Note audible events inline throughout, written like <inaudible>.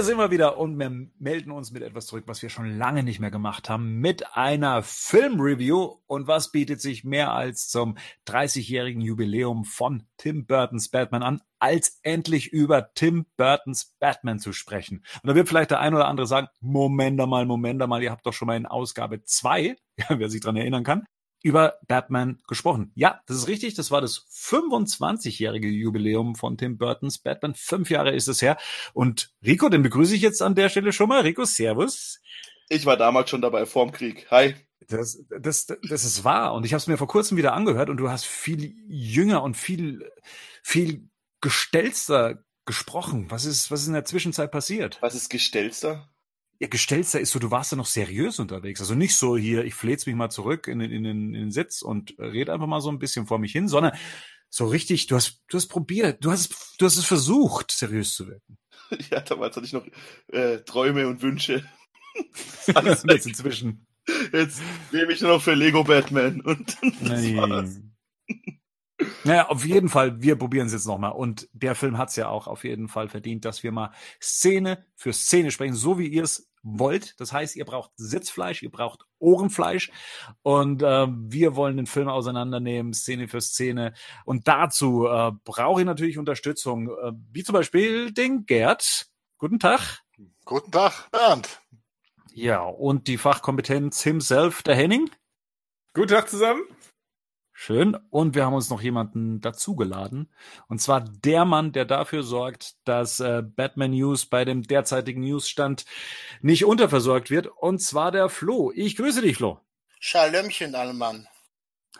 Hier sind wir wieder und wir melden uns mit etwas zurück, was wir schon lange nicht mehr gemacht haben, mit einer Filmreview. Und was bietet sich mehr als zum 30-jährigen Jubiläum von Tim Burtons Batman an, als endlich über Tim Burtons Batman zu sprechen. Und da wird vielleicht der ein oder andere sagen, Moment mal, Moment mal, ihr habt doch schon mal in Ausgabe zwei, <laughs> wer sich dran erinnern kann, über Batman gesprochen. Ja, das ist richtig. Das war das 25-jährige Jubiläum von Tim Burtons Batman. Fünf Jahre ist es her. Und Rico, den begrüße ich jetzt an der Stelle schon mal. Rico, Servus. Ich war damals schon dabei vorm Krieg. Hi. Das, das, das ist wahr. Und ich habe es mir vor kurzem wieder angehört und du hast viel jünger und viel, viel gestellster gesprochen. Was ist, was ist in der Zwischenzeit passiert? Was ist gestellster? Ja, gestellter ist so, du warst ja noch seriös unterwegs. Also nicht so hier, ich fläze mich mal zurück in, in, in, in den Sitz und rede einfach mal so ein bisschen vor mich hin, sondern so richtig, du hast, du hast probiert, du hast, du hast es versucht, seriös zu wirken. <laughs> Ja, damals hatte ich noch äh, Träume und Wünsche. <laughs> Alles jetzt inzwischen. Jetzt lebe ich nur noch für Lego Batman und <laughs> das war's. Naja, auf jeden Fall, wir probieren es jetzt nochmal. Und der Film hat es ja auch auf jeden Fall verdient, dass wir mal Szene für Szene sprechen, so wie ihr es wollt. Das heißt, ihr braucht Sitzfleisch, ihr braucht Ohrenfleisch. Und äh, wir wollen den Film auseinandernehmen, Szene für Szene. Und dazu äh, brauche ich natürlich Unterstützung, äh, wie zum Beispiel den Gerd. Guten Tag. Guten Tag, Bernd. Ja, und die Fachkompetenz himself, der Henning. Guten Tag zusammen. Schön. Und wir haben uns noch jemanden dazugeladen. Und zwar der Mann, der dafür sorgt, dass äh, Batman News bei dem derzeitigen Newsstand nicht unterversorgt wird. Und zwar der Flo. Ich grüße dich, Flo. Schalömchen, Allmann.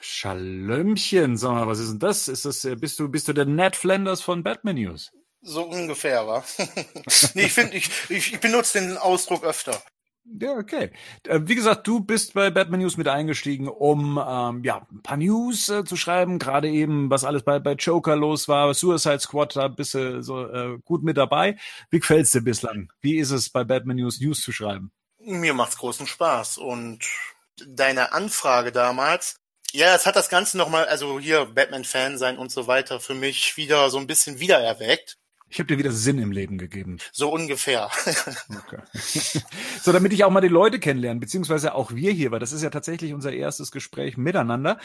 Schalömchen, sag mal, was ist denn das? Ist das, äh, bist du, bist du der Ned Flanders von Batman News? So ungefähr, wa? <laughs> nee, ich finde, ich, ich benutze den Ausdruck öfter. Ja, okay. Äh, wie gesagt, du bist bei Batman News mit eingestiegen, um ähm, ja ein paar News äh, zu schreiben. Gerade eben, was alles bei, bei Joker los war, Suicide Squad, da bist du so äh, gut mit dabei. Wie gefällt's dir bislang? Wie ist es bei Batman News News zu schreiben? Mir macht's großen Spaß und deine Anfrage damals, ja, es hat das Ganze nochmal, also hier Batman-Fan sein und so weiter, für mich wieder so ein bisschen wiedererweckt. Ich habe dir wieder Sinn im Leben gegeben. So ungefähr. okay. <laughs> So, damit ich auch mal die Leute kennenlernen, beziehungsweise auch wir hier, weil das ist ja tatsächlich unser erstes Gespräch miteinander,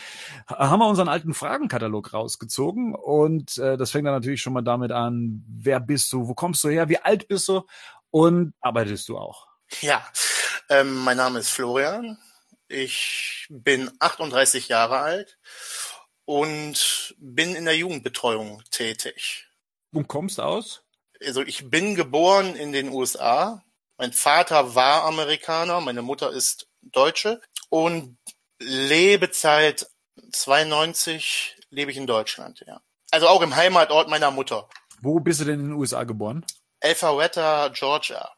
haben wir unseren alten Fragenkatalog rausgezogen und äh, das fängt dann natürlich schon mal damit an, wer bist du, wo kommst du her, wie alt bist du und arbeitest du auch? Ja, ähm, mein Name ist Florian. Ich bin 38 Jahre alt und bin in der Jugendbetreuung tätig. Und kommst aus? Also ich bin geboren in den USA. Mein Vater war Amerikaner, meine Mutter ist Deutsche und lebe seit 92 lebe ich in Deutschland, ja. Also auch im Heimatort meiner Mutter. Wo bist du denn in den USA geboren? Alpharetta, Georgia.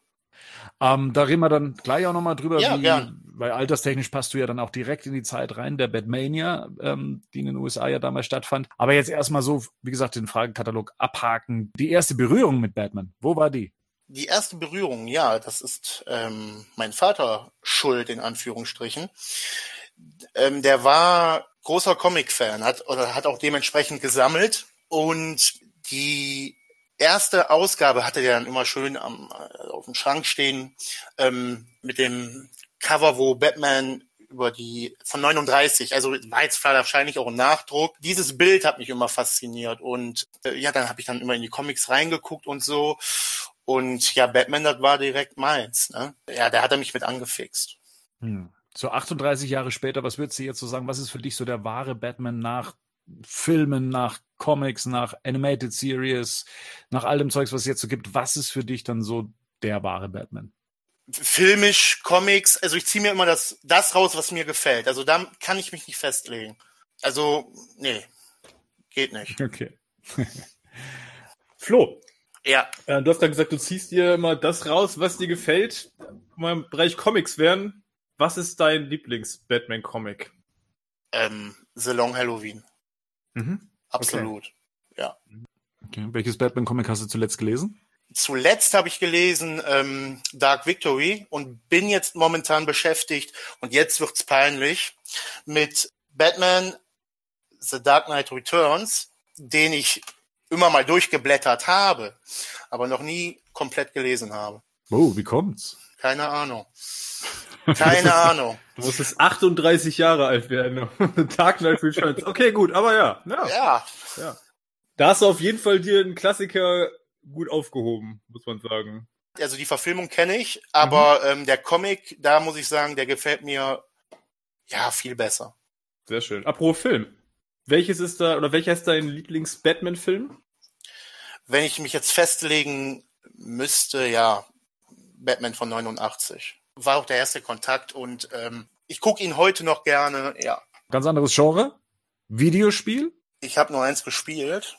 Ähm, da reden wir dann gleich auch nochmal drüber, ja, wie, gern. weil alterstechnisch passt du ja dann auch direkt in die Zeit rein, der Batmania, ähm, die in den USA ja damals stattfand. Aber jetzt erstmal so, wie gesagt, den Fragenkatalog abhaken. Die erste Berührung mit Batman, wo war die? Die erste Berührung, ja, das ist ähm, mein Vater schuld, in Anführungsstrichen. Ähm, der war großer Comic-Fan, hat oder hat auch dementsprechend gesammelt und die erste Ausgabe hatte der dann immer schön am, äh, auf dem Schrank stehen ähm, mit dem Cover, wo Batman über die von 39, also war jetzt wahrscheinlich auch ein Nachdruck. Dieses Bild hat mich immer fasziniert und äh, ja, dann habe ich dann immer in die Comics reingeguckt und so und ja, Batman, das war direkt meins. Ne? Ja, da hat er mich mit angefixt. Hm. So 38 Jahre später, was würdest du jetzt so sagen? Was ist für dich so der wahre Batman nach Filmen, nach Comics, nach Animated Series, nach all dem Zeugs, was es jetzt so gibt, was ist für dich dann so der wahre Batman? Filmisch, Comics, also ich ziehe mir immer das, das raus, was mir gefällt. Also da kann ich mich nicht festlegen. Also, nee, geht nicht. <laughs> Okay. <laughs> Flo. Ja. Äh, du hast gerade gesagt, du ziehst dir immer das raus, was dir gefällt. Mal im Bereich Comics werden. Was ist dein Lieblings-Batman-Comic? Ähm, The Long Halloween. Mhm. Absolut. Okay. Ja. Okay. Welches Batman-Comic hast du zuletzt gelesen? Zuletzt habe ich gelesen ähm, Dark Victory und bin jetzt momentan beschäftigt und jetzt wird's peinlich mit Batman The Dark Knight Returns, den ich immer mal durchgeblättert habe, aber noch nie komplett gelesen habe. Oh, wie kommt's? Keine Ahnung. <laughs> Keine Ahnung. Du musstest 38 Jahre alt werden. <laughs> Dark Knight Returns. Okay, gut, aber ja. ja. Ja, Da hast du auf jeden Fall dir einen Klassiker gut aufgehoben, muss man sagen. also die Verfilmung kenne ich, aber ähm, der Comic, da muss ich sagen, der gefällt mir ja viel besser. Sehr schön. Apropos Film. Welches ist da, oder welcher ist dein Lieblings-Batman-Film? Wenn ich mich jetzt festlegen müsste, ja, Batman von 89. War auch der erste Kontakt und ähm, ich gucke ihn heute noch gerne, ja. Ganz anderes Genre? Videospiel? Ich habe nur eins gespielt.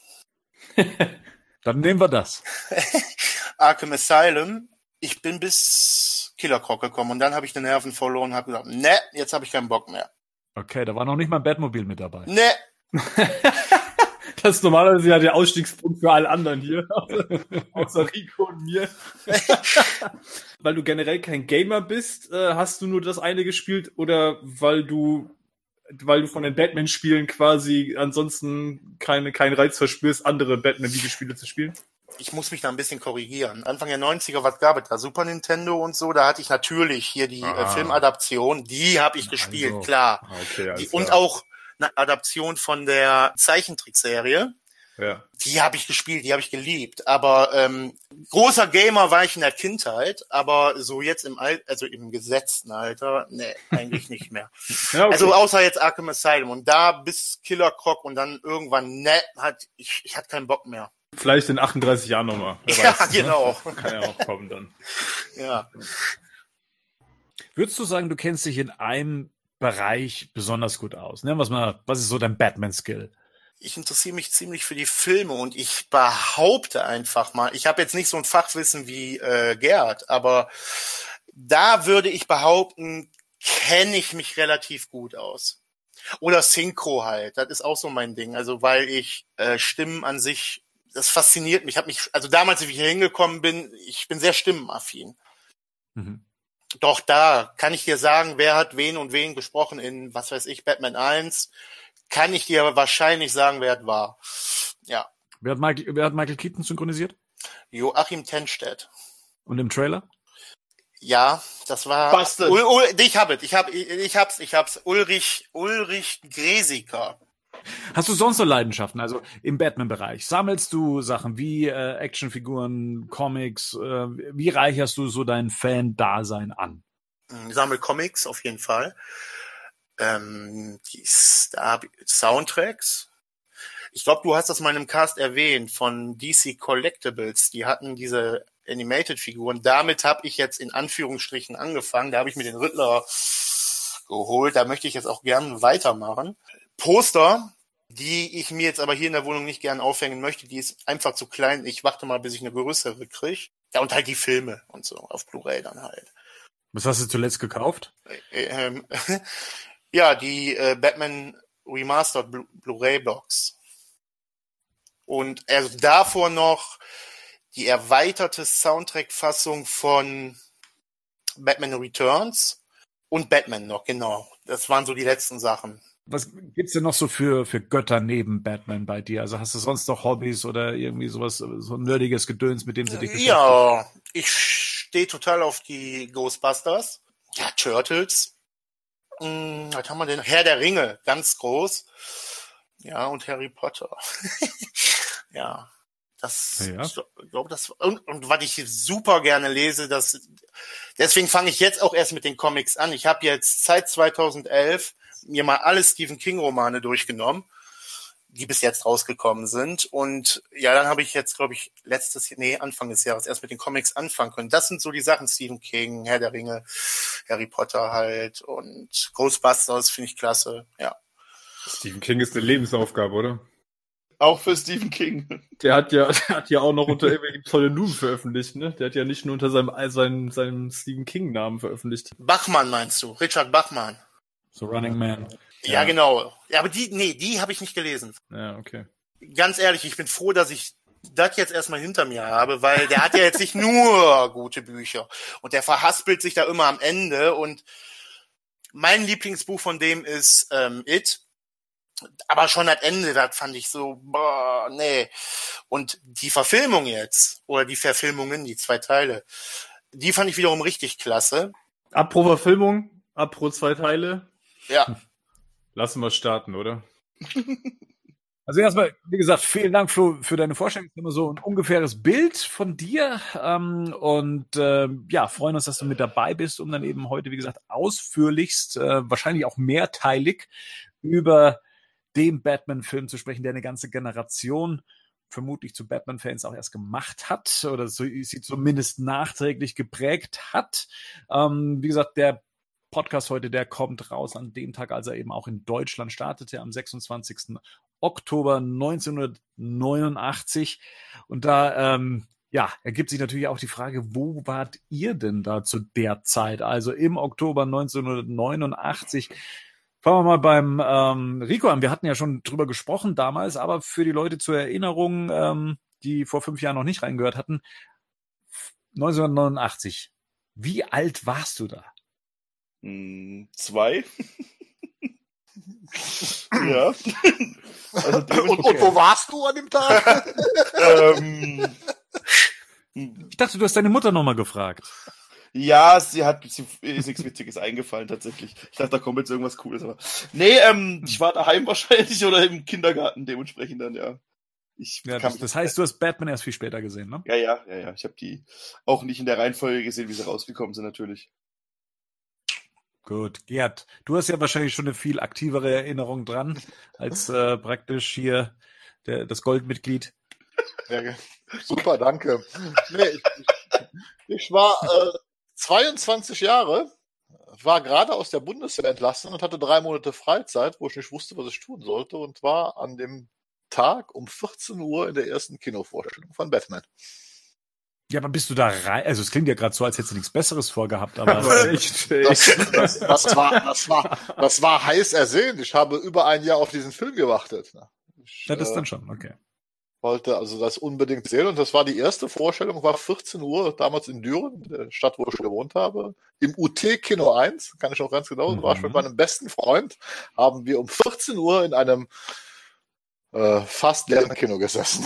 <laughs> Dann nehmen wir das. <laughs> Arkham Asylum. Ich bin bis Killer Croc gekommen und dann habe ich die Nerven verloren und habe gesagt, ne, jetzt habe ich keinen Bock mehr. Okay, da war noch nicht mal ein Batmobil mit dabei. Ne, <laughs> Das ist normalerweise ja der Ausstiegspunkt für alle anderen hier. <laughs> Außer Rico und mir. <laughs> weil du generell kein Gamer bist, äh, hast du nur das eine gespielt oder weil du weil du von den Batman-Spielen quasi ansonsten keine, keinen Reiz verspürst, andere Batman-Videospiele zu spielen? ich muss mich da ein bisschen korrigieren. Anfang der 90er, was gab es da? Super Nintendo und so, da hatte ich natürlich hier die äh, Ah. Filmadaption, die habe ich gespielt, Also. klar. Okay, Die, und auch eine Adaption von der Zeichentrickserie. Ja. Die habe ich gespielt, die habe ich geliebt. Aber ähm, großer Gamer war ich in der Kindheit, aber so jetzt im Al also im gesetzten Alter, nee, eigentlich nicht mehr. <laughs> ja okay. Also außer jetzt Arkham Asylum und da bis Killer Croc und dann irgendwann ne, hat ich, ich hatte keinen Bock mehr. Vielleicht in 38 Jahren nochmal. Wer Ja, weiß, ne? genau. <laughs> Kann ja auch kommen dann. Ja. Würdest du sagen, du kennst dich in einem Bereich besonders gut aus? Ne? Was, mal, was ist so dein Batman-Skill? ich interessiere mich ziemlich für die Filme und ich behaupte einfach mal, ich habe jetzt nicht so ein Fachwissen wie äh, Gerd, aber da würde ich behaupten, kenne ich mich relativ gut aus. Oder Synchro halt, das ist auch so mein Ding. Also weil ich äh, Stimmen an sich, das fasziniert mich. Ich habe mich, also damals, wie ich hier hingekommen bin, ich bin sehr stimmenaffin. Mhm. Doch da kann ich dir sagen, wer hat wen und wen gesprochen in, was weiß ich, Batman 1. Kann ich dir wahrscheinlich sagen, wer es war. Ja, Wer hat, Michael, wer hat Michael Keaton synchronisiert? Joachim Tenstedt. Und im Trailer? Ja, das war. Bastard. Ul, Ul, ich hab es, ich hab, ich, ich hab's, ich hab's. Ulrich, Ulrich Gresiker. Hast du sonst so Leidenschaften? Also im Batman-Bereich. Sammelst du Sachen wie äh, Actionfiguren, Comics? Äh, wie reicherst du so dein Fan-Dasein an? Hm, Sammel Comics auf jeden Fall. Ähm, die S- da hab ich Soundtracks. Ich glaube, du hast das mal in einem Cast erwähnt von DC Collectibles. Die hatten diese Animated-Figuren. Damit habe ich jetzt in Anführungsstrichen angefangen. Da habe ich mir den Riddler geholt. Da möchte ich jetzt auch gern weitermachen. Poster, die ich mir jetzt aber hier in der Wohnung nicht gern aufhängen möchte, die ist einfach zu klein. Ich warte mal, bis ich eine größere kriege. Ja, und halt die Filme und so, auf Blu-ray dann halt. Was hast du zuletzt gekauft? Ähm, <laughs> ja, die äh, Batman Remastered Blu- Blu-ray Box. Und also davor noch die erweiterte Soundtrack-Fassung von Batman Returns und Batman noch, genau. Das waren so die letzten Sachen. Was gibt's denn noch so für, für Götter neben Batman bei dir? Also hast du sonst noch Hobbys oder irgendwie sowas, so ein nerdiges Gedöns, mit dem sie dich beschäftigen? Ja, ich stehe total auf die Ghostbusters. Ja, Turtles. Hm, was haben wir denn? Herr der Ringe, ganz groß. Ja, und Harry Potter. <laughs> ja, das, Ja. ich glaube, das, und, und was ich super gerne lese, das, deswegen fange ich jetzt auch erst mit den Comics an. Ich habe jetzt seit 2011 mir mal alle Stephen King Romane durchgenommen die bis jetzt rausgekommen sind. Und ja, dann habe ich jetzt, glaube ich, letztes, nee, Anfang des Jahres erst mit den Comics anfangen können. Das sind so die Sachen, Stephen King, Herr der Ringe, Harry Potter halt und Ghostbusters finde ich klasse, ja. Stephen King ist eine Lebensaufgabe, oder? Auch für Stephen King. <laughs> Der hat ja, der hat ja auch noch unter irgendwelchen Pseudonymen veröffentlicht, ne? Der hat ja nicht nur unter seinem, seinem, seinem Stephen King-Namen veröffentlicht. Bachmann meinst du? Richard Bachmann. So Running Man. Ja, genau. Ja, aber die, nee, die habe ich nicht gelesen. Ja, okay. Ganz ehrlich, ich bin froh, dass ich das jetzt erstmal hinter mir habe, weil der hat ja jetzt nicht <laughs> nur gute Bücher. Und der verhaspelt sich da immer am Ende. Und mein Lieblingsbuch von dem ist ähm, It. aber schon das Ende, das fand ich so, boah, nee. Und die Verfilmung jetzt, oder die Verfilmungen, die zwei Teile, die fand ich wiederum richtig klasse. Apro Verfilmung, apro zwei Teile. Ja. Lassen wir starten, oder? <laughs> Also erstmal, wie gesagt, vielen Dank für, für deine Vorstellung. Immer so ein ungefähres Bild von dir. Ähm, und äh, ja, freuen uns, dass du mit dabei bist, um dann eben heute, wie gesagt, ausführlichst, äh, wahrscheinlich auch mehrteilig über den Batman-Film zu sprechen, der eine ganze Generation vermutlich zu Batman-Fans auch erst gemacht hat oder so, sie zumindest nachträglich geprägt hat. Ähm, wie gesagt, der Podcast heute, der kommt raus an dem Tag, als er eben auch in Deutschland startete, am 26. Oktober 1989. Und da ähm, ja, ergibt sich natürlich auch die Frage, wo wart ihr denn da zu der Zeit? Also im Oktober 1989. Fangen wir mal beim ähm, Rico an. Wir hatten ja schon drüber gesprochen damals, aber für die Leute zur Erinnerung, ähm, die vor fünf Jahren noch nicht reingehört hatten, 1989. Wie alt warst du da? Hm, zwei. <laughs> ja. Also und, und wo warst du an dem Tag? <laughs> ähm, Ich dachte, du hast deine Mutter nochmal gefragt. ja, sie hat sie ist nichts Witziges eingefallen tatsächlich. Ich dachte, da kommt jetzt irgendwas Cooles, aber nee, ähm, ich war daheim <laughs> wahrscheinlich oder im Kindergarten dementsprechend dann ja. Ich Ja, das, das heißt, du hast Batman erst viel später gesehen, ne? ja, ja, ja, ja. Ich habe die auch nicht in der Reihenfolge gesehen, wie sie rausgekommen sind natürlich. Gut, Gerd, du hast ja wahrscheinlich schon eine viel aktivere Erinnerung dran, als äh, praktisch hier der, das Goldmitglied. Ja, super, danke. Nee, ich, ich war äh, 22 Jahre, war gerade aus der Bundeswehr entlassen und hatte drei Monate Freizeit, wo ich nicht wusste, was ich tun sollte und war an dem Tag um 14 Uhr in der ersten Kinovorstellung von Batman. Ja, aber bist du da rein? Also es klingt ja gerade so, als hättest du nichts Besseres vorgehabt, aber <laughs> echt, Das, das, das, war, das, war, das war heiß ersehnt. Ich habe über ein Jahr auf diesen Film gewartet. Ich, ja, das äh, dann schon, okay. wollte also das unbedingt sehen und das war die erste Vorstellung, war 14 Uhr, damals in Düren, der Stadt, wo ich gewohnt habe, im UT Kino 1, kann ich noch ganz genau, Mhm. war ich mit meinem besten Freund, haben wir um 14 Uhr in einem äh, fast leeren Kino gesessen.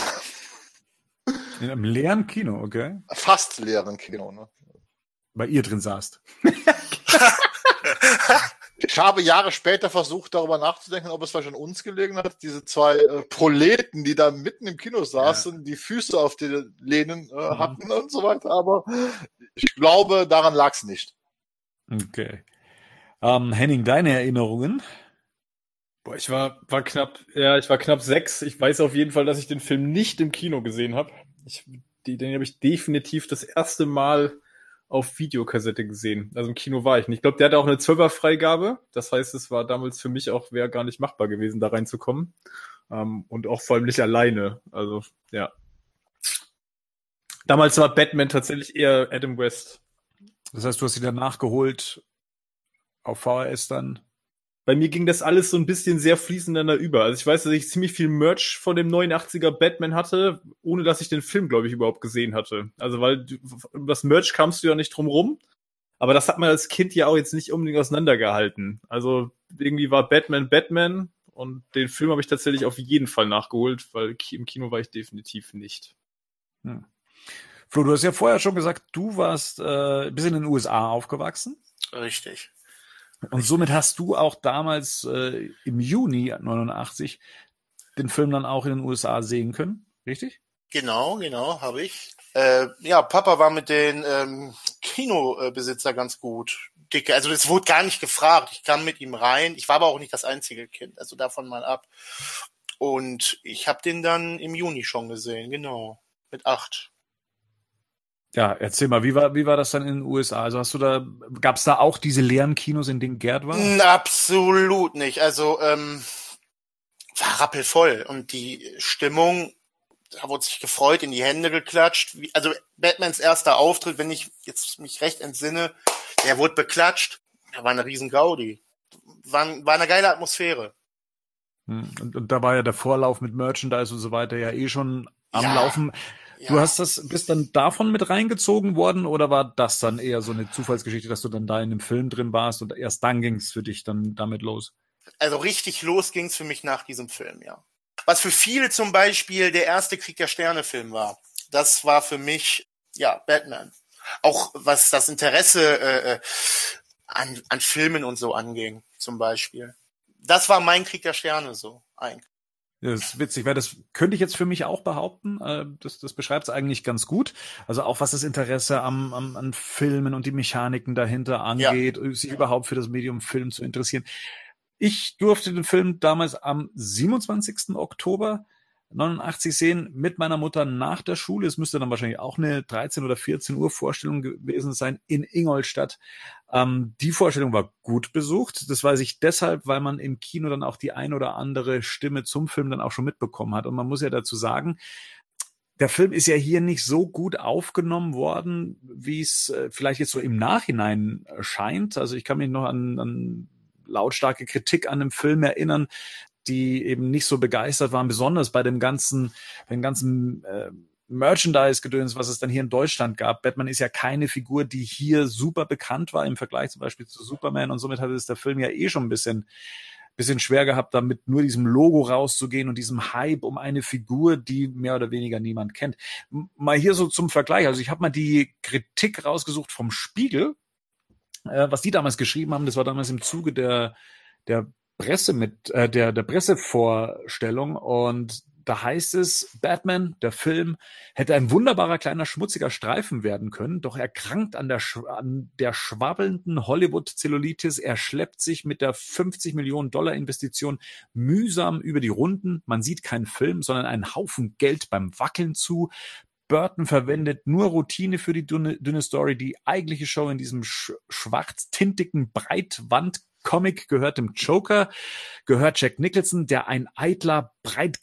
In einem leeren Kino, okay? Fast leeren Kino. Ne? Weil ihr drin saßt. <laughs> Ich habe Jahre später versucht, darüber nachzudenken, ob es vielleicht an uns gelegen hat, diese zwei äh, Proleten, die da mitten im Kino saßen, die Füße auf den Lehnen äh, Mhm. hatten und so weiter. Aber ich glaube, daran lag es nicht. Okay. Ähm, Henning, deine Erinnerungen? Boah, ich war, war knapp, ja, ich war knapp sechs. Ich weiß auf jeden Fall, dass ich den Film nicht im Kino gesehen habe. Ich, die, den habe ich definitiv das erste Mal auf Videokassette gesehen. Also im Kino war ich nicht. Ich glaube, der hatte auch eine 12er Freigabe. Das heißt, es war damals für mich auch wäre gar nicht machbar gewesen, da reinzukommen. Ähm, und auch vor allem nicht alleine. Also, ja. Damals war Batman tatsächlich eher Adam West. Das heißt, du hast sie dann nachgeholt auf VHS dann. Bei mir ging das alles so ein bisschen sehr fließend ineinander über. Also ich weiß, dass ich ziemlich viel Merch von dem 89er Batman hatte, ohne dass ich den Film, glaube ich, überhaupt gesehen hatte. Also weil du, um das Merch kamst du ja nicht drum rum. Aber das hat man als Kind ja auch jetzt nicht unbedingt auseinandergehalten. Also irgendwie war Batman Batman und den Film habe ich tatsächlich auf jeden Fall nachgeholt, weil im Kino war ich definitiv nicht. Flo, du hast ja vorher schon gesagt, du warst äh, bis in den USA aufgewachsen. Richtig. Und somit hast du auch damals äh, im Juni 89 den Film dann auch in den USA sehen können, richtig? Genau, genau, habe ich. Äh, ja, Papa war mit den ähm, Kinobesitzer ganz gut. Dicke, also das wurde gar nicht gefragt. Ich kam mit ihm rein. Ich war aber auch nicht das einzige Kind, also davon mal ab. Und ich habe den dann im Juni schon gesehen, genau, mit acht. Ja, erzähl mal, wie war, wie war das dann in den USA? Also hast du da, gab es da auch diese leeren Kinos, in denen Gerd war? Absolut nicht. Also ähm, war rappelvoll und die Stimmung, da wurde sich gefreut, in die Hände geklatscht. Also Batmans erster Auftritt, wenn ich jetzt mich recht entsinne, der wurde beklatscht. Da war eine riesen Gaudi. War, war eine geile Atmosphäre. Hm, Und, und da war ja der Vorlauf mit Merchandise und so weiter ja eh schon am Ja, Laufen. Du hast das, bist dann davon mit reingezogen worden oder war das dann eher so eine Zufallsgeschichte, dass du dann da in dem Film drin warst und erst dann ging es für dich dann damit los? Also richtig los ging's für mich nach diesem Film, ja. Was für viele zum Beispiel der erste Krieg der Sterne-Film war. Das war für mich, ja, Batman. Auch was das Interesse äh, äh an, an Filmen und so anging, zum Beispiel. Das war mein Krieg der Sterne so, eigentlich. Das ist witzig, weil das könnte ich jetzt für mich auch behaupten. Äh, das, das beschreibt es eigentlich ganz gut. Also auch was das Interesse am, am, an Filmen und die Mechaniken dahinter angeht, ja. sich überhaupt für das Medium Film zu interessieren. Ich durfte den Film damals am 27. Oktober 89 sehen mit meiner Mutter nach der Schule. Es müsste dann wahrscheinlich auch eine 13 oder 14 Uhr Vorstellung gewesen sein in Ingolstadt. Ähm, die Vorstellung war gut besucht. Das weiß ich deshalb, weil man im Kino dann auch die ein oder andere Stimme zum Film dann auch schon mitbekommen hat. Und man muss ja dazu sagen, der Film ist ja hier nicht so gut aufgenommen worden, wie es äh, vielleicht jetzt so im Nachhinein scheint. Also ich kann mich noch an, an lautstarke Kritik an dem Film erinnern, die eben nicht so begeistert waren, besonders bei dem ganzen, dem ganzen äh, Merchandise-Gedöns, was es dann hier in Deutschland gab. Batman ist ja keine Figur, die hier super bekannt war im Vergleich zum Beispiel zu Superman und somit hatte es der Film ja eh schon ein bisschen bisschen schwer gehabt, damit nur diesem Logo rauszugehen und diesem Hype um eine Figur, die mehr oder weniger niemand kennt. Mal hier so zum Vergleich. Also ich habe mal die Kritik rausgesucht vom Spiegel, äh, was die damals geschrieben haben. Das war damals im Zuge der der Presse mit äh, der der Pressevorstellung und da heißt es, Batman, der Film, hätte ein wunderbarer kleiner schmutziger Streifen werden können, doch er krankt an der, an der schwabbelnden Hollywood-Zellulitis. Er schleppt sich mit der 50 Millionen Dollar Investition mühsam über die Runden. Man sieht keinen Film, sondern einen Haufen Geld beim Wackeln zu. Burton verwendet nur Routine für die dünne, dünne Story. Die eigentliche Show in diesem sch schwarz-tintigen Breitwand Comic gehört dem Joker, gehört Jack Nicholson, der ein eitler, breit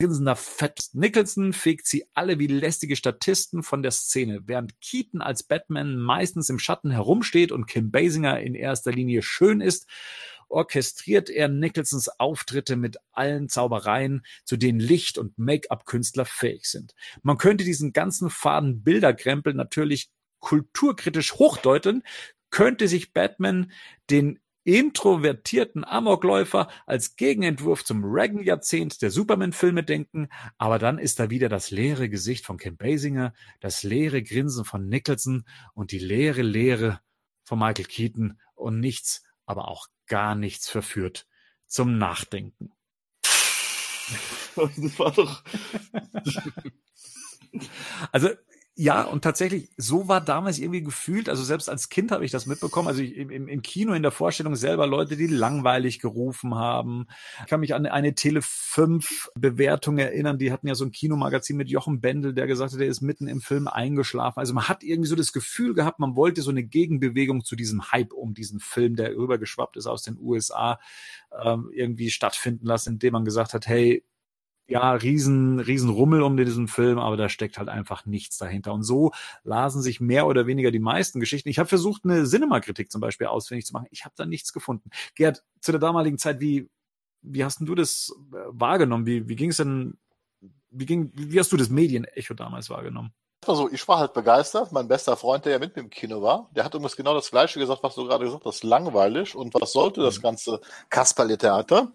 grinsender Fett Nicholson fegt sie alle wie lästige Statisten von der Szene, während Keaton als Batman meistens im Schatten herumsteht und Kim Basinger in erster Linie schön ist, orchestriert er Nicholsons Auftritte mit allen Zaubereien, zu denen Licht- und Make-up-Künstler fähig sind. Man könnte diesen ganzen faden Bilderkrempel natürlich kulturkritisch hochdeuteln, könnte sich Batman den introvertierten Amokläufer als Gegenentwurf zum Reagan-Jahrzehnt der Superman-Filme denken, aber dann ist da wieder das leere Gesicht von Kim Basinger, das leere Grinsen von Nicholson und die leere Leere von Michael Keaton und nichts, aber auch gar nichts verführt zum Nachdenken. <laughs> Das war doch. also ja, und tatsächlich, so war damals irgendwie gefühlt, also selbst als Kind habe ich das mitbekommen, also im, im Kino in der Vorstellung selber Leute, die langweilig gerufen haben. Ich kann mich an eine Tele 5 Bewertung erinnern, die hatten ja so ein Kinomagazin mit Jochen Bendel, der gesagt hat, der ist mitten im Film eingeschlafen. Also man hat irgendwie so das Gefühl gehabt, man wollte so eine Gegenbewegung zu diesem Hype um diesen Film, der rübergeschwappt ist aus den USA, ähm, irgendwie stattfinden lassen, indem man gesagt hat, hey, ja, riesen, riesen Rummel um diesen Film, aber da steckt halt einfach nichts dahinter. Und so lasen sich mehr oder weniger die meisten Geschichten. Ich habe versucht, eine Cinema-Kritik zum Beispiel ausfindig zu machen. Ich habe da nichts gefunden. Gerd, zu der damaligen Zeit, wie, wie hast denn du das äh, wahrgenommen? Wie, wie ging es denn, wie ging, wie hast du das Medienecho damals wahrgenommen? Also ich war halt begeistert. Mein bester Freund, der ja mit mir im Kino war, der hat übrigens genau das Gleiche gesagt, was du gerade gesagt hast. Langweilig. Und was sollte das mhm. ganze Kasperle-Theater?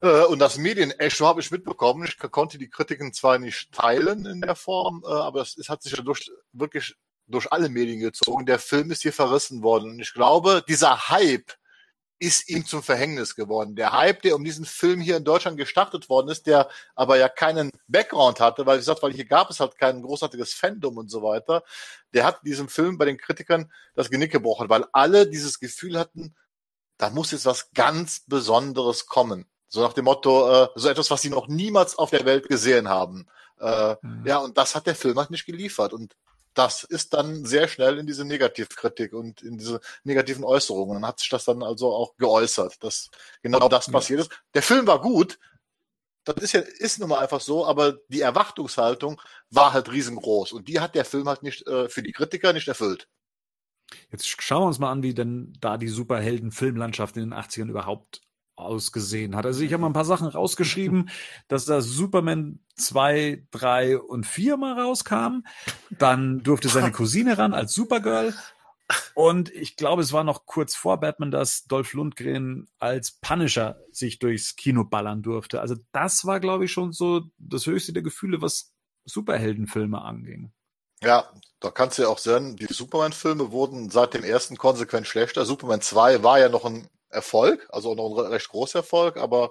Äh, und das Medienecho habe ich mitbekommen. Ich konnte die Kritiken zwar nicht teilen in der Form, äh, aber es, hat sich ja durch, wirklich durch alle Medien gezogen. Der Film ist hier verrissen worden. Und ich glaube, dieser Hype ist ihm zum Verhängnis geworden. Der Hype, der um diesen Film hier in Deutschland gestartet worden ist, der aber ja keinen Background hatte, weil wie gesagt, weil hier gab es halt kein großartiges Fandom und so weiter, der hat diesem Film bei den Kritikern das Genick gebrochen, weil alle dieses Gefühl hatten, da muss jetzt was ganz Besonderes kommen. So nach dem Motto, äh, so etwas, was sie noch niemals auf der Welt gesehen haben. Äh, mhm. Ja, und das hat der Film halt nicht geliefert. Und das ist dann sehr schnell in diese Negativkritik und in diese negativen Äußerungen. Dann hat sich das dann also auch geäußert, dass genau das passiert ist. Der Film war gut. Das ist ja, ist nun mal einfach so, aber die Erwartungshaltung war halt riesengroß. Und die hat der Film halt nicht, äh, für die Kritiker nicht erfüllt. Jetzt schauen wir uns mal an, wie denn da die Superhelden-Filmlandschaft in den 80ern überhaupt ausgesehen hat. Also ich habe mal ein paar Sachen rausgeschrieben, <laughs> dass da Superman 2, 3 und 4 mal rauskam. Dann durfte seine Cousine ran als Supergirl. Und ich glaube, es war noch kurz vor Batman, dass Dolph Lundgren als Punisher sich durchs Kino ballern durfte. Also das war, glaube ich, schon so das höchste der Gefühle, was Superheldenfilme anging. Ja, da kannst du ja auch sehen, die Superman-Filme wurden seit dem ersten konsequent schlechter. Superman 2 war ja noch ein Erfolg, also noch ein recht großer Erfolg, aber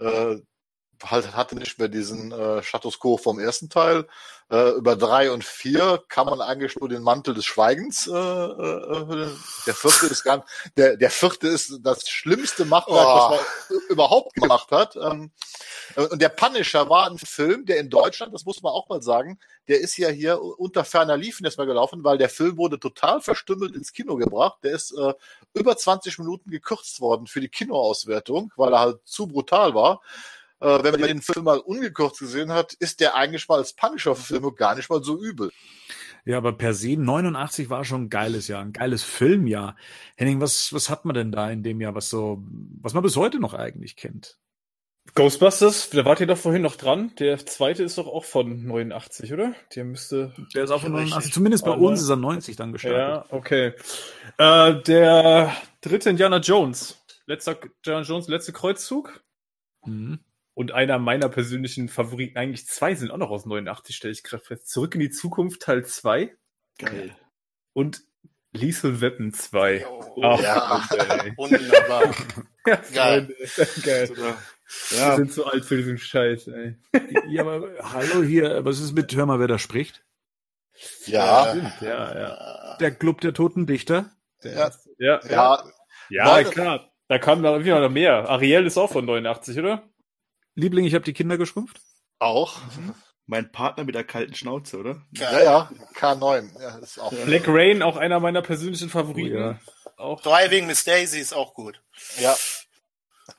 äh, halt hatte nicht mehr diesen äh, Status quo vom ersten Teil. Äh, über drei und vier kann man eigentlich nur den Mantel des Schweigens. Äh, äh, der vierte ist ganz, der der vierte ist das schlimmste Machwerk, oh. was man überhaupt gemacht hat. Ähm, und der Punisher war ein Film, der in Deutschland, das muss man auch mal sagen, der ist ja hier unter ferner Liefen erstmal gelaufen, weil der Film wurde total verstümmelt ins Kino gebracht. Der ist äh, über 20 Minuten gekürzt worden für die Kinoauswertung, weil er halt zu brutal war äh, wenn man den Film mal ungekürzt gesehen hat, ist der eigentlich mal als Punisher-Film gar nicht mal so übel. Ja, aber per se 89 war schon ein geiles Jahr, ein geiles Filmjahr. Henning, was, was hat man denn da in dem Jahr, was so, was man bis heute noch eigentlich kennt? Ghostbusters, da wart ihr doch vorhin noch dran. Der zweite ist doch auch von 89, oder? Der müsste. Der ist auch von 89. Zumindest bei uns ist er 90 dann gestartet. Ja, okay. Äh, der dritte Indiana Jones. Letzter Indiana Jones, letzte Kreuzzug. Mhm. Und einer meiner persönlichen Favoriten, eigentlich zwei sind auch noch aus 89, stelle ich gerade fest. Zurück in die Zukunft Teil 2. Geil. Und Lethal Weapon 2. Oh, Ach, ja, <laughs> wunderbar. <laughs> ja, Geil. Geil. Ja. Wir sind zu alt für diesen Scheiß, ey. <laughs> Ja, aber hallo hier, was ist mit, hör mal, wer da spricht? Ja. Ja, ja. Der Club der Toten Dichter. Der ja. Ja, ja. ja klar. Da kam da wieder noch mehr. Ariel ist auch von 89, oder? Liebling, ich habe die Kinder geschrumpft? Auch. Mhm. Mein Partner mit der kalten Schnauze, oder? Ja, ja, K9. Ja, ist auch Black Rain, auch einer meiner persönlichen Favoriten. Oh, ja. auch. Driving Miss Daisy ist auch gut. Ja.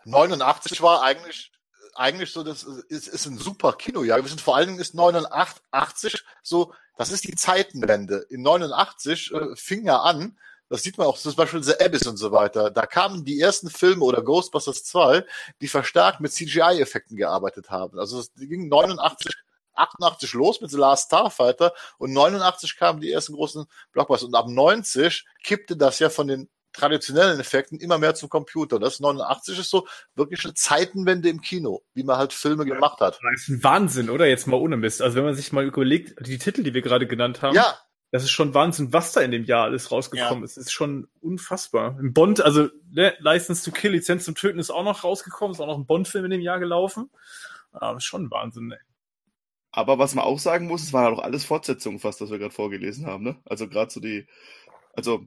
89 war eigentlich eigentlich so, das ist, ist ein super Kinojahr. Wir sind vor allen Dingen ist 89 so, das ist die Zeitenwende. In 89 äh, fing ja an, das sieht man auch zum Beispiel The Abyss und so weiter. Da kamen die ersten Filme oder Ghostbusters 2, die verstärkt mit CGI-Effekten gearbeitet haben. Also es ging 89 88 los mit The Last Starfighter und 89 kamen die ersten großen Blockbuster und ab 90 kippte das ja von den traditionellen Effekten immer mehr zum Computer. Das 89 ist so wirklich eine Zeitenwende im Kino, wie man halt Filme gemacht hat. Das ist ein Wahnsinn, oder? Jetzt mal ohne Mist. Also wenn man sich mal überlegt, die Titel, die wir gerade genannt haben. Ja, das ist schon Wahnsinn, was da in dem Jahr alles rausgekommen ja. ist. Das ist schon unfassbar. Im Bond, also ne, License to Kill, Lizenz zum Töten ist auch noch rausgekommen, ist auch noch ein Bond-Film in dem Jahr gelaufen. Aber ist schon Wahnsinn, ey. Aber was man auch sagen muss, es waren halt auch alles Fortsetzungen fast, was wir gerade vorgelesen haben, ne? Also gerade so die, also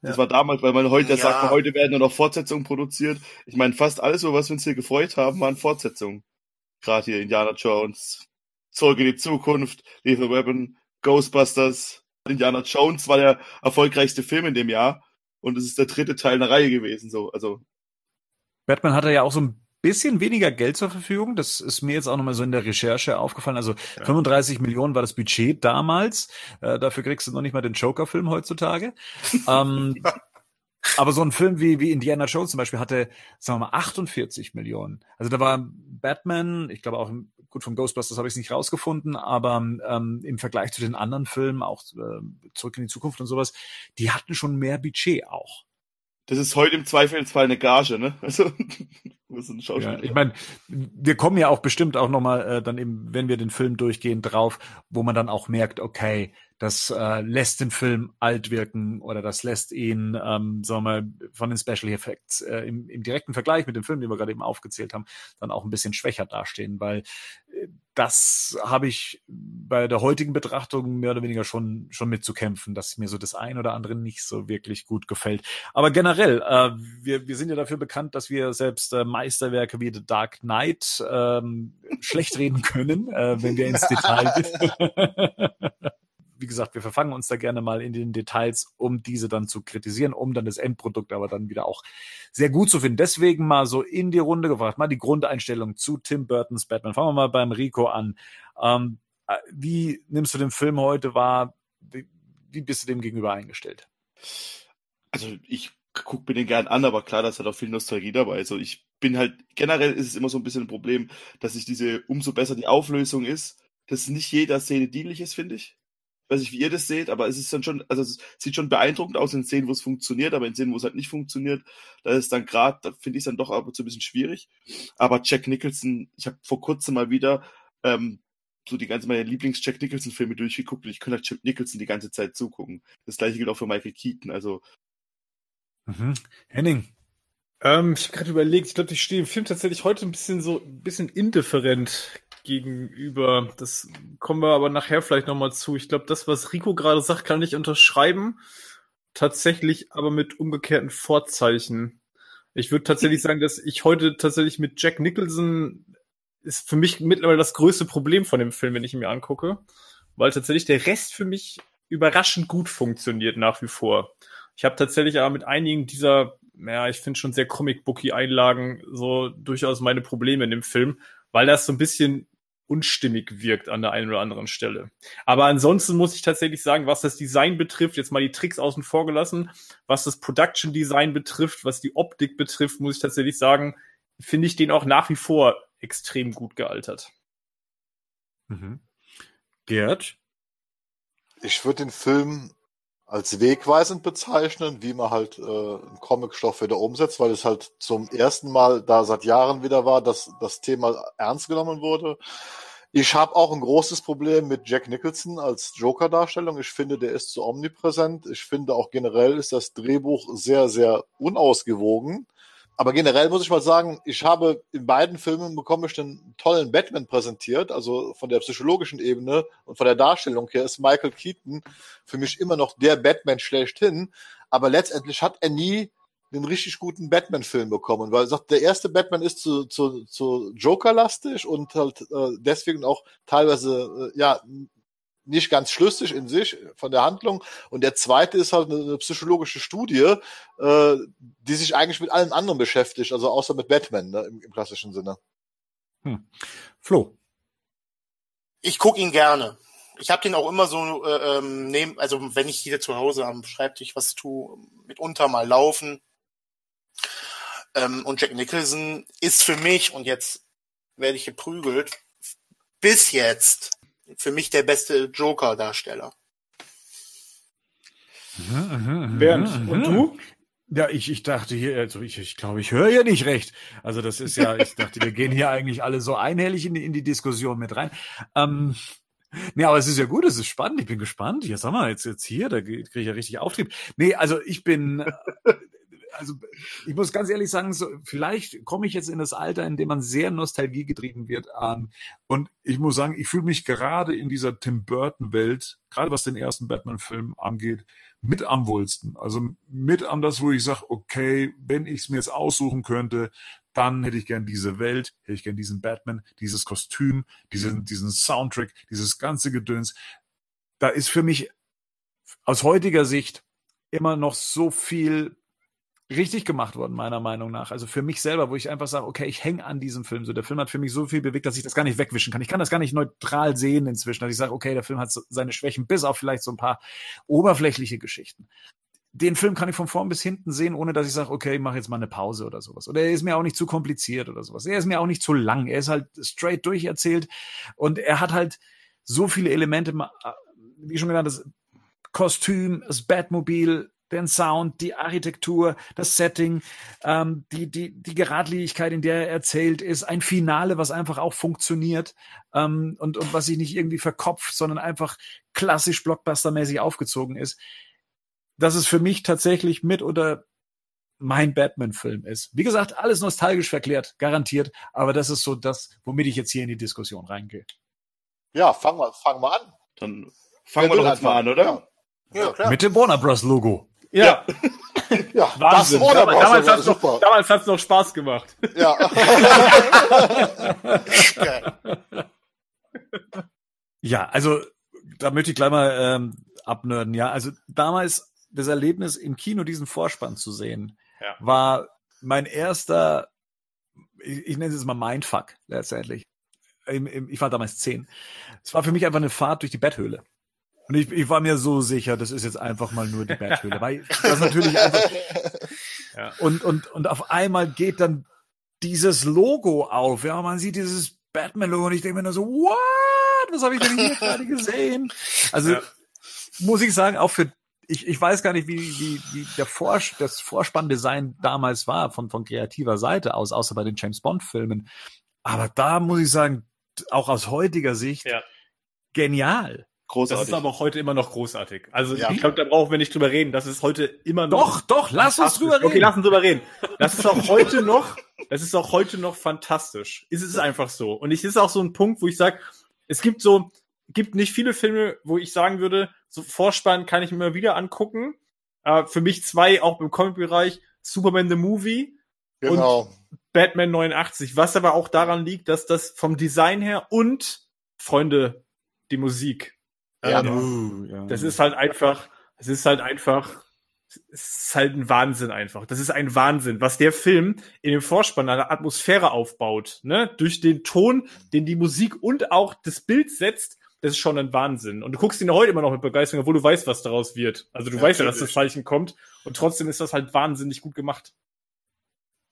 das ja. war damals, weil man heute ja. sagt, man, heute werden nur noch Fortsetzungen produziert. Ich meine, fast alles, über was wir uns hier gefreut haben, waren Fortsetzungen. Gerade hier Indiana Jones, Zurück in die Zukunft, Lethal Weapon, Ghostbusters, Indiana Jones war der erfolgreichste Film in dem Jahr und es ist der dritte Teil einer Reihe gewesen. So, also Batman hatte ja auch so ein bisschen weniger Geld zur Verfügung. Das ist mir jetzt auch nochmal so in der Recherche aufgefallen. Also ja. 35 Millionen war das Budget damals. Äh, dafür kriegst du noch nicht mal den Joker-Film heutzutage. <laughs> ähm, aber so ein Film wie, wie Indiana Jones zum Beispiel hatte, sagen wir mal, 48 Millionen. Also da war Batman, ich glaube auch gut, vom Ghostbusters habe ich es nicht rausgefunden, aber ähm, im Vergleich zu den anderen Filmen, auch äh, Zurück in die Zukunft und sowas, die hatten schon mehr Budget auch. Das ist heute im Zweifelsfall eine Gage, ne? <laughs> Also, ein ja, ich meine, wir kommen ja auch bestimmt auch nochmal äh, dann eben, wenn wir den Film durchgehen, drauf, wo man dann auch merkt, okay, das äh, lässt den Film alt wirken oder das lässt ihn, ähm, sagen wir mal, von den Special Effects äh, im, im direkten Vergleich mit dem Film, den wir gerade eben aufgezählt haben, dann auch ein bisschen schwächer dastehen, weil äh, das habe ich bei der heutigen Betrachtung mehr oder weniger schon schon mitzukämpfen, dass mir so das ein oder andere nicht so wirklich gut gefällt. Aber generell, äh, wir, wir sind ja dafür bekannt, dass wir selbst äh, Meisterwerke wie The Dark Knight ähm, schlecht reden können, äh, wenn wir ins Detail gehen. <laughs> <laughs> wie gesagt, wir verfangen uns da gerne mal in den Details, um diese dann zu kritisieren, um dann das Endprodukt aber dann wieder auch sehr gut zu finden. Deswegen mal so in die Runde gefragt, mal die Grundeinstellung zu Tim Burtons Batman. Fangen wir mal beim Rico an. Ähm, äh, wie nimmst du den Film heute wahr? Wie, wie bist du dem gegenüber eingestellt? Also ich gucke mir den gern an, aber klar, da ist halt auch viel Nostalgie dabei. Also ich bin halt, generell ist es immer so ein bisschen ein Problem, dass ich diese, umso besser die Auflösung ist, dass nicht jeder Szene dienlich ist, finde ich. Weiß nicht, wie ihr das seht, aber es ist dann schon, also es sieht schon beeindruckend aus in Szenen, wo es funktioniert, aber in Szenen, wo es halt nicht funktioniert, da ist dann gerade, da finde ich es dann doch ab und zu ein bisschen schwierig. Aber Jack Nicholson, ich habe vor kurzem mal wieder ähm, so die ganze meine Lieblings-Jack Nicholson-Filme durchgeguckt und ich könnte halt Jack Nicholson die ganze Zeit zugucken. Das gleiche gilt auch für Michael Keaton. Also mhm. Henning. Ähm, ich habe gerade überlegt, ich glaube, ich stehe im Film tatsächlich heute ein bisschen so ein bisschen indifferent gegenüber. Das kommen wir aber nachher vielleicht nochmal zu. Ich glaube, das, was Rico gerade sagt, kann ich unterschreiben. Tatsächlich aber mit umgekehrten Vorzeichen. Ich würde tatsächlich sagen, dass ich heute tatsächlich mit Jack Nicholson ist für mich mittlerweile das größte Problem von dem Film, wenn ich ihn mir angucke, weil tatsächlich der Rest für mich überraschend gut funktioniert nach wie vor. Ich habe tatsächlich aber mit einigen dieser, ja, ich finde schon sehr Comic-Booky-Einlagen so durchaus meine Probleme in dem Film, weil das so ein bisschen unstimmig wirkt an der einen oder anderen Stelle. Aber ansonsten muss ich tatsächlich sagen, was das Design betrifft, jetzt mal die Tricks außen vor gelassen, was das Production Design betrifft, was die Optik betrifft, muss ich tatsächlich sagen, finde ich den auch nach wie vor extrem gut gealtert. Mhm. Gerd? Ich würde den Film als wegweisend bezeichnen, wie man halt äh, einen Comicstoff wieder umsetzt, weil es halt zum ersten Mal da seit Jahren wieder war, dass das Thema ernst genommen wurde. Ich habe auch ein großes Problem mit Jack Nicholson als Joker-Darstellung. Ich finde, der ist zu omnipräsent. Ich finde auch generell ist das Drehbuch sehr, sehr unausgewogen. Aber generell muss ich mal sagen, ich habe in beiden Filmen bekomme ich einen tollen Batman präsentiert. Also von der psychologischen Ebene und von der Darstellung her ist Michael Keaton für mich immer noch der Batman schlechthin. Aber letztendlich hat er nie einen richtig guten Batman-Film bekommen, weil sagt, der erste Batman ist zu, zu, zu Joker-lastig und halt äh, deswegen auch teilweise äh, ja nicht ganz schlüssig in sich von der Handlung. Und der zweite ist halt eine, eine psychologische Studie, äh, die sich eigentlich mit allem anderen beschäftigt, also außer mit Batman ne, im, im klassischen Sinne. Hm. Flo. Ich gucke ihn gerne. Ich habe den auch immer so äh, ähm, neben, also wenn ich hier zu Hause am Schreibtisch was tue, mitunter mal laufen. Ähm, und Jack Nicholson ist für mich, und jetzt werde ich geprügelt, bis jetzt für mich der beste Joker-Darsteller. Bernd, und du? Ja, ich, ich dachte hier, also ich, ich glaube, ich höre ja nicht recht. Also das ist ja, ich dachte, wir gehen hier eigentlich alle so einhellig in die, in die Diskussion mit rein. Ähm, Nee, aber es ist ja gut, es ist spannend, ich bin gespannt. Ja, sag mal, jetzt, jetzt hier, da kriege ich ja richtig Auftrieb. Nee, also ich bin, also ich muss ganz ehrlich sagen, so, vielleicht komme ich jetzt in das Alter, in dem man sehr nostalgiegetrieben wird. Ähm, und ich muss sagen, ich fühle mich gerade in dieser Tim Burton-Welt, gerade was den ersten Batman-Film angeht, mit am wohlsten. Also mit am das, wo ich sage, okay, wenn ich es mir jetzt aussuchen könnte, dann hätte ich gern diese Welt, hätte ich gern diesen Batman, dieses Kostüm, diesen, diesen Soundtrack, dieses ganze Gedöns. Da ist für mich aus heutiger Sicht immer noch so viel richtig gemacht worden, meiner Meinung nach. Also für mich selber, wo ich einfach sage, okay, ich hänge an diesem Film. So, der Film hat für mich so viel bewegt, dass ich das gar nicht wegwischen kann. Ich kann das gar nicht neutral sehen inzwischen, dass ich sage, okay, der Film hat seine Schwächen, bis auf vielleicht so ein paar oberflächliche Geschichten. Den Film kann ich von vorn bis hinten sehen, ohne dass ich sage, okay, ich mache jetzt mal eine Pause oder sowas. Oder er ist mir auch nicht zu kompliziert oder sowas. Er ist mir auch nicht zu lang. Er ist halt straight durcherzählt und er hat halt so viele Elemente, wie schon genannt, das Kostüm, das Batmobil, den Sound, die Architektur, das Setting, ähm, die, die, die Geradlinigkeit, in der er erzählt ist, ein Finale, was einfach auch funktioniert ähm, und, und was sich nicht irgendwie verkopft, sondern einfach klassisch blockbustermäßig aufgezogen ist. Dass es für mich tatsächlich mit oder mein Batman-Film ist. Wie gesagt, alles nostalgisch verklärt, garantiert, aber das ist so das, womit ich jetzt hier in die Diskussion reingehe. Ja, fangen wir, fangen wir an. Dann fangen wir doch jetzt mal an, oder? Ja. Ja, klar. Mit dem Warner Bros. Logo. Ja, <laughs> Ja, Wahnsinn. das Damals, war hat's noch, super. damals hat's noch Spaß gemacht. Ja. <laughs> Ja, also da möchte ich gleich mal ähm, abnörden. Ja, also damals das Erlebnis im Kino diesen Vorspann zu sehen, Ja. war mein erster, ich, ich nenne es jetzt mal Mindfuck letztendlich. Ich war damals zehn. Es war für mich einfach eine Fahrt durch die Betthöhle. Und ich, ich war mir so sicher, das ist jetzt einfach mal nur die Betthöhle. <laughs> Weil das natürlich einfach. Ja. Und, und, und auf einmal geht dann dieses Logo auf. Ja, man sieht dieses Batman-Logo und ich denke mir nur so, what? Was habe ich denn hier gerade <laughs> gesehen? Also Ja. muss ich sagen, auch für ich, ich weiß gar nicht, wie, wie, wie der Vors das Vorspanndesign damals war von, von kreativer Seite aus, außer bei den James Bond Filmen. Aber da muss ich sagen, auch aus heutiger Sicht, ja. genial. Großartig. Das ist aber auch heute immer noch großartig. Also ja. ich glaube, da brauchen wir nicht drüber reden. Das ist heute immer noch. Doch, doch, lass uns drüber reden. Okay, lass uns drüber reden. Das ist auch heute noch, das ist auch heute noch fantastisch. Es ist einfach so. Und es ist auch so ein Punkt, wo ich sage, es gibt so, gibt nicht viele Filme, wo ich sagen würde, so Vorspann kann ich mir immer wieder angucken. Äh, für mich zwei, auch im Comic-Bereich, Superman the Movie genau. und Batman 89. Was aber auch daran liegt, dass das vom Design her und, Freunde, die Musik. Ja, ähm, uh, ja. Das ist halt einfach, es ist halt einfach, es ist halt ein Wahnsinn einfach. Das ist ein Wahnsinn, was der Film in dem Vorspann eine Atmosphäre aufbaut, ne? Durch den Ton, den die Musik und auch das Bild setzt, das ist schon ein Wahnsinn. Und du guckst ihn heute immer noch mit Begeisterung, obwohl du weißt, was daraus wird. Also du ja, weißt ja, dass das Zeichen kommt. Und trotzdem ist das halt wahnsinnig gut gemacht.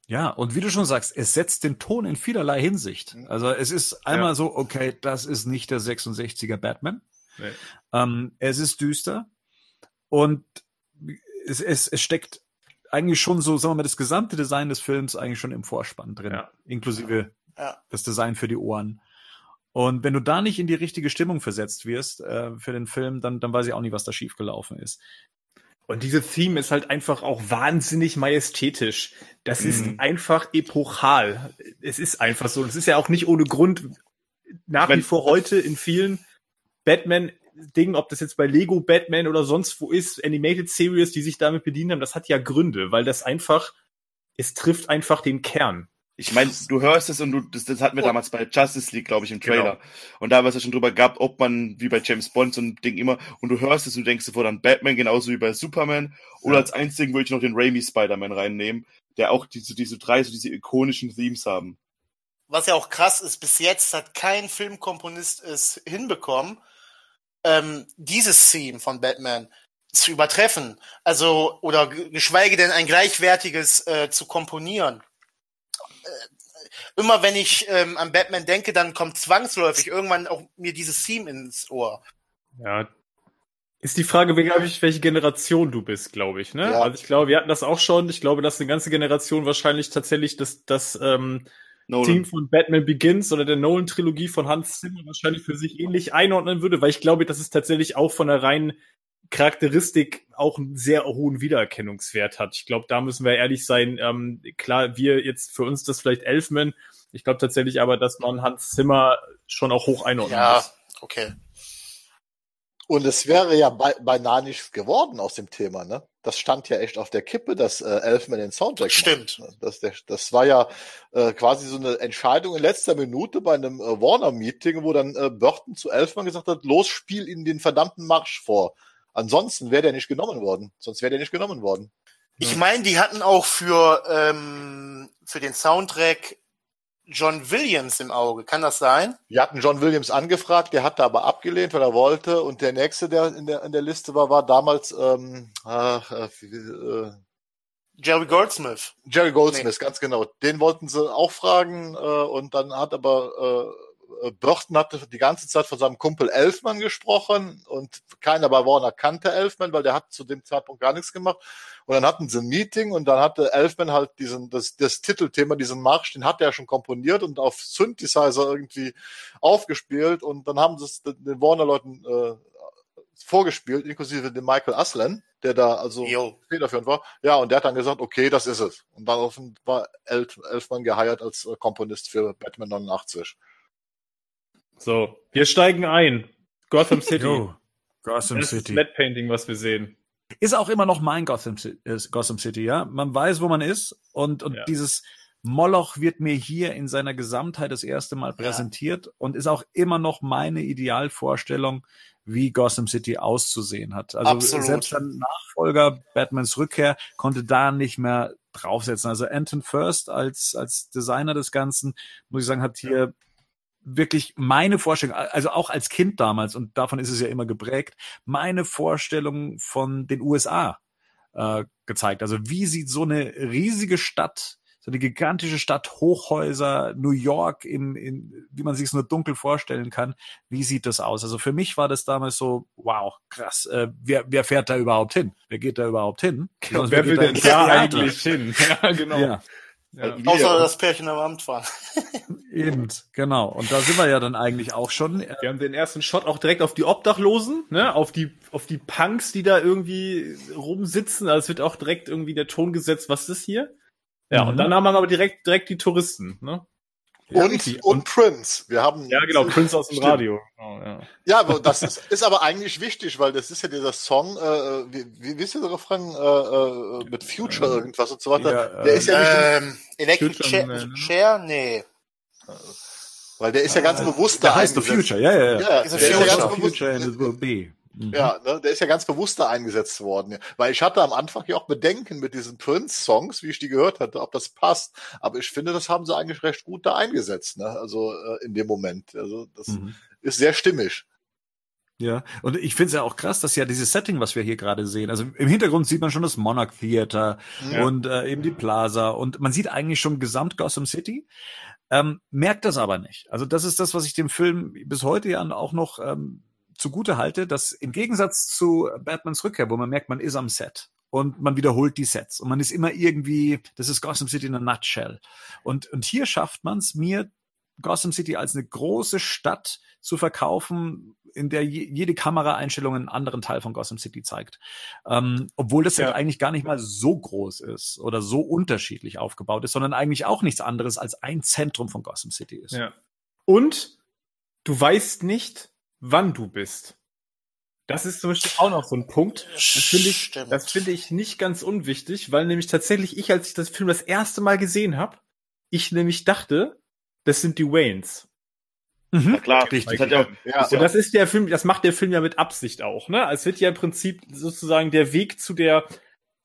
Ja, und wie du schon sagst, es setzt den Ton in vielerlei Hinsicht. Mhm. Also es ist einmal ja. so, okay, das ist nicht der 66er Batman. Nee. Ähm, es ist düster und es, es, es steckt eigentlich schon so, sagen wir mal, das gesamte Design des Films eigentlich schon im Vorspann drin, ja. inklusive ja. das Design für die Ohren. Und wenn du da nicht in die richtige Stimmung versetzt wirst äh, für den Film, dann, dann weiß ich auch nicht, was da schiefgelaufen ist. Und diese Theme ist halt einfach auch wahnsinnig majestätisch. Das mhm. ist einfach epochal. Es ist einfach so. Das ist ja auch nicht ohne Grund nach wie vor heute in vielen Batman-Dingen, ob das jetzt bei Lego Batman oder sonst wo ist, Animated Series, die sich damit bedient haben, das hat ja Gründe, weil das einfach, es trifft einfach den Kern. Ich meine, du hörst es und du, das, das hatten wir oh. damals bei Justice League, glaube ich, im Trailer. Genau. Und da war es ja schon drüber gehabt, ob man wie bei James Bond so ein Ding immer, und du hörst es und du denkst sofort an Batman, genauso wie bei Superman. Oder ja. als einzigen würde ich noch den Raimi Spider-Man reinnehmen, der auch diese, diese drei, so diese ikonischen Themes haben. Was ja auch krass ist, bis jetzt hat kein Filmkomponist es hinbekommen, ähm, dieses Theme von Batman zu übertreffen. Also, oder geschweige denn ein gleichwertiges äh, zu komponieren immer wenn ich ähm, an Batman denke, dann kommt zwangsläufig irgendwann auch mir dieses Theme ins Ohr. Ja. Ist die Frage, glaube ich, welche Generation du bist, glaube ich, ne? Ja. Also ich glaube, wir hatten das auch schon. Ich glaube, dass eine ganze Generation wahrscheinlich tatsächlich das, das ähm, Team von Batman Begins oder der Nolan-Trilogie von Hans Zimmer wahrscheinlich für sich ähnlich einordnen würde, weil ich glaube, das ist tatsächlich auch von der reinen Charakteristik auch einen sehr hohen Wiedererkennungswert hat. Ich glaube, da müssen wir ehrlich sein. Ähm, klar, wir jetzt für uns das vielleicht Elfman. Ich glaube tatsächlich aber, dass man Hans Zimmer schon auch hoch einordnen ja, muss. Ja, okay. Und es wäre ja be beinahe nichts geworden aus dem Thema, ne? Das stand ja echt auf der Kippe, dass äh, Elfman den Soundtrack Stimmt. Macht. Das, der, das war ja äh, quasi so eine Entscheidung in letzter Minute bei einem äh, Warner-Meeting, wo dann äh, Burton zu Elfman gesagt hat, los, spiel ihnen den verdammten Marsch vor. Ansonsten wäre der nicht genommen worden. Sonst wäre der nicht genommen worden. Ich meine, die hatten auch für, ähm, für den Soundtrack John Williams im Auge. Kann das sein? Wir hatten John Williams angefragt, der hat da aber abgelehnt, weil er wollte. Und der nächste, der in der, in der Liste war, war damals ähm, äh, äh, Jerry Goldsmith. Jerry Goldsmith, nee. ganz genau. Den wollten sie auch fragen äh, und dann hat aber äh, Burton hatte die ganze Zeit von seinem Kumpel Elfman gesprochen und keiner bei Warner kannte Elfman, weil der hat zu dem Zeitpunkt gar nichts gemacht. Und dann hatten sie ein Meeting und dann hatte Elfman halt diesen, das, das Titelthema, diesen Marsch, den hat er schon komponiert und auf Synthesizer irgendwie aufgespielt und dann haben sie es den Warner-Leuten äh, vorgespielt, inklusive dem Michael Aslan, der da also federführend war. Ja, und der hat dann gesagt, okay, das ist es. Und daraufhin war Elf, Elfman geheiert als äh, Komponist für Batman 89. So, wir steigen ein. Gotham <laughs> City. Yo, Gotham das City. Ist Matte Painting, was wir sehen. Ist auch immer noch mein Gotham, Gotham City, ja. Man weiß, wo man ist und, und ja. dieses Moloch wird mir hier in seiner Gesamtheit das erste Mal präsentiert ja. und ist auch immer noch meine Idealvorstellung, wie Gotham City auszusehen hat. Also Absolut. selbst der Nachfolger Batmans Rückkehr konnte da nicht mehr draufsetzen. Also Anton First als, als Designer des Ganzen, muss ich sagen, hat hier wirklich meine Vorstellung, also auch als Kind damals, und davon ist es ja immer geprägt, meine Vorstellung von den USA äh, gezeigt. Also wie sieht so eine riesige Stadt, so eine gigantische Stadt, Hochhäuser, New York, im, in, wie man sich es nur dunkel vorstellen kann. Wie sieht das aus? Also für mich war das damals so, wow, krass. Äh, wer, wer fährt da überhaupt hin? Wer geht da überhaupt hin? Genau, wer, wer will denn da eigentlich hin? <laughs> Ja, genau. Ja. Ja. Außer das Pärchen am Amt war. <laughs> Eben, genau. Und da sind wir ja dann eigentlich auch schon. Wir haben den ersten Shot auch direkt auf die Obdachlosen, ne, auf die, auf die Punks, die da irgendwie rumsitzen. Also es wird auch direkt irgendwie der Ton gesetzt, was ist hier? Ja, mhm. und dann haben wir aber direkt, direkt die Touristen, ne? Und, und, Prince. Wir haben ja genau Prince aus dem stimmt. Radio. Oh, ja. ja, aber das ist, ist aber eigentlich wichtig, weil das ist ja dieser Song, äh, wie, wie, wie ist der Refrain äh, äh, mit Future irgendwas und so weiter. Ja, der ist ja ähm, Electric Chair, ne? Chair, nee. Weil der ist ja ganz bewusst da. Der heißt The Future, ja, ja, ja. ja der ist ja ganz bewusst, Future and it will be. Mhm. Ja, ne, der ist ja ganz bewusst da eingesetzt worden. Weil ich hatte am Anfang ja auch Bedenken mit diesen Prince-Songs, wie ich die gehört hatte, ob das passt. Aber ich finde, das haben sie eigentlich recht gut da eingesetzt, ne? Also äh, in dem Moment. Also das mhm. ist sehr stimmig. Ja, und ich finde es ja auch krass, dass ja dieses Setting, was wir hier gerade sehen, also im Hintergrund sieht man schon das Monarch Theater ja. und äh, eben die Plaza und man sieht eigentlich schon gesamt Gotham City, ähm, merkt das aber nicht. Also das ist das, was ich dem Film bis heute ja auch noch ähm, zugute halte, dass im Gegensatz zu Batmans Rückkehr, wo man merkt, man ist am Set und man wiederholt die Sets und man ist immer irgendwie, das ist Gotham City in a nutshell. Und, und hier schafft man es mir, Gotham City als eine große Stadt zu verkaufen, in der je, jede Kameraeinstellung einen anderen Teil von Gotham City zeigt. Ähm, obwohl das ja. Set eigentlich gar nicht mal so groß ist oder so unterschiedlich aufgebaut ist, sondern eigentlich auch nichts anderes als ein Zentrum von Gotham City ist. Ja. Und du weißt nicht, wann du bist. Das ist zum Beispiel auch noch so ein Punkt. Das finde ich, das finde ich nicht ganz unwichtig, weil nämlich tatsächlich ich, als ich das Film das erste Mal gesehen habe, ich nämlich dachte, das sind die Waynes. Mhm. Ja, klar, richtig. Das, ja, ja. Und das ist der Film, das macht der Film ja mit Absicht auch, ne? Es wird ja im Prinzip sozusagen der Weg zu der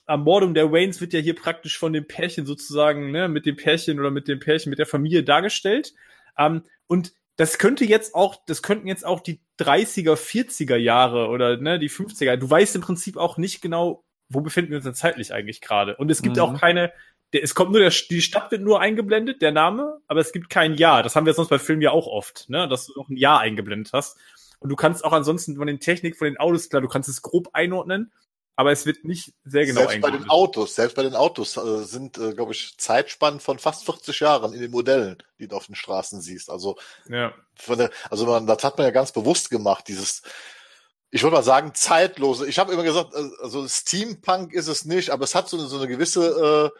Ermordung der Waynes wird ja hier praktisch von dem Pärchen sozusagen, ne, mit dem Pärchen oder mit dem Pärchen, mit der Familie dargestellt. Ähm, und das könnte jetzt auch, das könnten jetzt auch die 30er, 40er Jahre oder ne, die 50er. Du weißt im Prinzip auch nicht genau, wo befinden wir uns denn zeitlich eigentlich gerade. Und es gibt mhm. auch keine, der, es kommt nur der, die Stadt wird nur eingeblendet, der Name, aber es gibt kein Jahr. Das haben wir sonst bei Filmen ja auch oft, ne, dass du noch ein Jahr eingeblendet hast. Und du kannst auch ansonsten von den Technik, von den Autos, klar, du kannst es grob einordnen, aber es wird nicht sehr genau Selbst bei den Autos, selbst bei den Autos äh, sind, äh, glaube ich, Zeitspannen von fast 40 Jahren in den Modellen, die du auf den Straßen siehst. Also, ja. Der, also man, das hat man ja ganz bewusst gemacht, dieses, ich würde mal sagen, zeitlose. Ich habe immer gesagt, äh, also Steampunk ist es nicht, aber es hat so eine, so eine gewisse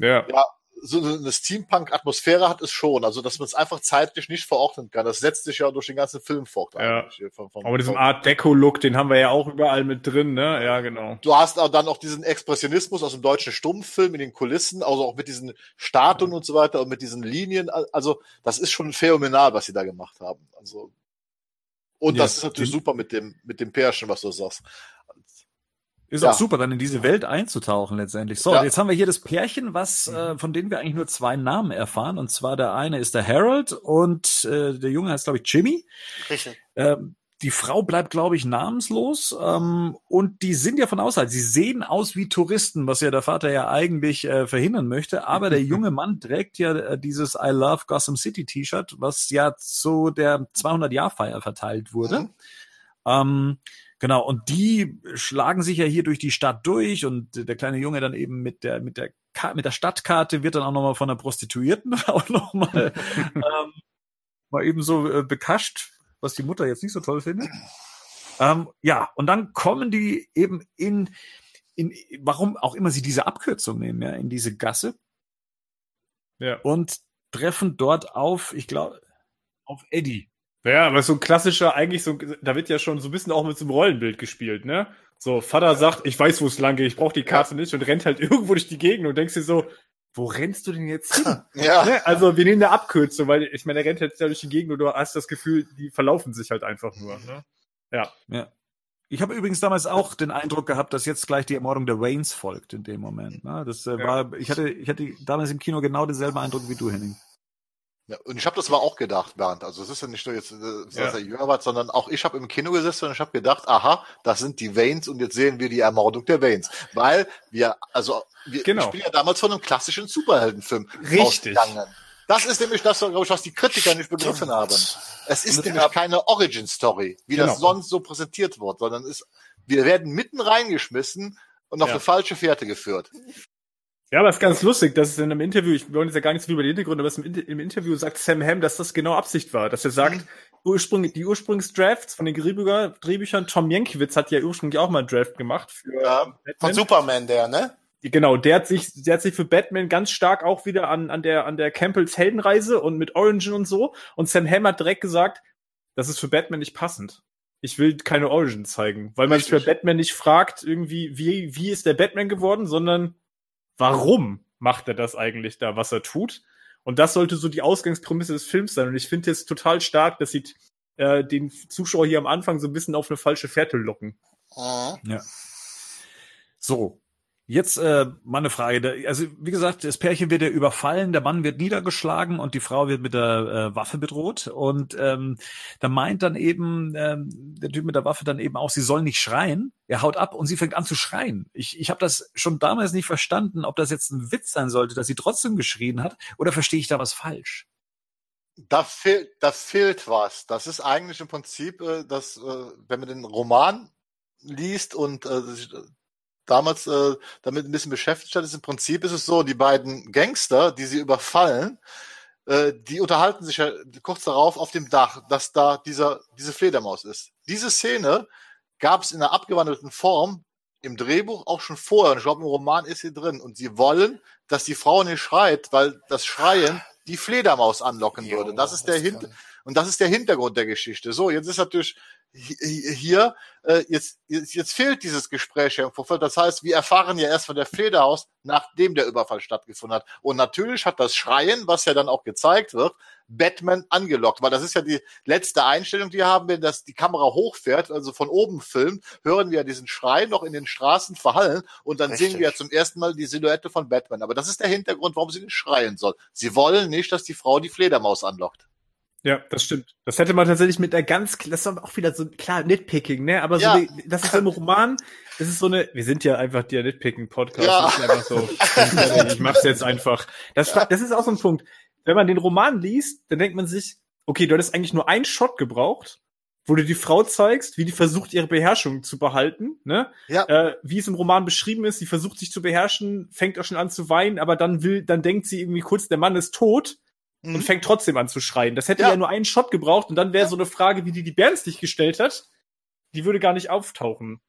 äh, ja. ja so eine Steampunk-Atmosphäre hat es schon. Also, dass man es einfach zeitlich nicht verordnen kann. Das setzt sich ja durch den ganzen Film fort. Ja. Von, von, Aber diesen Art Deco-Look, den haben wir ja auch überall mit drin, ne? Ja, genau. Du hast auch dann auch diesen Expressionismus aus dem deutschen Stummfilm in den Kulissen, also auch mit diesen Statuen ja. und so weiter und mit diesen Linien. Also, das ist schon phänomenal, was sie da gemacht haben. Also, und ja, das ist natürlich super mit dem, mit dem Pärchen, was du sagst. Ist ja. auch super, dann in diese Welt einzutauchen letztendlich. So, ja. jetzt haben wir hier das Pärchen, was äh, von denen wir eigentlich nur zwei Namen erfahren. Und zwar der eine ist der Harold und äh, der Junge heißt, glaube ich, Jimmy. Richtig. Ähm, die Frau bleibt, glaube ich, namenslos. Ähm, und die sind ja von außerhalb. Sie sehen aus wie Touristen, was ja der Vater ja eigentlich äh, verhindern möchte. Aber der <laughs> junge Mann trägt ja äh, dieses I Love Gotham City T-Shirt, was ja zu der 200-Jahr-Feier verteilt wurde. Mhm. Ähm, Genau, und die schlagen sich ja hier durch die Stadt durch und der kleine Junge dann eben mit der, mit der, mit der Stadtkarte wird dann auch nochmal von der Prostituierten <laughs> auch nochmal <laughs> ähm, mal eben so äh, bekascht, was die Mutter jetzt nicht so toll findet. Ähm, ja, und dann kommen die eben in, in, warum auch immer sie diese Abkürzung nehmen, ja, in diese Gasse. Ja. Und treffen dort auf, ich glaube, auf Eddie. Ja, aber so ein klassischer, eigentlich so, da wird ja schon so ein bisschen auch mit so einem Rollenbild gespielt, ne? So, Vater sagt, ich weiß, wo es lang geht, ich brauche die Karte nicht und rennt halt <laughs> irgendwo durch die Gegend und denkst dir so, wo rennst du denn jetzt hin? <laughs> ja. Ne? Also wir nehmen eine Abkürzung, weil ich meine, er rennt jetzt ja durch die Gegend und du hast das Gefühl, die verlaufen sich halt einfach nur. Ne? Ja. Ja. Ich habe übrigens damals auch den Eindruck gehabt, dass jetzt gleich die Ermordung der Waynes folgt in dem Moment. Ne? Das äh, ja. war, ich hatte, ich hatte damals im Kino genau denselben Eindruck wie du, Henning. Ja, und ich habe das aber auch gedacht, Bernd. Also es ist ja nicht nur jetzt, äh, dass ja. er jünger war, sondern auch ich habe im Kino gesessen und ich habe gedacht, aha, das sind die Waynes und jetzt sehen wir die Ermordung der Waynes. Weil wir, also wir, genau. bin ja damals von einem klassischen Superheldenfilm Richtig. ausgegangen. Das ist nämlich das, glaube ich, was die Kritiker nicht begriffen haben. Es ist nämlich keine Origin-Story, wie genau. das sonst so präsentiert wird, sondern ist, wir werden mitten reingeschmissen und auf ja. eine falsche Fährte geführt. Ja, aber es ist ganz lustig, dass es in einem Interview, ich wollte jetzt ja gar nicht so viel über die Hintergründe, aber im, im, Interview sagt Sam Hamm, dass das genau Absicht war, dass er sagt, mhm. Ursprung, die Ursprungsdrafts von den Drehbücher, Drehbüchern, Tom Jenkiewicz hat ja ursprünglich auch mal einen Draft gemacht. Für ja, von Superman der, ne? Genau, der hat sich, der hat sich für Batman ganz stark auch wieder an, an der, an der Campbells Heldenreise und mit Origin und so. Und Sam Hamm hat direkt gesagt, das ist für Batman nicht passend. Ich will keine Origin zeigen, weil man sich für Batman nicht fragt, irgendwie, wie, wie ist der Batman geworden, sondern warum macht er das eigentlich da, was er tut? Und das sollte so die Ausgangsprämisse des Films sein. Und ich finde es total stark, dass sie äh, den Zuschauer hier am Anfang so ein bisschen auf eine falsche Fährte locken. Mhm. Ja. So, Jetzt äh, mal eine Frage. Also wie gesagt, das Pärchen wird ja überfallen, der Mann wird niedergeschlagen und die Frau wird mit der äh, Waffe bedroht. Und ähm, da meint dann eben ähm, der Typ mit der Waffe dann eben auch, sie soll nicht schreien. Er haut ab und sie fängt an zu schreien. Ich, ich habe das schon damals nicht verstanden, ob das jetzt ein Witz sein sollte, dass sie trotzdem geschrien hat, oder verstehe ich da was falsch? Da fehlt, da fehlt was. Das ist eigentlich im Prinzip, äh, dass, äh, wenn man den Roman liest und äh, damals äh, damit ein bisschen beschäftigt hat, ist im Prinzip ist es so, die beiden Gangster, die sie überfallen, äh, die unterhalten sich ja kurz darauf auf dem Dach, dass da dieser diese Fledermaus ist. Diese Szene gab es in einer abgewandelten Form im Drehbuch auch schon vorher. Und ich glaube, im Roman ist sie drin. Und sie wollen, dass die Frau nicht schreit, weil das Schreien die Fledermaus anlocken würde. Das ist der Hintergrund. Und das ist der Hintergrund der Geschichte. So, jetzt ist natürlich hier, äh, jetzt, jetzt, jetzt fehlt dieses Gespräch im Vorfeld. Das heißt, wir erfahren ja erst von der Flederhaus, nachdem der Überfall stattgefunden hat. Und natürlich hat das Schreien, was ja dann auch gezeigt wird, Batman angelockt, weil das ist ja die letzte Einstellung, die wir haben, wenn das die Kamera hochfährt, also von oben filmt, hören wir diesen Schrei noch in den Straßen verhallen und dann Richtig. sehen wir ja zum ersten Mal die Silhouette von Batman. Aber das ist der Hintergrund, warum sie nicht schreien soll. Sie wollen nicht, dass die Frau die Fledermaus anlockt. Ja, das stimmt. Das hätte man tatsächlich mit der ganz, das ist auch wieder so klar Nitpicking, ne? Aber so, ja. eine, das ist so ein Roman. Das ist so eine. Wir sind ja einfach der Nitpicking Podcast. Ja. Das ist einfach so. ich mach's jetzt einfach. Das, das ist auch so ein Punkt. Wenn man den Roman liest, dann denkt man sich, okay, du hättest eigentlich nur einen Shot gebraucht, wo du die Frau zeigst, wie die versucht, ihre Beherrschung zu behalten, ne? Ja. Äh, wie es im Roman beschrieben ist, sie versucht sich zu beherrschen, fängt auch schon an zu weinen, aber dann will, dann denkt sie irgendwie kurz, der Mann ist tot mhm. und fängt trotzdem an zu schreien. Das hätte ja, ja nur einen Shot gebraucht und dann wäre so eine Frage, wie die die Bernslich gestellt hat, die würde gar nicht auftauchen.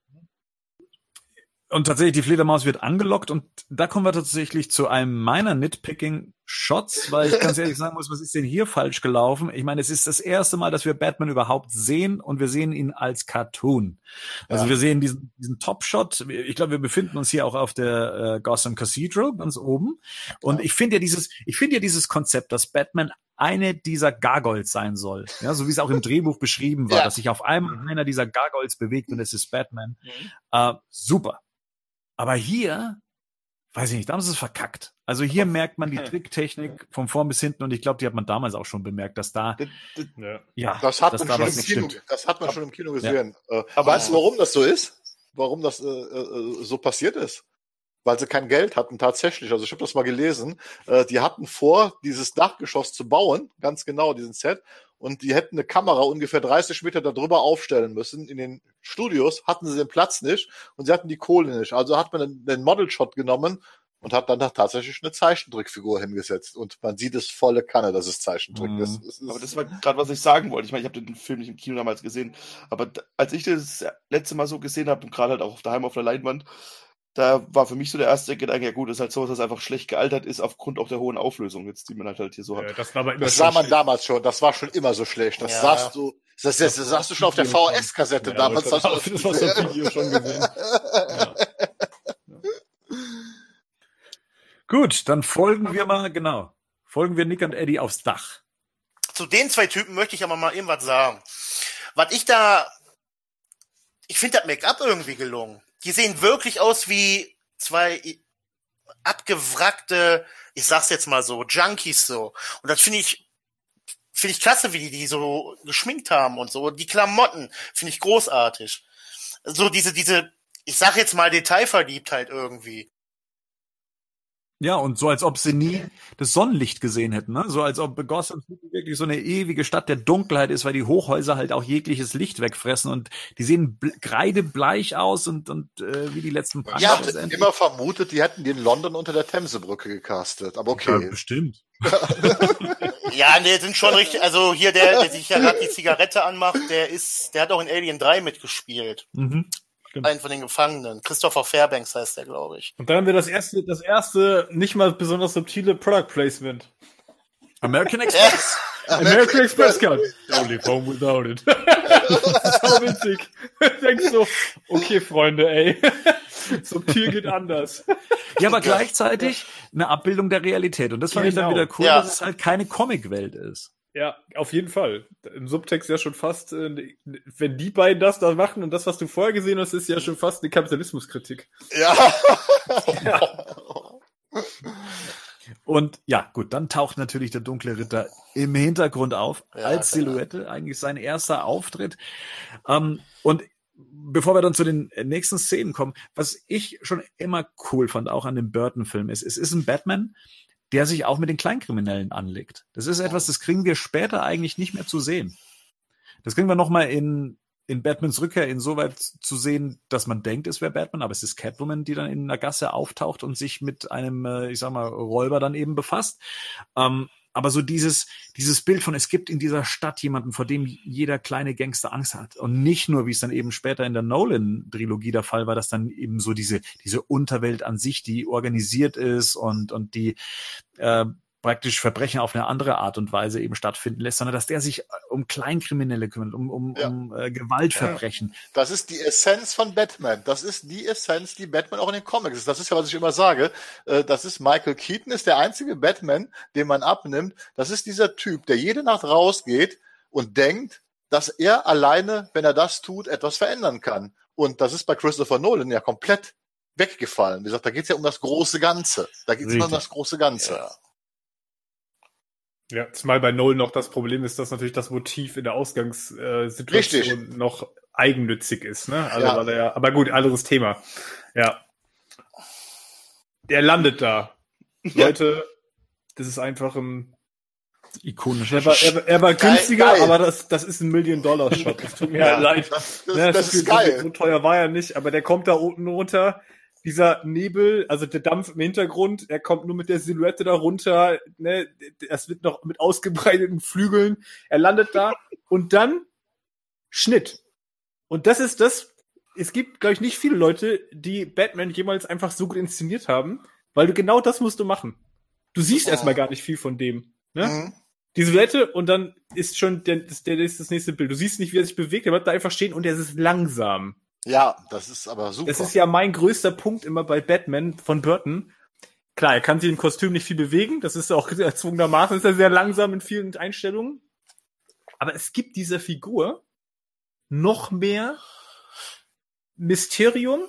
Und tatsächlich, die Fledermaus wird angelockt und da kommen wir tatsächlich zu einem meiner Nitpicking-Shots, weil ich ganz <laughs> ehrlich sagen muss, was ist denn hier falsch gelaufen? Ich meine, es ist das erste Mal, dass wir Batman überhaupt sehen und wir sehen ihn als Cartoon. Also ja. wir sehen diesen, diesen Top-Shot. Ich glaube, wir befinden uns hier auch auf der äh, Gotham Cathedral ganz oben. Und ja. ich finde ja dieses, ich finde ja dieses Konzept, dass Batman eine dieser Gargoyles sein soll. Ja, so wie es auch im Drehbuch beschrieben war, ja. dass sich auf einmal mhm. einer dieser Gargoyles bewegt und es ist Batman. Mhm. Äh, super. Aber hier, weiß ich nicht, da haben sie es verkackt. Also hier merkt man die Tricktechnik von vorn bis hinten und ich glaube, die hat man damals auch schon bemerkt, dass da ja, das hat man da schon im Kino, das hat man schon im Kino gesehen. Ja. Äh, Aber weißt du, warum das so ist? Warum das äh, äh, so passiert ist? Weil sie kein Geld hatten tatsächlich. Also ich habe das mal gelesen. Äh, die hatten vor, dieses Dachgeschoss zu bauen, ganz genau diesen Set, und die hätten eine Kamera ungefähr 30 Meter darüber aufstellen müssen. In den Studios hatten sie den Platz nicht und sie hatten die Kohle nicht. Also hat man den Model-Shot genommen und hat dann tatsächlich eine Zeichentrickfigur hingesetzt. Und man sieht es volle Kanne, dass es Zeichentrick mhm. ist. ist. Aber das war gerade, was ich sagen wollte. Ich meine, ich habe den Film nicht im Kino damals gesehen, aber als ich das letzte Mal so gesehen habe und gerade halt auch daheim auf der Leinwand, da war für mich so der erste Gedanke, ja gut, ist halt so, dass einfach schlecht gealtert ist aufgrund auch der hohen Auflösung jetzt, die man halt, halt hier so hat. Ja, das war, aber immer das sah man schlecht. damals schon, das war schon immer so schlecht. Das ja. sahst du, das, das, das sahst du schon auf der VHS-Kassette ja, damals. Das, das, <laughs> das hast du auf Video schon gesehen. Ja. Gut, dann folgen wir mal, genau, folgen wir Nick und Eddie aufs Dach. Zu den zwei Typen möchte ich aber mal irgendwas sagen. Was ich da, ich finde das Make-up irgendwie gelungen die sehen wirklich aus wie zwei abgewrackte, ich sag's jetzt mal so, Junkies so. Und das finde ich Finde ich klasse, wie die die so geschminkt haben und so. Die Klamotten finde ich großartig. So diese, diese, ich sag jetzt mal Detailverliebtheit irgendwie. Ja, und so als ob sie nie das Sonnenlicht gesehen hätten, ne? So als ob Gotham City wirklich so eine ewige Stadt der Dunkelheit ist, weil die Hochhäuser halt auch jegliches Licht wegfressen und die sehen kreidebleich aus und, und äh, wie die letzten Punks. Ja, ich habe immer vermutet, die hätten die in London unter der Themsebrücke gecastet, aber okay. Ja, bestimmt. <laughs> <laughs> ja, die sind schon richtig, also hier der, der sich ja gerade die Zigarette anmacht, der ist, der hat auch in Alien 3 mitgespielt. Mhm. Stimmt. Einen von den Gefangenen. Christopher Fairbanks heißt der, glaube ich. Und dann haben wir das erste, das erste nicht mal besonders subtile Product Placement. American <laughs> Express. American Express Card. Don't leave home without it. so witzig. Denkst du, okay, Freunde, ey. Subtil geht anders. Ja, aber <laughs> gleichzeitig eine Abbildung der Realität. Und das fand genau. ich dann genau. wieder cool, ja. dass es halt keine Comicwelt ist. Ja, auf jeden Fall. Im Subtext ja schon fast, äh, wenn die beiden das da machen und das, was du vorher gesehen hast, ist ja schon fast eine Kapitalismuskritik. Ja. ja. <laughs> Und ja, gut, dann taucht natürlich der dunkle Ritter im Hintergrund auf, ja, als Silhouette, ja. eigentlich sein erster Auftritt. Ähm, und bevor wir dann zu den nächsten Szenen kommen, was ich schon immer cool fand, auch an dem Burton-Film, ist, es ist ein Batman, der sich auch mit den Kleinkriminellen anlegt. Das ist etwas, das kriegen wir später eigentlich nicht mehr zu sehen. Das kriegen wir nochmal in, in Batmans Rückkehr insoweit zu sehen, dass man denkt, es wäre Batman, aber es ist Catwoman, die dann in der Gasse auftaucht und sich mit einem, äh, ich sag mal, Räuber dann eben befasst. Ähm, aber so dieses, dieses Bild von, es gibt in dieser Stadt jemanden, vor dem jeder kleine Gangster Angst hat. Und nicht nur, wie es dann eben später in der Nolan-Trilogie der Fall war, dass dann eben so diese, diese Unterwelt an sich, die organisiert ist und, und die, äh, praktisch Verbrechen auf eine andere Art und Weise eben stattfinden lässt, sondern dass der sich äh, um Kleinkriminelle kümmert, um, um, ja. um äh, Gewaltverbrechen. Das ist die Essenz von Batman. Das ist die Essenz, die Batman auch in den Comics ist. Das ist ja, was ich immer sage. Äh, das ist Michael Keaton, ist der einzige Batman, den man abnimmt. Das ist dieser Typ, der jede Nacht rausgeht und denkt, dass er alleine, wenn er das tut, etwas verändern kann. Und das ist bei Christopher Nolan ja komplett weggefallen. Wie gesagt, da geht es ja um das große Ganze. Da geht es immer um das große Ganze. Ja. Ja, zumal bei Nolan noch das Problem ist, dass natürlich das Motiv in der Ausgangssituation noch eigennützig ist, ne? Also, ja. Er, aber gut, anderes Thema. Ja. Der landet da. <laughs> Leute, das ist einfach ein ikonischer er war, er, er war günstiger, geil. aber das, das ist ein Million-Dollar-Shot. Das <laughs> tut mir ja, leid. Das, das, ja, das, das ist geil. So teuer war er nicht, aber der kommt da unten runter dieser Nebel, also der Dampf im Hintergrund, er kommt nur mit der Silhouette da runter, ne, es wird noch mit ausgebreiteten Flügeln, er landet da <laughs> und dann Schnitt. Und das ist das, es gibt, glaube ich, nicht viele Leute, die Batman jemals einfach so gut inszeniert haben, weil du genau das musst du machen. Du siehst oh. erstmal gar nicht viel von dem. Ne? Mhm. Die Silhouette und dann ist schon der, das, der, das, das nächste Bild. Du siehst nicht, wie er sich bewegt, er bleibt da einfach stehen und er ist langsam. Ja, das ist aber super. Das ist ja mein größter Punkt immer bei Batman von Burton. Klar, er kann sich im Kostüm nicht viel bewegen. Das ist auch <laughs> erzwungenermaßen, ist er sehr langsam in vielen Einstellungen. Aber es gibt dieser Figur noch mehr Mysterium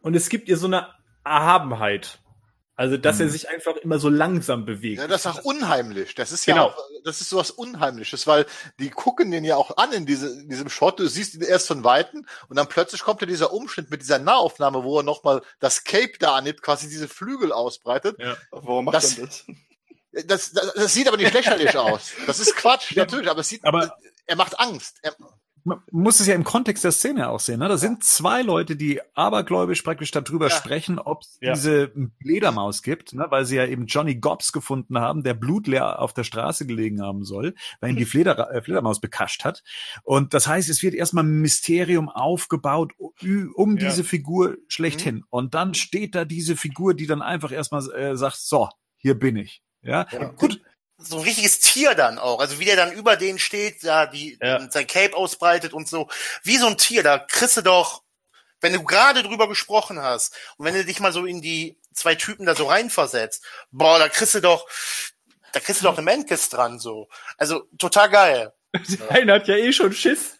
und es gibt ihr so eine Erhabenheit. Also, dass mhm. er sich einfach immer so langsam bewegt. Ja, das ist auch unheimlich. Das ist genau. ja auch, das ist sowas Unheimliches, weil die gucken den ja auch an in, diese, in diesem Shot. Du siehst ihn erst von Weitem und dann plötzlich kommt ja dieser Umschnitt mit dieser Nahaufnahme, wo er nochmal das Cape da annimmt, quasi diese Flügel ausbreitet. Ja. Warum macht das, das? Das, das? Das sieht aber nicht lächerlich <laughs> aus. Das ist Quatsch, natürlich, aber es sieht, aber er macht Angst. Er, man muss es ja im Kontext der Szene auch sehen. Ne? Da sind zwei Leute, die abergläubisch praktisch darüber ja. sprechen, ob es ja. diese Fledermaus gibt, ne? weil sie ja eben Johnny Gobbs gefunden haben, der blutleer auf der Straße gelegen haben soll, weil ihn die Fleder, äh, Fledermaus bekascht hat. Und das heißt, es wird erstmal ein Mysterium aufgebaut um diese Figur schlechthin. Mhm. Und dann steht da diese Figur, die dann einfach erstmal äh, sagt, so, hier bin ich. Ja, ja. gut so ein richtiges Tier dann auch. Also wie der dann über denen steht, da die ja. sein Cape ausbreitet und so. Wie so ein Tier, da kriegst du doch, wenn du gerade drüber gesprochen hast und wenn du dich mal so in die zwei Typen da so reinversetzt, boah, da kriegst du doch, da kriegst du doch eine Menkes dran so. Also total geil. <laughs> Der eine hat ja eh schon Schiss.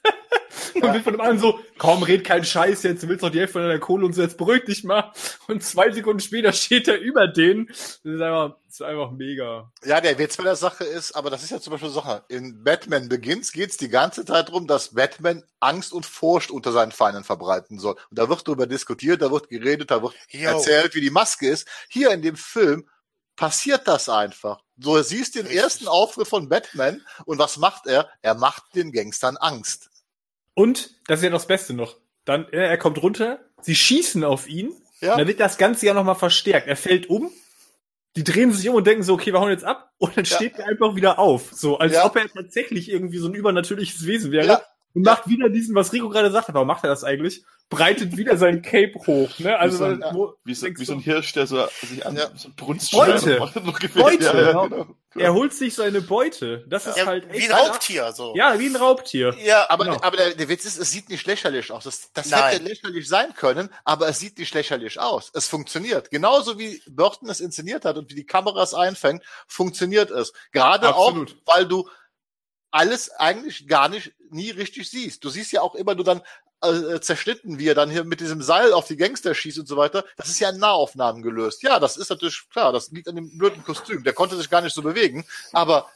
Man will von dem anderen so, komm, red keinen Scheiß jetzt, du willst doch die Hälfte von deiner Kohle und so, jetzt beruhig dich mal. Und zwei Sekunden später <laughs> steht er über den. Das ist einfach, das ist einfach mega. Ja, der Witz bei der Sache ist, aber das ist ja zum Beispiel so Sache. In Batman Begins geht's die ganze Zeit darum, dass Batman Angst und Furcht unter seinen Feinden verbreiten soll. Und da wird darüber diskutiert, da wird geredet, da wird Jo. erzählt, wie die Maske ist. Hier in dem Film passiert das einfach. So, du siehst den ersten Auftritt von Batman und was macht er? Er macht den Gangstern Angst. Und, das ist ja noch das Beste noch. Dann, äh, er kommt runter, sie schießen auf ihn, Ja. dann wird das Ganze ja nochmal verstärkt. Er fällt um, die drehen sich um und denken so, okay, wir hauen jetzt ab, und dann Ja. steht er einfach wieder auf. So, als Ja. ob er tatsächlich irgendwie so ein übernatürliches Wesen wäre. Und macht wieder diesen, was Rico gerade sagte, warum macht er das eigentlich? Breitet wieder sein Cape hoch, ne? Also, Wie so ein- wo, Wie so, wie so ein Hirsch, der so sich an Ja. so ein Brunst Beute. macht. <laughs> Beute, Ja, ja, genau. genau. er holt sich seine Beute. Das ist halt wie echt ein Raubtier, so. Ja, wie ein Raubtier. Ja, Aber, Genau. aber der, der Witz ist, es sieht nicht lächerlich aus. Das, das Nein. hätte lächerlich sein können, aber es sieht nicht lächerlich aus. Es funktioniert. Genauso wie Burton es inszeniert hat und wie die Kamera es einfängt, funktioniert es. Gerade Absolut. auch, weil du alles eigentlich gar nicht nie richtig siehst. Du siehst ja auch immer nur dann äh, zerschnitten, wie er dann hier mit diesem Seil auf die Gangster schießt und so weiter. Das ist ja in Nahaufnahmen gelöst. Ja, das ist natürlich klar. Das liegt an dem blöden Kostüm. Der konnte sich gar nicht so bewegen. Aber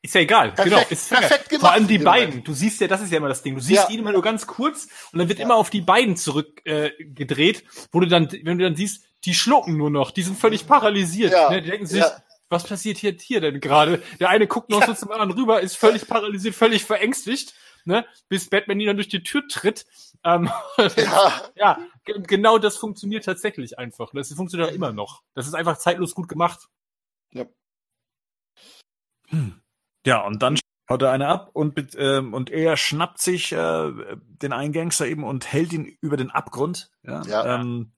Ist ja egal. Perfekt, genau. Ist perfekt Vor gemacht allem die beiden. Moment. Du siehst ja, das ist ja immer das Ding. Du siehst Ja. ihn immer nur ganz kurz und dann wird immer auf die beiden zurück äh, gedreht, wo du dann, wenn du dann siehst, die schlucken nur noch, die sind völlig paralysiert. Ja. Ne? Die denken sich, Ja. was passiert hier, hier denn gerade? Der eine guckt noch so zum anderen rüber, ist völlig paralysiert, völlig verängstigt, ne? bis Batman ihn dann durch die Tür tritt. Ähm, <laughs> ja, ja, ge- genau das funktioniert tatsächlich einfach. Das funktioniert auch immer noch. Das ist einfach zeitlos gut gemacht. Ja, und dann haut er eine ab und, ähm, und er schnappt sich äh, den einen Gangster eben und hält ihn über den Abgrund. Ja, Ja. Ähm,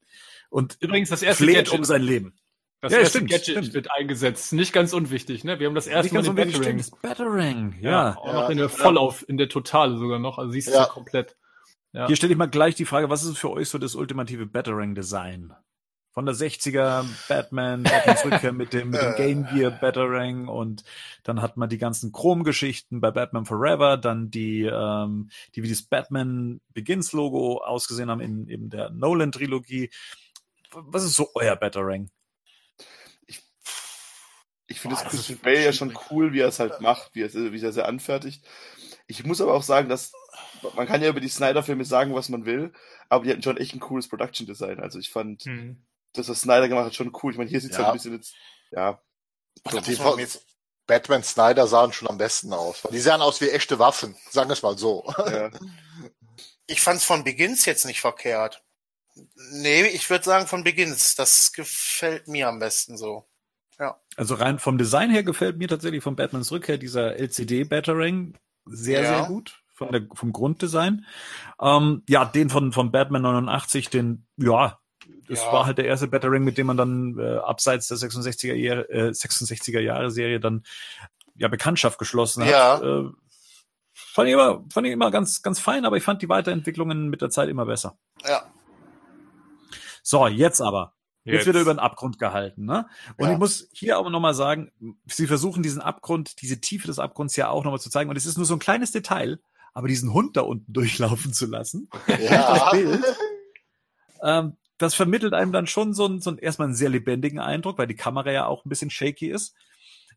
und Übrigens das erste fleht Gadget. um sein Leben. Das Ja, erste stimmt, Gadget stimmt. wird eingesetzt. Nicht ganz unwichtig, ne? Wir haben das erste Mal Nicht den ganz unwichtig, Battering. stimmt, das Battering, Ja, ja. auch noch Ja. in der Vollauf, in der Totale sogar noch. Also siehst du Ja. komplett. Ja. Hier stelle ich mal gleich die Frage, was ist für euch so das ultimative Battering-Design? Von der 60er Batman, Batmans Rückkehr mit dem, mit dem <laughs> Game Gear Battering und dann hat man die ganzen Chrom-Geschichten bei Batman Forever, dann die, ähm, die wie das Batman Begins Logo ausgesehen haben in eben der Nolan-Trilogie. Was ist so euer Battering? Ich finde das das ist Christian Bale ja schon cool, wie er es halt macht, wie er es wie er anfertigt. Ich muss aber auch sagen, dass man kann ja über die Snyder-Filme sagen, was man will, aber die hatten schon echt ein cooles Production-Design. Also ich fand Hm. das, was Snyder gemacht hat, schon cool. Ich meine, hier sieht es Ja. halt ein bisschen jetzt, ja, jetzt, Batman Snyder sahen schon am besten aus. Die sahen aus wie echte Waffen, sagen wir es mal so. ja. ich fand's von Begins jetzt nicht verkehrt. Nee, ich würde sagen von Begins. Das gefällt mir am besten so. Also rein vom Design her gefällt mir tatsächlich von Batmans Rückkehr dieser LCD-Battering sehr, Ja. sehr gut. Von der, vom Grunddesign. Ähm, ja, den von, von Batman 89, den, ja, das Ja. war halt der erste Battering, mit dem man dann äh, abseits der 66er, Jahre, äh, 66er Jahre Serie dann ja Bekanntschaft geschlossen hat. Ja. Äh, fand ich immer, fand ich immer ganz, ganz fein, aber ich fand die Weiterentwicklungen mit der Zeit immer besser. Ja. So, jetzt aber. Jetzt, Jetzt. wird er über den Abgrund gehalten, ne? Und Ja. ich muss hier aber nochmal sagen, sie versuchen diesen Abgrund, diese Tiefe des Abgrunds ja auch nochmal zu zeigen. Und es ist nur so ein kleines Detail, aber diesen Hund da unten <laughs> durchlaufen zu lassen, Ja. <laughs> das Bild, ähm, das vermittelt einem dann schon so einen, so einen erstmal einen sehr lebendigen Eindruck, weil die Kamera ja auch ein bisschen shaky ist.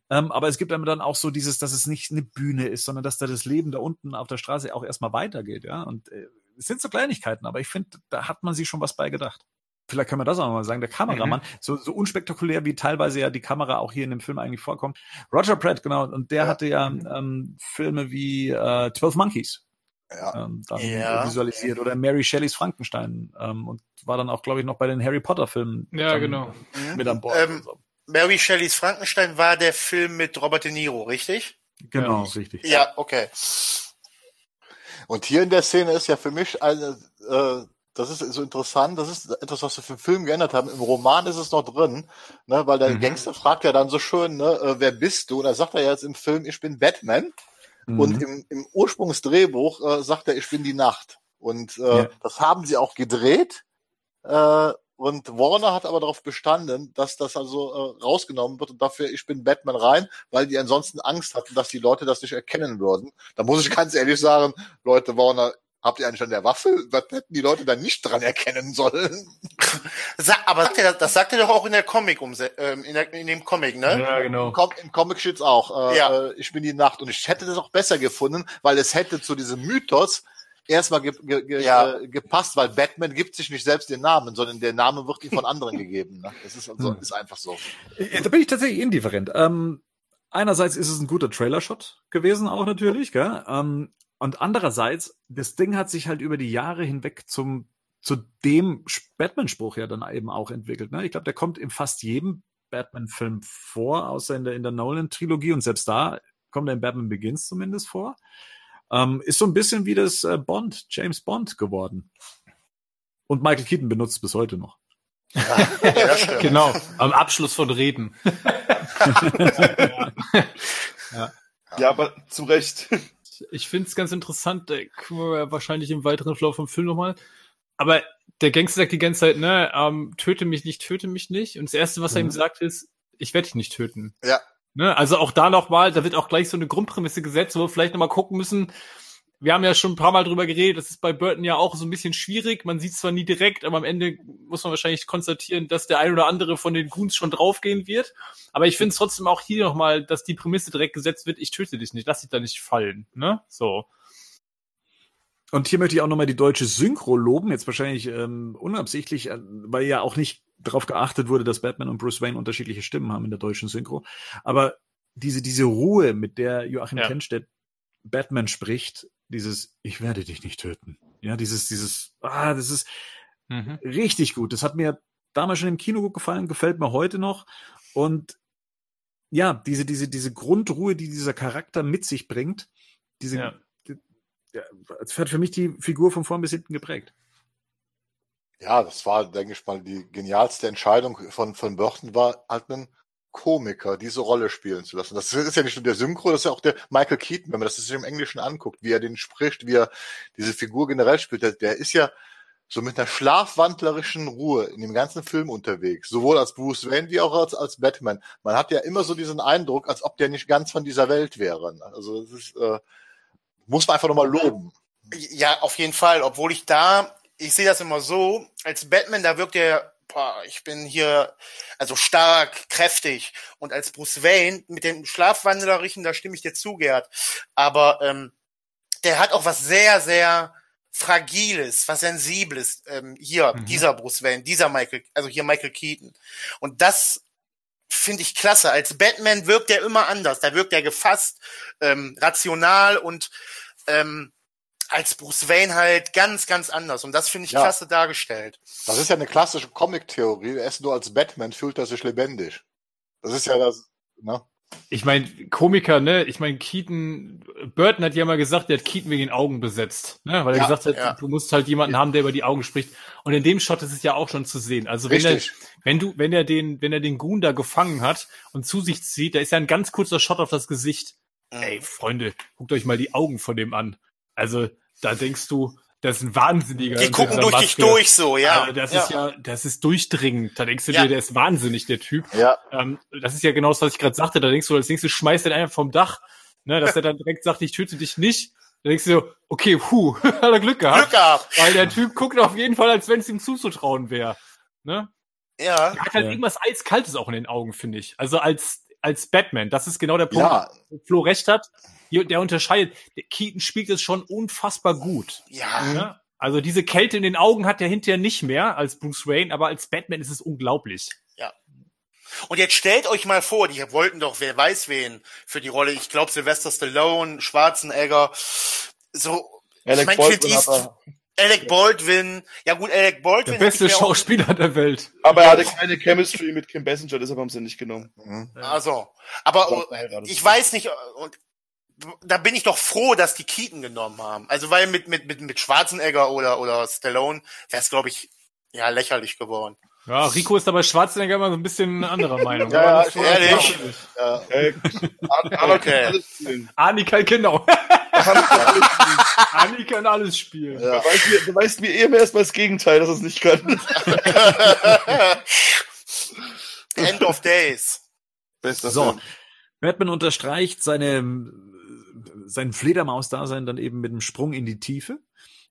Ähm, aber es gibt einem dann auch so dieses, dass es nicht eine Bühne ist, sondern dass da das Leben da unten auf der Straße auch erstmal weitergeht, ja. Und äh, es sind so Kleinigkeiten, aber ich finde, da hat man sich schon was bei gedacht. Vielleicht können wir das auch mal sagen. Der Kameramann, so, so unspektakulär wie teilweise ja die Kamera auch hier in dem Film eigentlich vorkommt. Roger Pratt, genau, und der Ja. hatte ja ähm, Filme wie äh, 12 Monkeys Ja. ähm, Ja. visualisiert oder Mary Shelleys Frankenstein ähm, und war dann auch, glaube ich, noch bei den Harry Potter Filmen Ja, genau. Mhm. mit an Bord. Ähm, so. Mary Shelleys Frankenstein war der Film mit Robert De Niro, richtig? Genau, ja. richtig. Ja, okay. Und hier in der Szene ist ja für mich eine, äh, das ist so interessant, das ist etwas, was wir für den Film geändert haben. Im Roman ist es noch drin, ne, weil der Mhm. Gangster fragt ja dann so schön, ne, äh, wer bist du? Und da sagt er jetzt im Film, ich bin Batman. Mhm. Und im, im Ursprungsdrehbuch äh, sagt er, ich bin die Nacht. Und äh, Ja. das haben sie auch gedreht. Äh, und Warner hat aber darauf bestanden, dass das also äh, rausgenommen wird und dafür ich bin Batman rein, weil die ansonsten Angst hatten, dass die Leute das nicht erkennen würden. Da muss ich ganz ehrlich sagen, Leute, Warner, habt ihr eigentlich an der Waffe? Was hätten die Leute dann nicht dran erkennen sollen? aber das sagt er doch auch in der Comic um ähm, in, der, in dem Comic, ne? Ja, genau. Im, Im Comic steht's auch. Äh, Ja. äh, ich bin die Nacht und ich hätte das auch besser gefunden, weil es hätte zu diesem Mythos erstmal ge ge ge Ja. äh, gepasst, weil Batman gibt sich nicht selbst den Namen, sondern der Name wird ihm von anderen <laughs> gegeben. Ne? Das ist, also, Hm. ist einfach so. Ja, Da bin ich tatsächlich indifferent. Ähm, einerseits ist es ein guter Trailer-Shot gewesen, auch natürlich, gell? Ähm, und andererseits, das Ding hat sich halt über die Jahre hinweg zum zu dem Batman-Spruch ja dann eben auch entwickelt. Ne? Ich glaube, der kommt in fast jedem Batman-Film vor, außer in der, in der Nolan-Trilogie und selbst da kommt er in Batman Begins zumindest vor. Ähm, ist so ein bisschen wie das äh, Bond, James Bond geworden. Und Michael Keaton benutzt es bis heute noch. Ja. Genau, am Abschluss von Reden. <laughs> Ja, aber zu Recht. Ich finde es ganz interessant, äh, wahrscheinlich im weiteren Verlauf vom Film nochmal. Aber der Gangster sagt die ganze Zeit, ne, ähm, töte mich nicht, töte mich nicht. Und das Erste, was er Mhm. ihm sagt, ist, ich werde dich nicht töten. Ja. Ne? Also auch da nochmal, da wird auch gleich so eine Grundprämisse gesetzt, wo wir vielleicht nochmal gucken müssen. Wir haben ja schon ein paar Mal drüber geredet, das ist bei Burton ja auch so ein bisschen schwierig. Man sieht zwar nie direkt, aber am Ende muss man wahrscheinlich konstatieren, dass der ein oder andere von den Goons schon draufgehen wird. Aber ich finde es trotzdem auch hier nochmal, dass die Prämisse direkt gesetzt wird, ich töte dich nicht, lass dich da nicht fallen. Ne? So. Und hier möchte ich auch nochmal die deutsche Synchro loben, jetzt wahrscheinlich ähm, unabsichtlich, äh, weil ja auch nicht darauf geachtet wurde, dass Batman und Bruce Wayne unterschiedliche Stimmen haben in der deutschen Synchro. Aber diese, diese Ruhe, mit der Joachim Ja. Kennstedt Batman spricht, dieses Ich werde dich nicht töten. Ja, dieses, dieses, ah, das ist Mhm. richtig gut. Das hat mir damals schon im Kino gut gefallen, gefällt mir heute noch. Und ja, diese, diese, diese Grundruhe, die dieser Charakter mit sich bringt, diese, Ja. die, ja, das hat für mich die Figur von vorn bis hinten geprägt. Ja, das war, denke ich mal, die genialste Entscheidung von, von Burton war, halt einen Komiker diese Rolle spielen zu lassen. Das ist ja nicht nur der Synchro, das ist ja auch der Michael Keaton, wenn man das sich im Englischen anguckt, wie er den spricht, wie er diese Figur generell spielt. Der, der ist ja so mit einer schlafwandlerischen Ruhe in dem ganzen Film unterwegs, sowohl als Bruce Wayne wie auch als, als Batman. Man hat ja immer so diesen Eindruck, als ob der nicht ganz von dieser Welt wäre. Also das ist, äh, muss man einfach nochmal loben. Ja, auf jeden Fall. Obwohl ich da, ich sehe das immer so, als Batman, da wirkt er, boah, ich bin hier, also stark, kräftig. Und als Bruce Wayne mit dem Schlafwandlerischen, da stimme ich dir zu, Gerd. Aber ähm, der hat auch was sehr, sehr Fragiles, was Sensibles. Ähm, hier, Mhm. dieser Bruce Wayne, dieser Michael, also hier Michael Keaton. Und das finde ich klasse. Als Batman wirkt er immer anders. Da wirkt er gefasst, ähm, rational und ähm, als Bruce Wayne halt ganz, ganz anders. Und das finde ich Ja. klasse dargestellt. Das ist ja eine klassische Comic-Theorie. Erst nur als Batman fühlt er sich lebendig. Das ist ja das, ne? Ich meine, Komiker, ne? Ich meine, Keaton, Burton hat ja mal gesagt, der hat Keaton wegen den Augen besetzt, ne? Weil er Ja, gesagt hat, ja. du musst halt jemanden haben, der über die Augen spricht. Und in dem Shot ist es ja auch schon zu sehen. Also wenn er, Richtig. wenn du, wenn er den, wenn er den Goon da gefangen hat und zu sich zieht, da ist ja ein ganz kurzer Shot auf das Gesicht. Ey, Freunde, guckt euch mal die Augen von dem an. Also, da denkst du, das ist ein Wahnsinniger. Die gucken durch dich Maske. durch so, ja. Also das ja. ist ja, das ist durchdringend. Da denkst du Ja. dir, der ist wahnsinnig, der Typ. Ja, Ähm, das ist ja genau das, was ich gerade sagte. Da denkst du, als nächstes schmeißt er den einfach vom Dach, ne, dass <laughs> er dann direkt sagt, ich töte dich nicht. Da denkst du so, okay, puh, <laughs> hat er Glück gehabt. Glück gehabt. Weil der Typ guckt auf jeden Fall, als wenn es ihm zuzutrauen wäre. Ne? Ja. Er hat halt Ja. irgendwas Eiskaltes auch in den Augen, finde ich. Also als, als Batman. Das ist genau der Punkt, ja, wo Flo recht hat. Der unterscheidet. Der Keaton spielt es schon unfassbar gut. Ja. Ne? Also diese Kälte in den Augen hat er hinterher nicht mehr als Bruce Wayne, aber als Batman ist es unglaublich. Und jetzt stellt euch mal vor, die wollten doch, wer weiß wen, für die Rolle. Ich glaube, Sylvester Stallone, Schwarzenegger, so, Alec ich mein, Baldwin Clint hat East- er, Alec Baldwin. Ja gut, Alec Baldwin. Der beste Schauspieler der Welt. aber er hatte keine Chemistry mit Kim Basinger, deshalb haben sie ihn nicht genommen. mhm. Also, aber ich weiß nicht, und da bin ich doch froh, dass die Keaton genommen haben. Also weil mit mit mit mit Schwarzenegger oder oder Stallone wäre es glaube ich ja lächerlich geworden. Ja, Rico ist aber Schwarzenegger immer so ein bisschen anderer Meinung. Ja, ja, ehrlich? ja. Okay. spielen. Anika, genau. <laughs> Anni kann alles spielen. Ja. Du, weißt mir, du weißt mir eben erstmal das Gegenteil, dass es nicht kann. <laughs> End of Days. Bester so. Film. Batman unterstreicht seine, sein Fledermaus-Dasein dann eben mit einem Sprung in die Tiefe.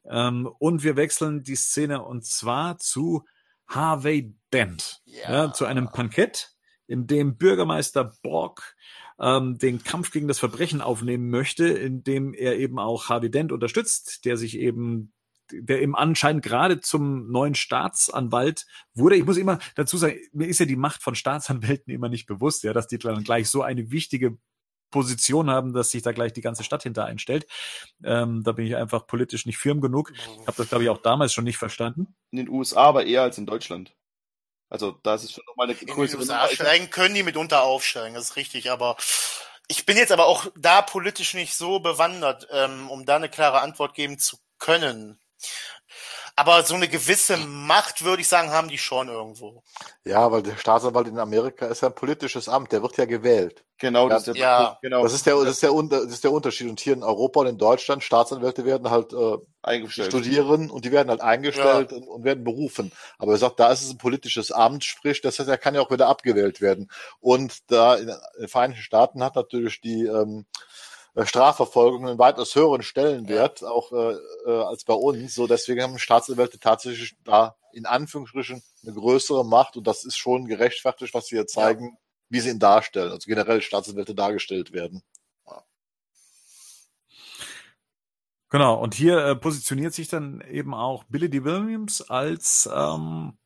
Ähm, und wir wechseln die Szene und zwar zu Harvey Dent, ja. ja zu einem Pankett, in dem Bürgermeister Borg ähm, den Kampf gegen das Verbrechen aufnehmen möchte, indem er eben auch Harvey Dent unterstützt, der sich eben der eben anscheinend gerade zum neuen Staatsanwalt wurde. Ich muss immer dazu sagen, mir ist ja die Macht von Staatsanwälten immer nicht bewusst, ja, dass die dann gleich so eine wichtige Position haben, dass sich da gleich die ganze Stadt hinter einstellt. Ähm, da bin ich einfach politisch nicht firm genug. Habe das, glaube ich, auch damals schon nicht verstanden. In den USA aber eher als in Deutschland. Also da ist es schon nochmal eine größere... In den USA steigen können die mitunter aufsteigen, das ist richtig, aber ich bin jetzt aber auch da politisch nicht so bewandert, ähm, um da eine klare Antwort geben zu können. Aber so eine gewisse Macht, würde ich sagen, haben die schon irgendwo. Ja, weil der Staatsanwalt in Amerika ist ja ein politisches Amt, der wird ja gewählt. Genau, das, ist, der, ja. genau. das, ist, der, das, ist der, das ist der Unterschied. Und hier in Europa und in Deutschland, Staatsanwälte werden halt äh, eingestellt. studieren und die werden halt eingestellt ja. und, und, werden berufen. Aber er sagt, da ist es ein politisches Amt, sprich, das heißt, er kann ja auch wieder abgewählt werden. Und da in den Vereinigten Staaten hat natürlich die ähm, äh, Strafverfolgung einen weitaus höheren Stellenwert, ja. auch äh, äh, als bei uns. So deswegen haben Staatsanwälte tatsächlich da in Anführungsstrichen eine größere Macht und das ist schon gerechtfertigt, was sie hier zeigen, ja. wie sie ihn darstellen. Also generell Staatsanwälte dargestellt werden. Genau, und hier äh, positioniert sich dann eben auch Billy D. Williams als ähm,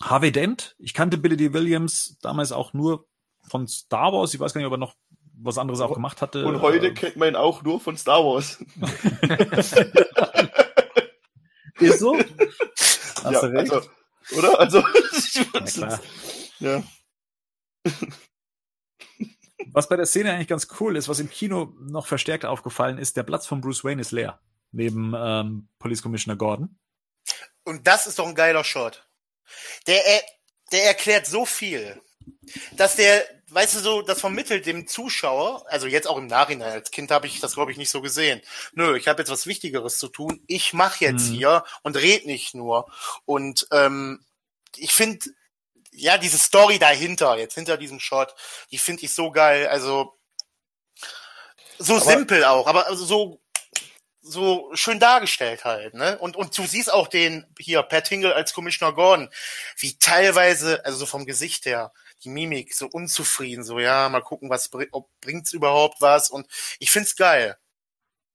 Harvey Dent. Ich kannte Billy D. Williams damals auch nur von Star Wars. Ich weiß gar nicht, ob er noch was anderes auch gemacht hatte. Und heute äh, kennt man ihn auch nur von Star Wars. <laughs> Ist so? <laughs> Hast ja, du recht? Also, oder? Also, <laughs> ja. Was bei der Szene eigentlich ganz cool ist, was im Kino noch verstärkt aufgefallen ist, der Platz von Bruce Wayne ist leer. Neben ähm, Police Commissioner Gordon. Und das ist doch ein geiler Shot. Der, der erklärt so viel, dass der, weißt du so, das vermittelt dem Zuschauer, also jetzt auch im Nachhinein, als Kind habe ich das glaube ich nicht so gesehen. Nö, ich habe jetzt was Wichtigeres zu tun. Ich mache jetzt mhm. hier und red nicht nur. Und ähm, ich finde, ja, diese Story dahinter, jetzt hinter diesem Shot, die finde ich so geil. Also so aber, simpel auch, aber also so so schön dargestellt halt, ne? Und und du siehst auch den hier Pat Hingle als Commissioner Gordon, wie teilweise, also so vom Gesicht her, die Mimik so unzufrieden, so ja, mal gucken, was ob bringt's überhaupt was und ich find's geil.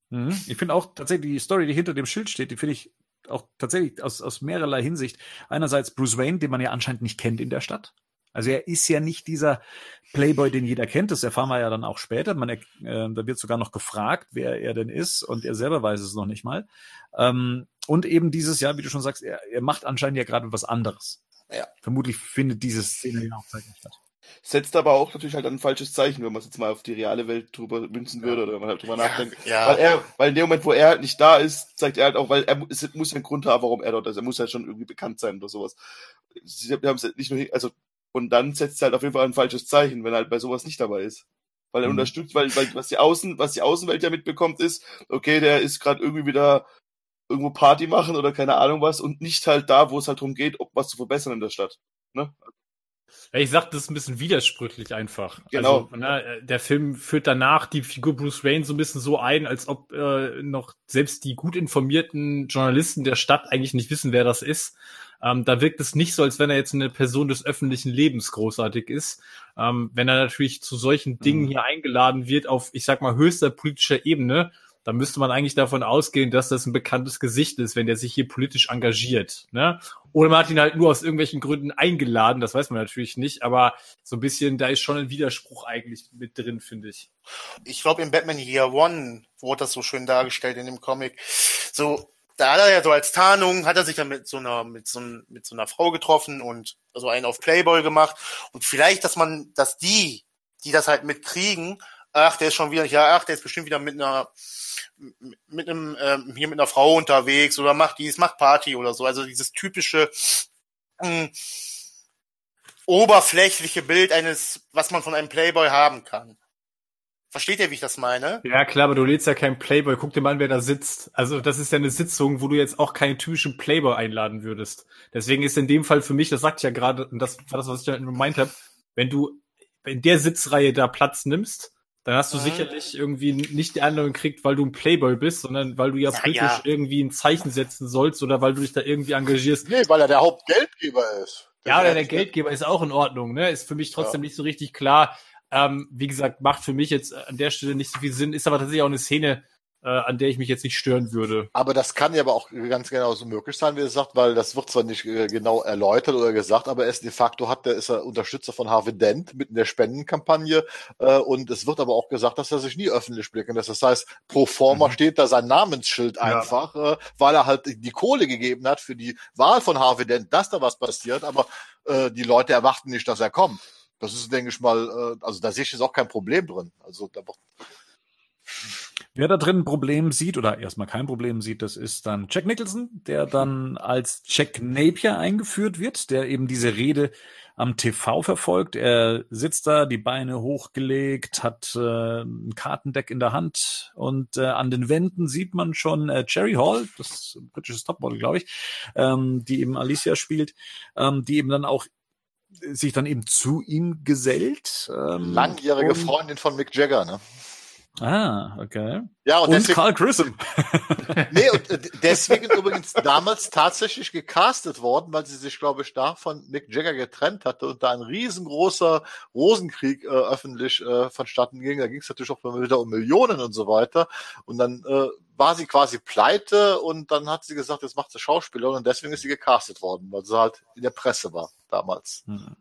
Mhm. Ich finde auch tatsächlich die Story, die hinter dem Schild steht, die finde ich auch tatsächlich aus, aus mehrerlei Hinsicht. Einerseits Bruce Wayne, den man ja anscheinend nicht kennt in der Stadt. Also er ist ja nicht dieser Playboy, den jeder kennt. Das erfahren wir ja dann auch später. Man, äh, da wird sogar noch gefragt, wer er denn ist, und er selber weiß es noch nicht mal. Ähm, und eben dieses Jahr, wie du schon sagst, er, er macht anscheinend ja gerade was anderes. Ja. Vermutlich findet diese Szene ja auch zeitlich statt. Setzt aber auch natürlich halt ein falsches Zeichen, wenn man es jetzt mal auf die reale Welt drüber münzen würde ja. oder wenn man halt drüber nachdenkt. Ja. Weil er, weil in dem Moment, wo er halt nicht da ist, zeigt er halt auch, weil er es muss ja einen Grund haben, warum er dort ist. Er muss halt schon irgendwie bekannt sein oder sowas. Sie haben es nicht nur, also, und dann setzt er halt auf jeden Fall ein falsches Zeichen, wenn er halt bei sowas nicht dabei ist. Weil er mhm. unterstützt, weil, weil was die Außen, was die Außenwelt ja mitbekommt, ist, okay, der ist gerade irgendwie wieder irgendwo Party machen oder keine Ahnung was und nicht halt da, wo es halt darum geht, ob was zu verbessern in der Stadt. Ne? Ja, ich sag, das ist ein bisschen widersprüchlich einfach. Genau. Also, ne, der Film führt danach die Figur Bruce Wayne so ein bisschen so ein, als ob äh, noch selbst die gut informierten Journalisten der Stadt eigentlich nicht wissen, wer das ist. Ähm, da wirkt es nicht so, als wenn er jetzt eine Person des öffentlichen Lebens großartig ist. Ähm, wenn er natürlich zu solchen Dingen mhm. hier eingeladen wird auf, ich sag mal, höchster politischer Ebene, da müsste man eigentlich davon ausgehen, dass das ein bekanntes Gesicht ist, wenn der sich hier politisch engagiert. Ne? Oder man hat ihn halt nur aus irgendwelchen Gründen eingeladen, das weiß man natürlich nicht, aber so ein bisschen, da ist schon ein Widerspruch eigentlich mit drin, finde ich. Ich glaube, in Batman Year One wurde das so schön dargestellt in dem Comic. So, da hat er ja so als Tarnung, hat er sich dann mit so einer, mit so, mit so einer Frau getroffen und so einen auf Playboy gemacht. Und vielleicht, dass man, dass die, die das halt mitkriegen, ach, der ist schon wieder, ja, ach, der ist bestimmt wieder mit einer, mit einem ähm, hier mit einer Frau unterwegs oder macht dies, macht Party oder so. Also dieses typische mh, hm, oberflächliche Bild eines, was man von einem Playboy haben kann. Versteht ihr, wie ich das meine? Ja, klar, aber du lädst ja keinen Playboy. Guck dir mal an, wer da sitzt. Also, das ist ja eine Sitzung, wo du jetzt auch keinen typischen Playboy einladen würdest. Deswegen ist in dem Fall für mich, das sagt ja gerade, und das war das, was ich da gemeint habe, wenn du in der Sitzreihe da Platz nimmst, dann hast du mhm. sicherlich irgendwie nicht die anderen gekriegt, weil du ein Playboy bist, sondern weil du ja, politisch ja. irgendwie ein Zeichen setzen sollst oder weil du dich da irgendwie engagierst. Nee, weil er der Hauptgeldgeber ist. Ja, oder der Geldgeber ist auch in Ordnung, ne? Ist für mich trotzdem ja. nicht so richtig klar, ähm, wie gesagt, macht für mich jetzt an der Stelle nicht so viel Sinn, ist aber tatsächlich auch eine Szene, äh, an der ich mich jetzt nicht stören würde. Aber das kann ja aber auch ganz genau so möglich sein, wie er sagt, weil das wird zwar nicht äh, genau erläutert oder gesagt, aber er ist de facto hat, der ist er Unterstützer von Harvey Dent mit in der Spendenkampagne äh, und es wird aber auch gesagt, dass er sich nie öffentlich blicken lässt. Das heißt, pro forma mhm. steht da sein Namensschild einfach, ja. äh, weil er halt die Kohle gegeben hat für die Wahl von Harvey Dent, dass da was passiert, aber äh, die Leute erwarten nicht, dass er kommt. Das ist, denke ich mal, äh, also da sehe ich jetzt auch kein Problem drin. Also da Wer da drin ein Problem sieht oder erstmal kein Problem sieht, das ist dann Jack Nicholson, der dann als Jack Napier eingeführt wird, der eben diese Rede am TV verfolgt. Er sitzt da, die Beine hochgelegt, hat äh, ein Kartendeck in der Hand und äh, an den Wänden sieht man schon äh, Cherry Hall, das britisches Topmodel, glaube ich, ähm, die eben Alicia spielt, ähm, die eben dann auch sich dann eben zu ihm gesellt. Ähm, Langjährige Freundin von Mick Jagger, ne? Ah, okay. Ja, und, und deswegen, Carl Grissom. <laughs> nee, und deswegen übrigens damals tatsächlich gecastet worden, weil sie sich, glaube ich, da von Mick Jagger getrennt hatte und da ein riesengroßer Rosenkrieg äh, öffentlich äh, vonstatten ging. Da ging es natürlich auch wieder um Millionen und so weiter. Und dann äh, war sie quasi pleite und dann hat sie gesagt, jetzt macht sie Schauspielerin und deswegen ist sie gecastet worden, weil sie halt in der Presse war damals. Hm.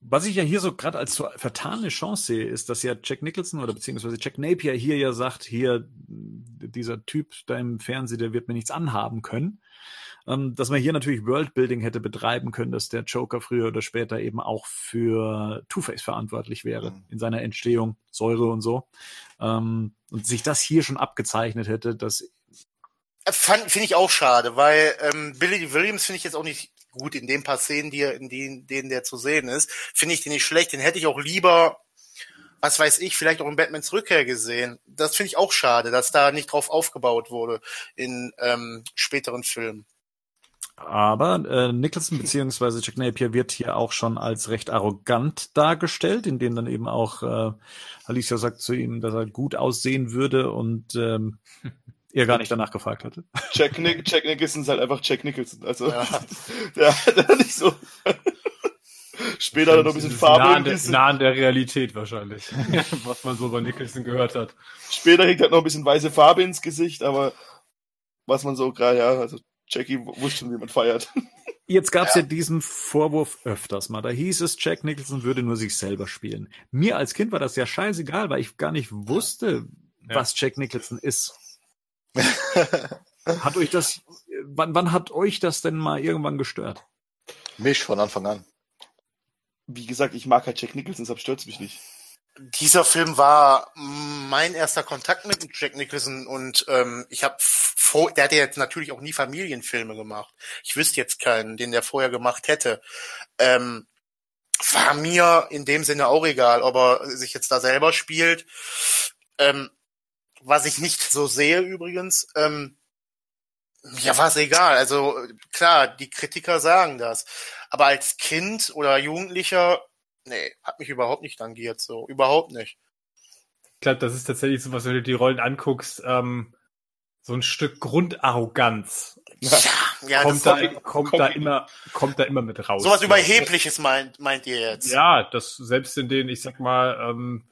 Was ich ja hier so gerade als so vertane Chance sehe, ist, dass ja Jack Nicholson oder beziehungsweise Jack Napier hier ja sagt, hier, dieser Typ da im Fernsehen, der wird mir nichts anhaben können. Ähm, dass man hier natürlich Worldbuilding hätte betreiben können, dass der Joker früher oder später eben auch für Two-Face verantwortlich wäre mhm. in seiner Entstehung, Säure und so. Ähm, und sich das hier schon abgezeichnet hätte, dass Finde ich auch schade, weil ähm, Billy Williams finde ich jetzt auch nicht gut in den paar Szenen, die er, in denen, denen der zu sehen ist, finde ich den nicht schlecht. Den hätte ich auch lieber, was weiß ich, vielleicht auch in Batmans Rückkehr gesehen. Das finde ich auch schade, dass da nicht drauf aufgebaut wurde in ähm, späteren Filmen. Aber äh, Nicholson beziehungsweise Jack Napier wird hier auch schon als recht arrogant dargestellt, in dem dann eben auch äh, Alicia sagt zu ihm, dass er gut aussehen würde und ähm, <laughs> er gar nicht danach gefragt hatte. <laughs> Jack, Nick, Jack Nicholson ist halt einfach Jack Nicholson. Also, ja, <laughs> der hat nicht so. <laughs> Später hat er noch ein bisschen Farbe. Nah an, der, nah an der Realität wahrscheinlich, was man so bei Nicholson gehört hat. Später hängt halt noch ein bisschen weiße Farbe ins Gesicht, aber was man so gerade, ja, also Jackie wusste schon, wie man feiert. Jetzt gab es ja. ja. diesen Vorwurf öfters mal. Da hieß es, Jack Nicholson würde nur sich selber spielen. Mir als Kind war das ja scheißegal, weil ich gar nicht wusste, ja. was Jack Nicholson ist. <laughs> hat euch das, wann, wann hat euch das denn mal irgendwann gestört? Mich von Anfang an. Wie gesagt, ich mag halt Jack Nicholson, deshalb stört es mich nicht. Dieser Film war mein erster Kontakt mit Jack Nicholson und ähm, ich habe vor, der hat ja jetzt natürlich auch nie Familienfilme gemacht. Ich wüsste jetzt keinen, den der vorher gemacht hätte. Ähm, war mir in dem Sinne auch egal, ob er sich jetzt da selber spielt. Ähm, was ich nicht so sehe übrigens, ähm, ja, war es egal. Also klar, die Kritiker sagen das. Aber als Kind oder Jugendlicher, nee, hat mich überhaupt nicht tangiert, so. Überhaupt nicht. Ich glaube, das ist tatsächlich so, was wenn du die Rollen anguckst, ähm, so ein Stück Grundarroganz. Ja, ja kommt, da, kommt, kommt da immer, kommt da immer mit raus. Sowas Überhebliches meint, meint ihr jetzt? Ja, das selbst in den, ich sag mal, ähm,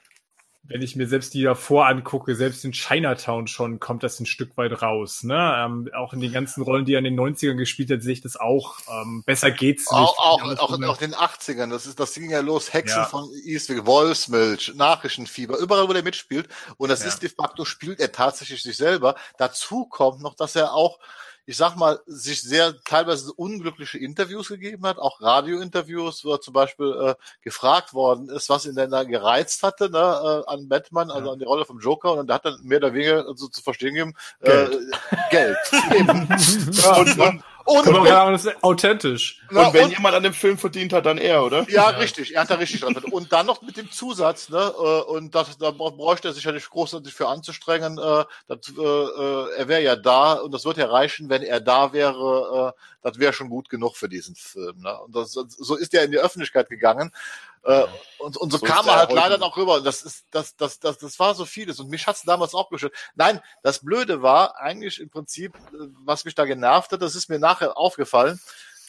wenn ich mir selbst die davor angucke, selbst in Chinatown schon, kommt das ein Stück weit raus. Ne? Ähm, auch in den ganzen Rollen, die er in den 90ern gespielt hat, sehe ich das auch. Ähm, besser geht's nicht. Auch, auch, auch, auch in den 80ern, das ist, das ging ja los, Hexen ja. von Eastwick, Wolfsmilch, Nachrichtenfieber, überall, wo er mitspielt. Und das ja. ist de facto, spielt er tatsächlich sich selber. Dazu kommt noch, dass er auch ich sag mal, sich sehr teilweise unglückliche Interviews gegeben hat, auch Radiointerviews, wo er zum Beispiel äh, gefragt worden ist, was ihn denn da gereizt hatte ne, äh, an Batman, also ja. an die Rolle vom Joker, und er hat dann mehr oder weniger so zu verstehen gegeben, Geld. Äh, Geld. <laughs> und, und, Und, und das ist authentisch. Na, und wenn und, jemand an dem Film verdient hat, dann er, oder? Ja, ja. richtig. Er hat da richtig dran verdient. Und dann noch mit dem Zusatz, ne, äh, und das, da bräuchte er sich ja nicht großartig für anzustrengen. Äh, das, äh, äh, er wäre ja da und das wird ja reichen, wenn er da wäre. Äh, das wäre schon gut genug für diesen Film. Ne? Und das, so ist er in die Öffentlichkeit gegangen. Äh, und, und so, so kam er halt leider noch rüber. Das ist, das, das, das, das war so vieles. Und mich hat's damals auch gestört. Nein, das Blöde war eigentlich im Prinzip, äh, was mich da genervt hat, das ist mir nachher aufgefallen.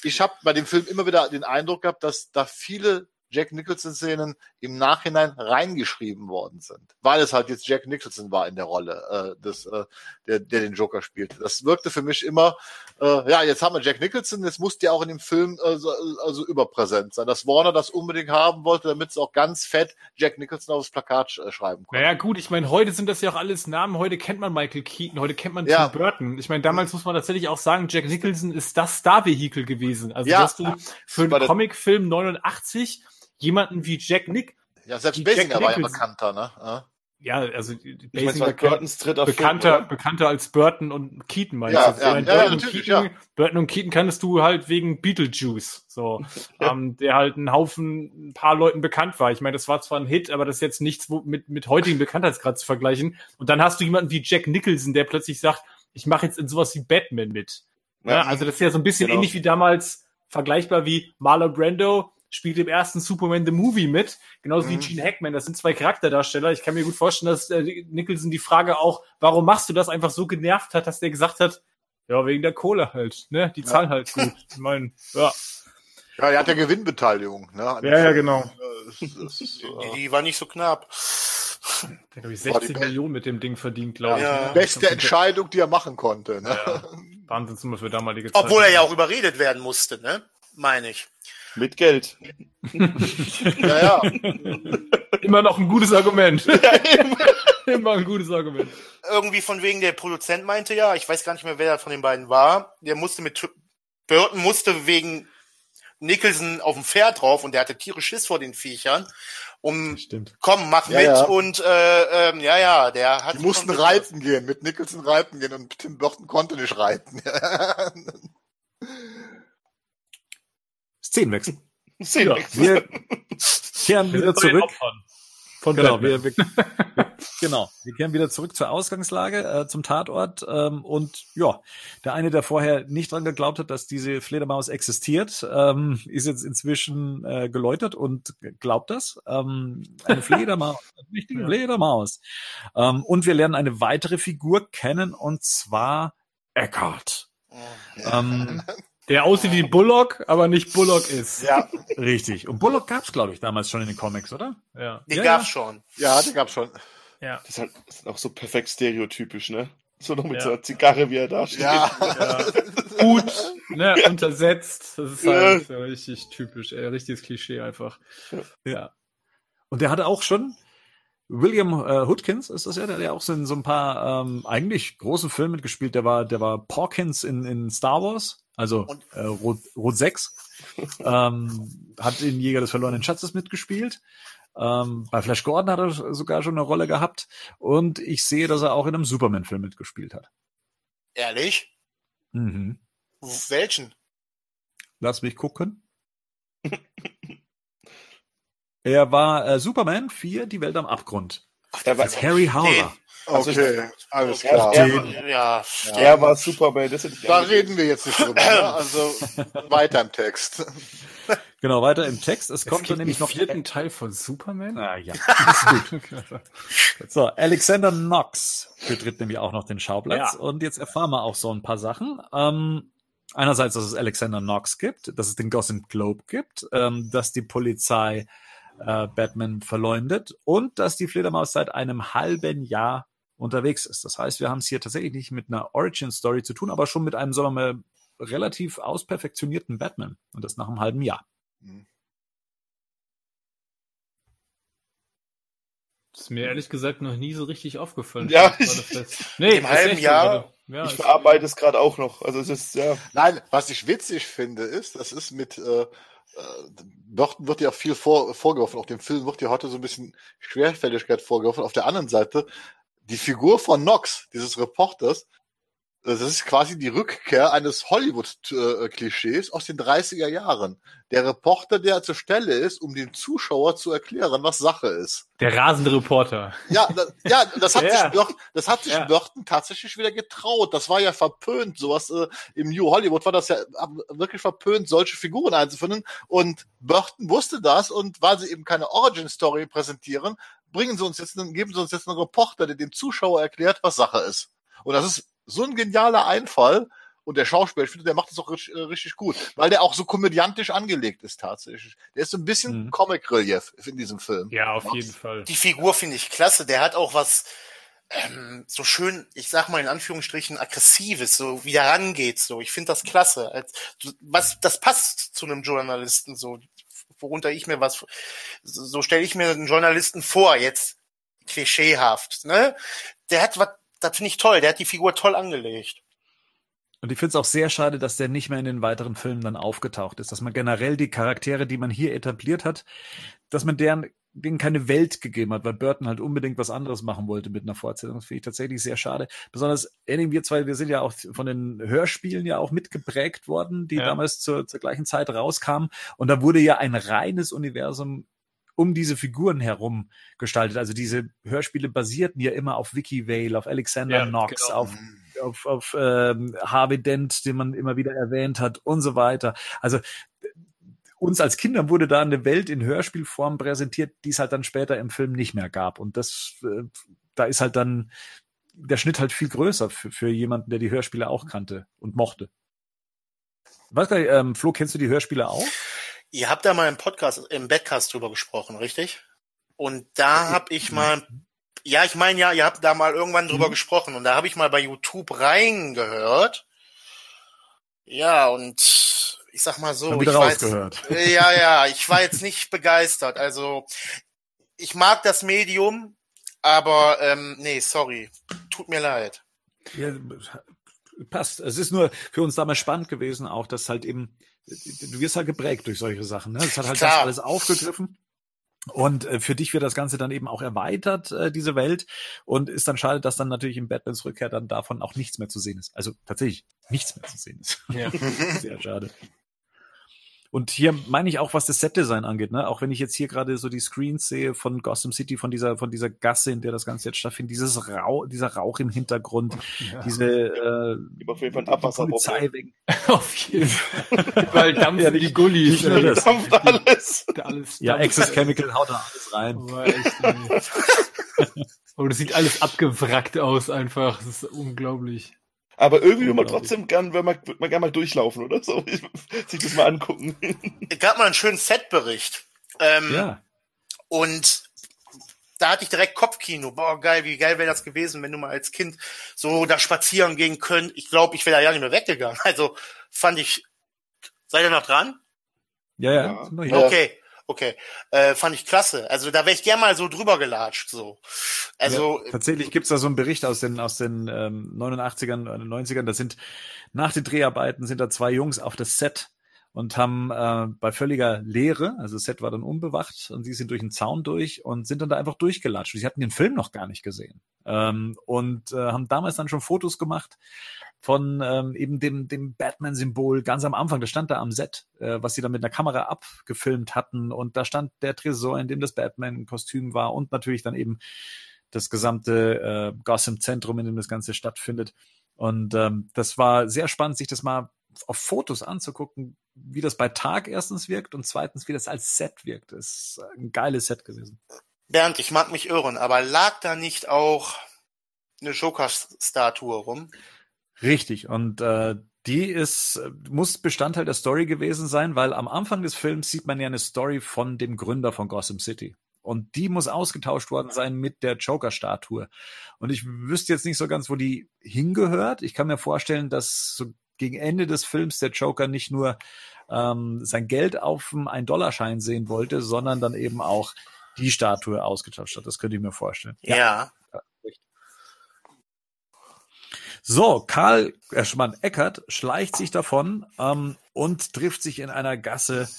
Ich habe bei dem Film immer wieder den Eindruck gehabt, dass da viele Jack Nicholson-Szenen im Nachhinein reingeschrieben worden sind, weil es halt jetzt Jack Nicholson war in der Rolle, äh, des, äh, der, der den Joker spielt. Das wirkte für mich immer, äh, ja, jetzt haben wir Jack Nicholson, jetzt muss der auch in dem Film äh, so, also überpräsent sein, dass Warner das unbedingt haben wollte, damit es auch ganz fett Jack Nicholson aufs Plakat äh, schreiben konnte. Naja gut, ich meine, heute sind das ja auch alles Namen, heute kennt man Michael Keaton, heute kennt man ja. Tim Burton. Ich meine, damals muss man tatsächlich auch sagen, Jack Nicholson ist das Star-Vehikel gewesen. Also ja. dass du für einen Comicfilm 89 jemanden wie Jack Nick. Ja, selbst Basinger war ja bekannter, ne? Ja, also Basinger Burtons dritter bekannter, Film, bekannter als Burton und Keaton meinst ja, du? Ja, ja, Burton, ja, und Keaton, ja. Burton und Keaton kannst du halt wegen Beetlejuice, so, <laughs> ähm, der halt einen Haufen, ein paar Leuten bekannt war. Ich meine, das war zwar ein Hit, aber das ist jetzt nichts mit, mit heutigen Bekanntheitsgrad zu vergleichen. Und dann hast du jemanden wie Jack Nicholson, der plötzlich sagt, ich mache jetzt in sowas wie Batman mit. Ja, also das ist ja so ein bisschen genau. ähnlich wie damals, vergleichbar wie Marlon Brando, spielt im ersten Superman the Movie mit, genauso mhm. wie Gene Hackman. Das sind zwei Charakterdarsteller. Ich kann mir gut vorstellen, dass äh, Nicholson die Frage auch, warum machst du das, einfach so genervt hat, dass der gesagt hat, ja, wegen der Kohle halt, ne? Die ja. zahlen halt gut. Ich meine, ja. Ja, er hat ja Gewinnbeteiligung, ne? Ja, ja, genau. die, die war nicht so knapp. Der glaube ich 60 Millionen mit dem Ding verdient, glaube ja. ich. Ne? Beste Entscheidung, die er machen konnte. Ne? Ja. Wahnsinnssumme für damalige Zeit. Obwohl er ja auch überredet werden musste, ne? Meine ich. Mit Geld. ja, ja. Immer noch ein gutes Argument. <laughs> immer. ein gutes Argument. Irgendwie von wegen der Produzent meinte ja, ich weiß gar nicht mehr, wer von den beiden war, der musste mit Burton musste wegen Nicholson auf dem Pferd drauf und der hatte tierisch Schiss vor den Viechern. Um Stimmt. komm, mach ja, mit ja. und äh, ähm, ja, ja, der hat. Die mussten reiten gehen, mit Nicholson reiten gehen und Tim Burton konnte nicht reiten. <laughs> Szenenwechsel. Szenenwechsel. Ja, wir kehren wieder zurück. Von genau, wir, wir, genau, wir kehren wieder zurück zur Ausgangslage, äh, zum Tatort. Ähm, und ja, der eine, der vorher nicht dran geglaubt hat, dass diese Fledermaus existiert, ähm, ist jetzt inzwischen äh, geläutert und glaubt das. Ähm, eine Fledermaus, <laughs> eine richtige Fledermaus. Ähm, und wir lernen eine weitere Figur kennen, und zwar Eckhart. Ja. Ähm, <laughs> der aussieht wie Bullock, aber nicht Bullock ist. Ja, richtig. Und Bullock gab's, glaube ich, damals schon in den Comics, oder? Ja. Die ja, gab's ja. schon. Ja, die gab's schon. Ja. Das ist, halt, das ist auch so perfekt stereotypisch, ne? So noch mit ja. so einer Zigarre, wie er da steht. Ja. ja. Gut, ne, untersetzt. Das ist halt ja. richtig typisch, äh, richtiges Klischee einfach. Ja. Und der hatte auch schon, William äh, Hoodkins ist das ja, der, der auch so in so ein paar ähm, eigentlich großen Filmen mitgespielt. Der war, der war Porkins in, in Star Wars. Also äh, Rot, Rot 6 ähm, hat in Jäger des verlorenen Schatzes mitgespielt. Ähm, bei Flash Gordon hat er sogar schon eine Rolle gehabt. Und ich sehe, dass er auch in einem Superman-Film mitgespielt hat. Ehrlich? Mhm. Welchen? Lass mich gucken. er war äh, Superman 4, Die Welt am Abgrund. Ach, der war als Harry Howler. Also okay, alles klar. Er, ja, ja, er war Superman. Das da reden wir jetzt nicht drüber. <laughs> ne? Also weiter im Text. <laughs> Genau, weiter im Text. Es, es kommt dann nämlich noch vierten Teil von Superman. Ah ja, <laughs> so, Alexander Knox betritt nämlich auch noch den Schauplatz ja. und jetzt erfahren wir auch so ein paar Sachen. Ähm, einerseits, dass es Alexander Knox gibt, dass es den Gossip Globe gibt, ähm, dass die Polizei äh, Batman verleumdet und dass die Fledermaus seit einem halben Jahr unterwegs ist. Das heißt, wir haben es hier tatsächlich nicht mit einer Origin-Story zu tun, aber schon mit einem, sagen wir mal, relativ ausperfektionierten Batman. Und das nach einem halben Jahr. Mhm. Das ist mir ehrlich gesagt noch nie so richtig aufgefallen. Ja, ich, <laughs> nee, im halben Jahr. Ja, ich verarbeite es gerade auch noch. Also es ist ja. Nein, was ich witzig finde, ist, das ist mit äh, Burton äh, wird ja viel vor, vorgeworfen, auch dem Film wird ja heute so ein bisschen Schwerfälligkeit vorgeworfen. Auf der anderen Seite die Figur von Knox, dieses Reporters, Das ist quasi die Rückkehr eines Hollywood-Klischees aus den 30er Jahren. Der Reporter, der zur Stelle ist, um dem Zuschauer zu erklären, was Sache ist. Der rasende Reporter. Ja, das, ja, das hat <laughs> Ja. sich Burton, das hat sich Ja. Burton tatsächlich wieder getraut. Das war ja verpönt. Sowas äh, im New Hollywood war das ja wirklich verpönt, solche Figuren einzufinden. Und Burton wusste das und weil sie eben keine Origin Story präsentieren, bringen sie uns jetzt, einen, geben sie uns jetzt einen Reporter, der dem Zuschauer erklärt, was Sache ist. Und das ist so ein genialer Einfall. Und der Schauspieler, ich finde, der macht das auch richtig, äh, richtig gut, weil der auch so komödiantisch angelegt ist tatsächlich. Der ist so ein bisschen Mhm. Comic-Relief in diesem Film. Ja, auf jeden Fall. Die Figur finde ich klasse. Der hat auch was ähm, so schön, ich sag mal in Anführungsstrichen, aggressives, so wie der rangeht. So, ich finde das klasse. Als, was, das passt zu einem Journalisten so, worunter ich mir was, so, so stelle ich mir einen Journalisten vor jetzt klischeehaft. Ne, der hat was, das finde ich toll. Der hat die Figur toll angelegt. Und ich finde es auch sehr schade, dass der nicht mehr in den weiteren Filmen dann aufgetaucht ist, dass man generell die Charaktere, die man hier etabliert hat, dass man deren denen keine Welt gegeben hat, weil Burton halt unbedingt was anderes machen wollte mit einer Fortsetzung. Das finde ich tatsächlich sehr schade. Besonders Henning, wir zwei, wir sind ja auch von den Hörspielen ja auch mitgeprägt worden, die Ja. damals zur, zur gleichen Zeit rauskamen. Und da wurde ja ein reines Universum um diese Figuren herum gestaltet. Also diese Hörspiele basierten ja immer auf Vicky Vale, auf Alexander Ja, Knox, genau. auf auf, auf ähm, Harvey Dent, den man immer wieder erwähnt hat und so weiter. Also äh, uns als Kindern wurde da eine Welt in Hörspielform präsentiert, die es halt dann später im Film nicht mehr gab. Und das, äh, da ist halt dann der Schnitt halt viel größer für, für jemanden, der die Hörspiele auch kannte und mochte. Weiß gar nicht, ähm, Flo, kennst du die Hörspiele auch? Ihr habt da mal im Podcast, im Badcast drüber gesprochen, richtig? Und da habe ich mal, ja, ich meine ja, ihr habt da mal irgendwann drüber Mhm. gesprochen und da habe ich mal bei YouTube reingehört. Ja, und ich sag mal so, ich jetzt, rausgehört. ja, ja, ich war jetzt nicht <laughs> begeistert. Also ich mag das Medium, aber ähm, nee, sorry, tut mir leid. Ja, passt. Es ist nur für uns damals spannend gewesen, auch dass halt eben, du wirst halt geprägt durch solche Sachen. Ne? Es hat halt Klar. das alles aufgegriffen. Und äh, für dich wird das Ganze dann eben auch erweitert, äh, diese Welt. Und ist dann schade, dass dann natürlich in Batmans Rückkehr dann davon auch nichts mehr zu sehen ist. Also tatsächlich nichts mehr zu sehen ist. Ja. <laughs> Sehr schade. Und hier meine ich auch, was das Setdesign angeht, ne? Auch wenn ich jetzt hier gerade so die Screens sehe von Gotham City, von dieser, von dieser Gasse, in der das Ganze jetzt stattfindet, dieses Rauch, dieser Rauch im Hintergrund, diese äh, Gibt auf jeden Fall ein. Polizeiwegen. <laughs> auf jeden Fall. <laughs> Weil dampfen Ja, die Gullis. nicht das. Dampft alles. Alles Ja. Access Chemical haut da alles rein. Aber echt. Aber das sieht alles abgewrackt aus einfach. Das ist unglaublich. Aber irgendwie will man trotzdem gern, wenn man, würde man gerne mal durchlaufen, oder so. <laughs> Sich das mal angucken. <laughs> Es gab mal einen schönen Setbericht. Ähm, Ja. Und da hatte ich direkt Kopfkino. Boah, geil, wie geil wäre das gewesen, wenn du mal als Kind so da spazieren gehen könnt. Ich glaube, ich wäre da ja nicht mehr weggegangen. Also fand ich. Seid ihr noch dran? Ja, ja. Ja. Okay, okay. Äh, fand ich klasse. Also da wäre ich gern mal so drüber gelatscht. So. Also ja, tatsächlich gibt's da so einen Bericht aus den aus den ähm, 89ern, äh, 90ern. Da sind nach den Dreharbeiten sind da zwei Jungs auf das Set und haben äh, bei völliger Leere, also das Set war dann unbewacht und sie sind durch den Zaun durch und sind dann da einfach durchgelatscht. Sie hatten den Film noch gar nicht gesehen ähm, und äh, haben damals dann schon Fotos gemacht von ähm, eben dem, dem Batman-Symbol ganz am Anfang. Das stand da am Set, äh, was sie dann mit einer Kamera abgefilmt hatten. Und da stand der Tresor, in dem das Batman-Kostüm war und natürlich dann eben das gesamte äh, Gotham-Zentrum, in dem das Ganze stattfindet. Und ähm, das war sehr spannend, sich das mal auf Fotos anzugucken, wie das bei Tag erstens wirkt und zweitens, wie das als Set wirkt. Das ist ein geiles Set gewesen. Bernd, ich mag mich irren, aber lag da nicht auch eine Joker-Statue rum? Richtig. Und äh, die ist, muss Bestandteil der Story gewesen sein, weil am Anfang des Films sieht man ja eine Story von dem Gründer von Gotham City. Und die muss ausgetauscht worden sein mit der Joker-Statue. Und ich wüsste jetzt nicht so ganz, wo die hingehört. Ich kann mir vorstellen, dass so gegen Ende des Films der Joker nicht nur ähm, sein Geld auf dem 1-Dollar-Schein sehen wollte, sondern dann eben auch die Statue ausgetauscht hat. Das könnte ich mir vorstellen. Ja. So, Karl Erschmann Eckert schleicht sich davon ähm, und trifft sich in einer Gasse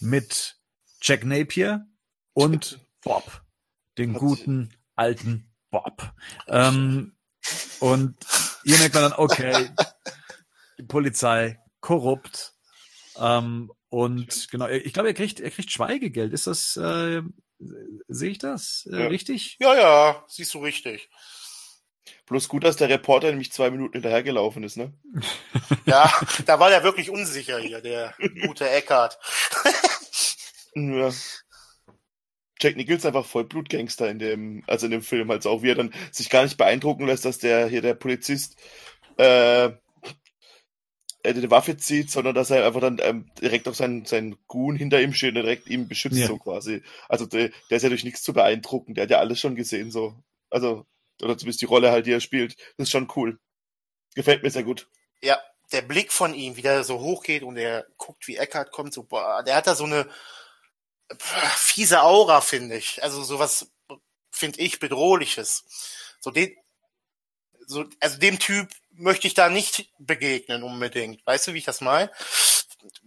mit Jack Napier und Bob, den guten alten Bob. Ähm, und hier merkt man dann, okay, die Polizei, korrupt. Ähm, und genau, ich glaube, er kriegt, er kriegt Schweigegeld. Ist das, äh, sehe ich das äh, ja. richtig? Ja, ja, siehst du richtig. Bloß gut, dass der Reporter nämlich zwei Minuten hinterhergelaufen ist, ne? <laughs> Ja, da war er wirklich unsicher hier, der gute Eckart. ja. Jack Nichols einfach voll Blutgangster in dem, also in dem Film, also auch wie er dann sich gar nicht beeindrucken lässt, dass der hier der Polizist äh, eine Waffe zieht, sondern dass er einfach dann ähm, direkt auf seinen, seinen Goon hinter ihm steht und direkt ihm beschützt, ja. so quasi. Also der, der ist ja durch nichts zu beeindrucken, der hat ja alles schon gesehen, so. Also, oder zumindest die Rolle halt, die er spielt. Das ist schon cool. Gefällt mir sehr gut. Ja, der Blick von ihm, wie der so hochgeht und er guckt, wie Eckhart kommt, so, boah, der hat da so eine fiese Aura, finde ich. Also sowas, finde ich, bedrohliches. So den, so, also dem Typ möchte ich da nicht begegnen unbedingt. Weißt du, wie ich das meine?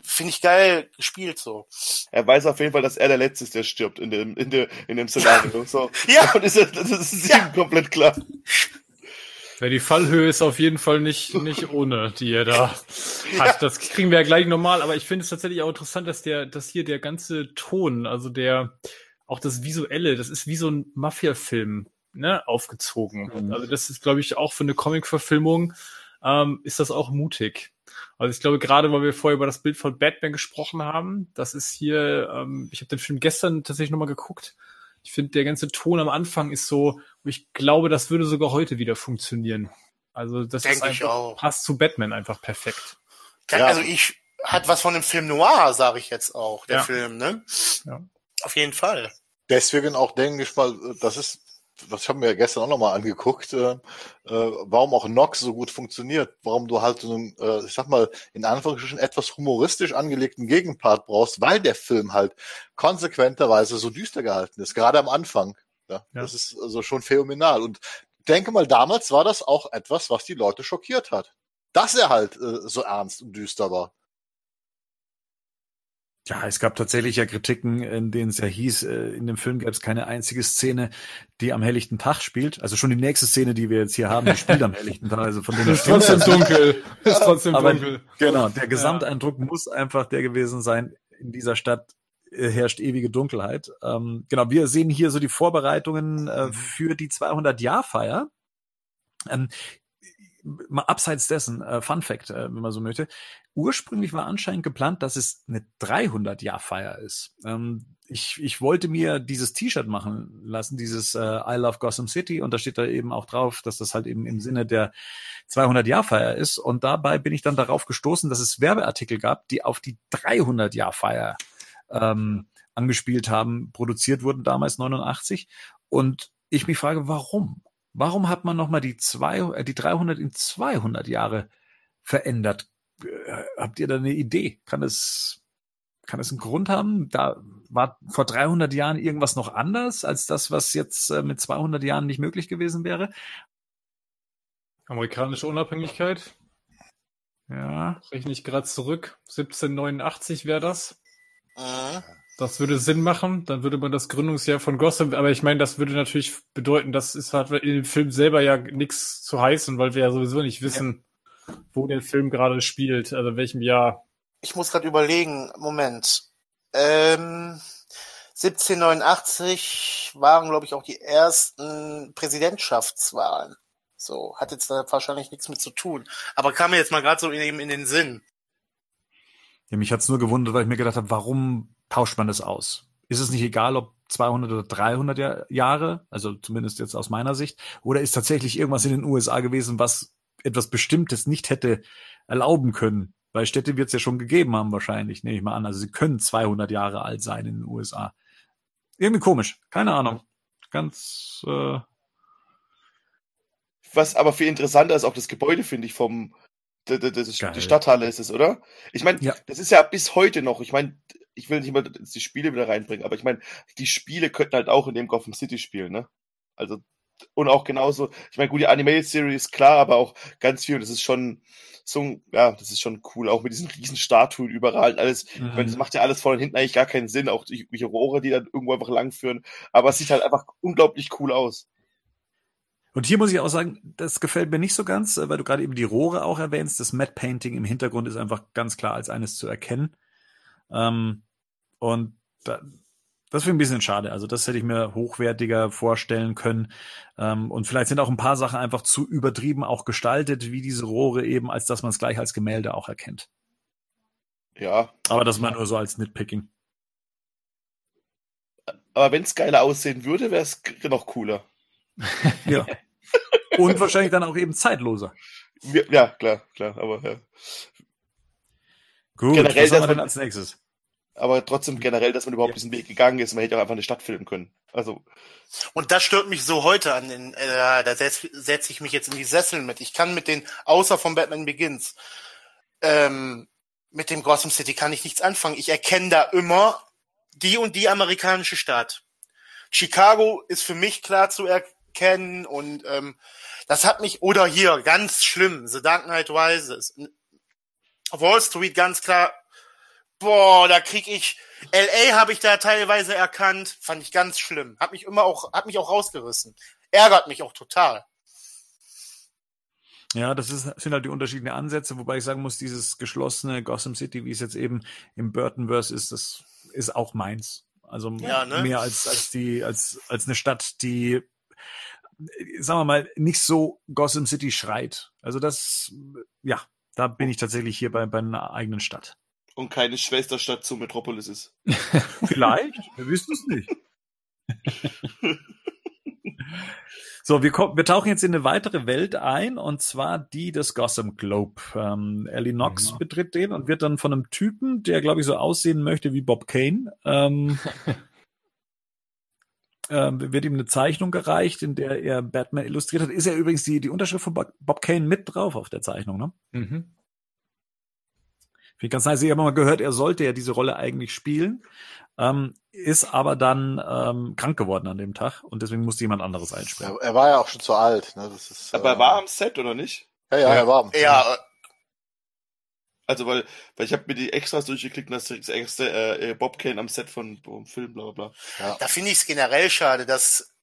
Finde ich geil gespielt so. Er weiß auf jeden Fall, dass er der Letzte ist, der stirbt in dem, in dem, in dem Szenario. So. <laughs> ja. Und ist, das ist ja. ihm komplett klar. Ja, die Fallhöhe ist auf jeden Fall nicht, nicht ohne, die er da <laughs> hat. Das kriegen wir ja gleich normal, aber ich finde es tatsächlich auch interessant, dass der, dass hier der ganze Ton, also der, auch das Visuelle, das ist wie so ein Mafia-Film, ne, aufgezogen. Mhm. Also das ist, glaube ich, auch für eine Comic-Verfilmung, ähm, ist das auch mutig. Also ich glaube, gerade weil wir vorher über das Bild von Batman gesprochen haben, das ist hier, ähm, ich habe den Film gestern tatsächlich nochmal geguckt, ich finde, der ganze Ton am Anfang ist so, ich glaube, das würde sogar heute wieder funktionieren. Also das Denk ist einfach, passt zu Batman einfach perfekt. Ja. Also ich hat was von dem Film Noir, sage ich jetzt auch, der Ja. Film, ne? Ja. Auf jeden Fall. Deswegen auch denke ich mal, das ist, das haben wir ja gestern auch nochmal angeguckt, äh, äh, warum auch Nox so gut funktioniert, warum du halt so einen, äh, ich sag mal, in Anführungsstrichen etwas humoristisch angelegten Gegenpart brauchst, weil der Film halt konsequenterweise so düster gehalten ist, gerade am Anfang. Ja, Ja. Das ist also schon phänomenal. Und denke mal, damals war das auch etwas, was die Leute schockiert hat. Dass er halt äh, so ernst und düster war. Ja, es gab tatsächlich ja Kritiken, in denen es ja hieß, äh, in dem Film gab es keine einzige Szene, die am helllichten Tag spielt. Also schon die nächste Szene, die wir jetzt hier haben, die spielt am helllichten Tag. Also von dem Ist trotzdem dunkel. Ist trotzdem Aber dunkel. genau, der Gesamteindruck muss einfach der gewesen sein, in dieser Stadt äh, herrscht ewige Dunkelheit. Ähm, genau, wir sehen hier so die Vorbereitungen äh, für die 200-Jahr-Feier. Ähm, mal abseits dessen, äh, Fun Fact, äh, wenn man so möchte, ursprünglich war anscheinend geplant, dass es eine 300-Jahr-Feier ist. Ähm, ich, ich wollte mir dieses T-Shirt machen lassen, dieses äh, I Love Gotham City, und da steht da eben auch drauf, dass das halt eben im Sinne der 200-Jahr-Feier ist. Und dabei bin ich dann darauf gestoßen, dass es Werbeartikel gab, die auf die 300-Jahr-Feier ähm, angespielt haben, produziert wurden damals 89. Und ich mich frage, warum? Warum hat man nochmal die, zwei, äh, die 300 in 200 Jahre verändert? Äh, habt ihr da eine Idee? Kann es, kann es einen Grund haben? Da war vor 300 Jahren irgendwas noch anders als das, was jetzt äh, mit 200 Jahren nicht möglich gewesen wäre? Amerikanische Unabhängigkeit. Ja. Rechne ich gerade zurück. 1789 wäre das. Mhm. Das würde Sinn machen. Dann würde man das Gründungsjahr von Gotham, aber ich meine, das würde natürlich bedeuten, das ist hat in dem Film selber ja nichts zu heißen, weil wir ja sowieso nicht wissen, wo der Film gerade spielt, also in welchem Jahr. Ich muss gerade überlegen, Moment. Ähm, 1789 waren, glaube ich, auch die ersten Präsidentschaftswahlen. So, hat jetzt da wahrscheinlich nichts mit zu tun. Aber kam mir jetzt mal gerade so eben in den Sinn. Ja, mich hat's nur gewundert, weil ich mir gedacht habe, warum tauscht man das aus? Ist es nicht egal, ob 200 oder 300 Jahr- Jahre, also zumindest jetzt aus meiner Sicht, oder ist tatsächlich irgendwas in den USA gewesen, was etwas Bestimmtes nicht hätte erlauben können? Weil Städte wird es ja schon gegeben haben wahrscheinlich, nehme ich mal an. Also sie können 200 Jahre alt sein in den USA. Irgendwie komisch, keine Ahnung. Ganz äh, Was aber viel interessanter ist, auch das Gebäude, finde ich, vom, das, Geil. die Stadthalle ist es, oder? Ich meine, Ja. das ist ja bis heute noch, ich meine, ich will nicht mal die Spiele wieder reinbringen, aber ich meine, die Spiele könnten halt auch in dem Gotham City spielen, ne? Also, und auch genauso, ich meine, gut, die Animated Series, klar, aber auch ganz viel, das ist schon so, ja, das ist schon cool, auch mit diesen riesen Statuen überall und alles. Ich meine, das macht ja alles vorne und hinten eigentlich gar keinen Sinn, auch die, Rohre, die dann irgendwo einfach langführen, aber es sieht halt einfach unglaublich cool aus. Und hier muss ich auch sagen, das gefällt mir nicht so ganz, weil du gerade eben die Rohre auch erwähnst. Das Matte Painting im Hintergrund ist einfach ganz klar als eines zu erkennen. Ähm, und da, das finde ich ein bisschen schade. Also das hätte ich mir hochwertiger vorstellen können. Ähm, und vielleicht sind auch ein paar Sachen einfach zu übertrieben auch gestaltet, wie diese Rohre eben, als dass man es gleich als Gemälde auch erkennt. Ja. Aber das mal nur so als Nitpicking. Aber wenn es geiler aussehen würde, wäre es noch cooler. <laughs> ja. Und wahrscheinlich dann auch eben zeitloser. Ja, klar, klar, aber ja. Gut, generell, was haben wir denn als nächstes? Aber trotzdem generell, dass man überhaupt diesen Weg gegangen ist, man hätte auch einfach eine Stadt filmen können. Also. Und das stört mich so heute an den, äh, da setze setz ich mich jetzt in die Sessel mit. Ich kann mit den, außer von Batman Begins, ähm, mit dem Gotham City kann ich nichts anfangen. Ich erkenne da immer die und die amerikanische Stadt. Chicago ist für mich klar zu erkennen und ähm, das hat mich, oder hier, ganz schlimm, The Dark Knight Rises. Wall Street ganz klar, boah, da krieg ich, LA habe ich da teilweise erkannt, fand ich ganz schlimm. Hat mich immer auch, hat mich auch rausgerissen. Ärgert mich auch total. Ja, das ist, sind halt die unterschiedlichen Ansätze, wobei ich sagen muss, dieses geschlossene Gotham City, wie es jetzt eben im Burtonverse ist, das ist auch meins. Also ja, ne? mehr als, als die, als, als eine Stadt, die, sagen wir mal, nicht so Gotham City schreit. Also das, ja, da bin ich tatsächlich hier bei, bei einer eigenen Stadt. Und keine Schwesterstadt zu Metropolis ist. <laughs> Vielleicht, wir wissen es nicht. So, wir, kommen, wir tauchen jetzt in eine weitere Welt ein, und zwar die des Gotham Globe. Ähm, Ellie Knox ja. betritt den und wird dann von einem Typen, der, glaube ich, so aussehen möchte wie Bob Kane, ähm, <laughs> ähm, wird ihm eine Zeichnung gereicht, in der er Batman illustriert hat. Ist ja übrigens die, die Unterschrift von Bob Kane mit drauf auf der Zeichnung, ne? Mhm. Finde ich ganz nice. Ich habe mal gehört, er sollte ja diese Rolle eigentlich spielen, ähm, ist aber dann ähm, krank geworden an dem Tag und deswegen musste jemand anderes einspringen. Er, er war ja auch schon zu alt. Ne? Das ist, aber er war am Set, oder nicht? Ja, ja, er war am Set. Ja, also weil, weil ich habe mir die Extras durchgeklickt und das ist das erste äh, Bob Kane am Set von vom Film, bla bla bla. Ja. Da finde ich es generell schade, dass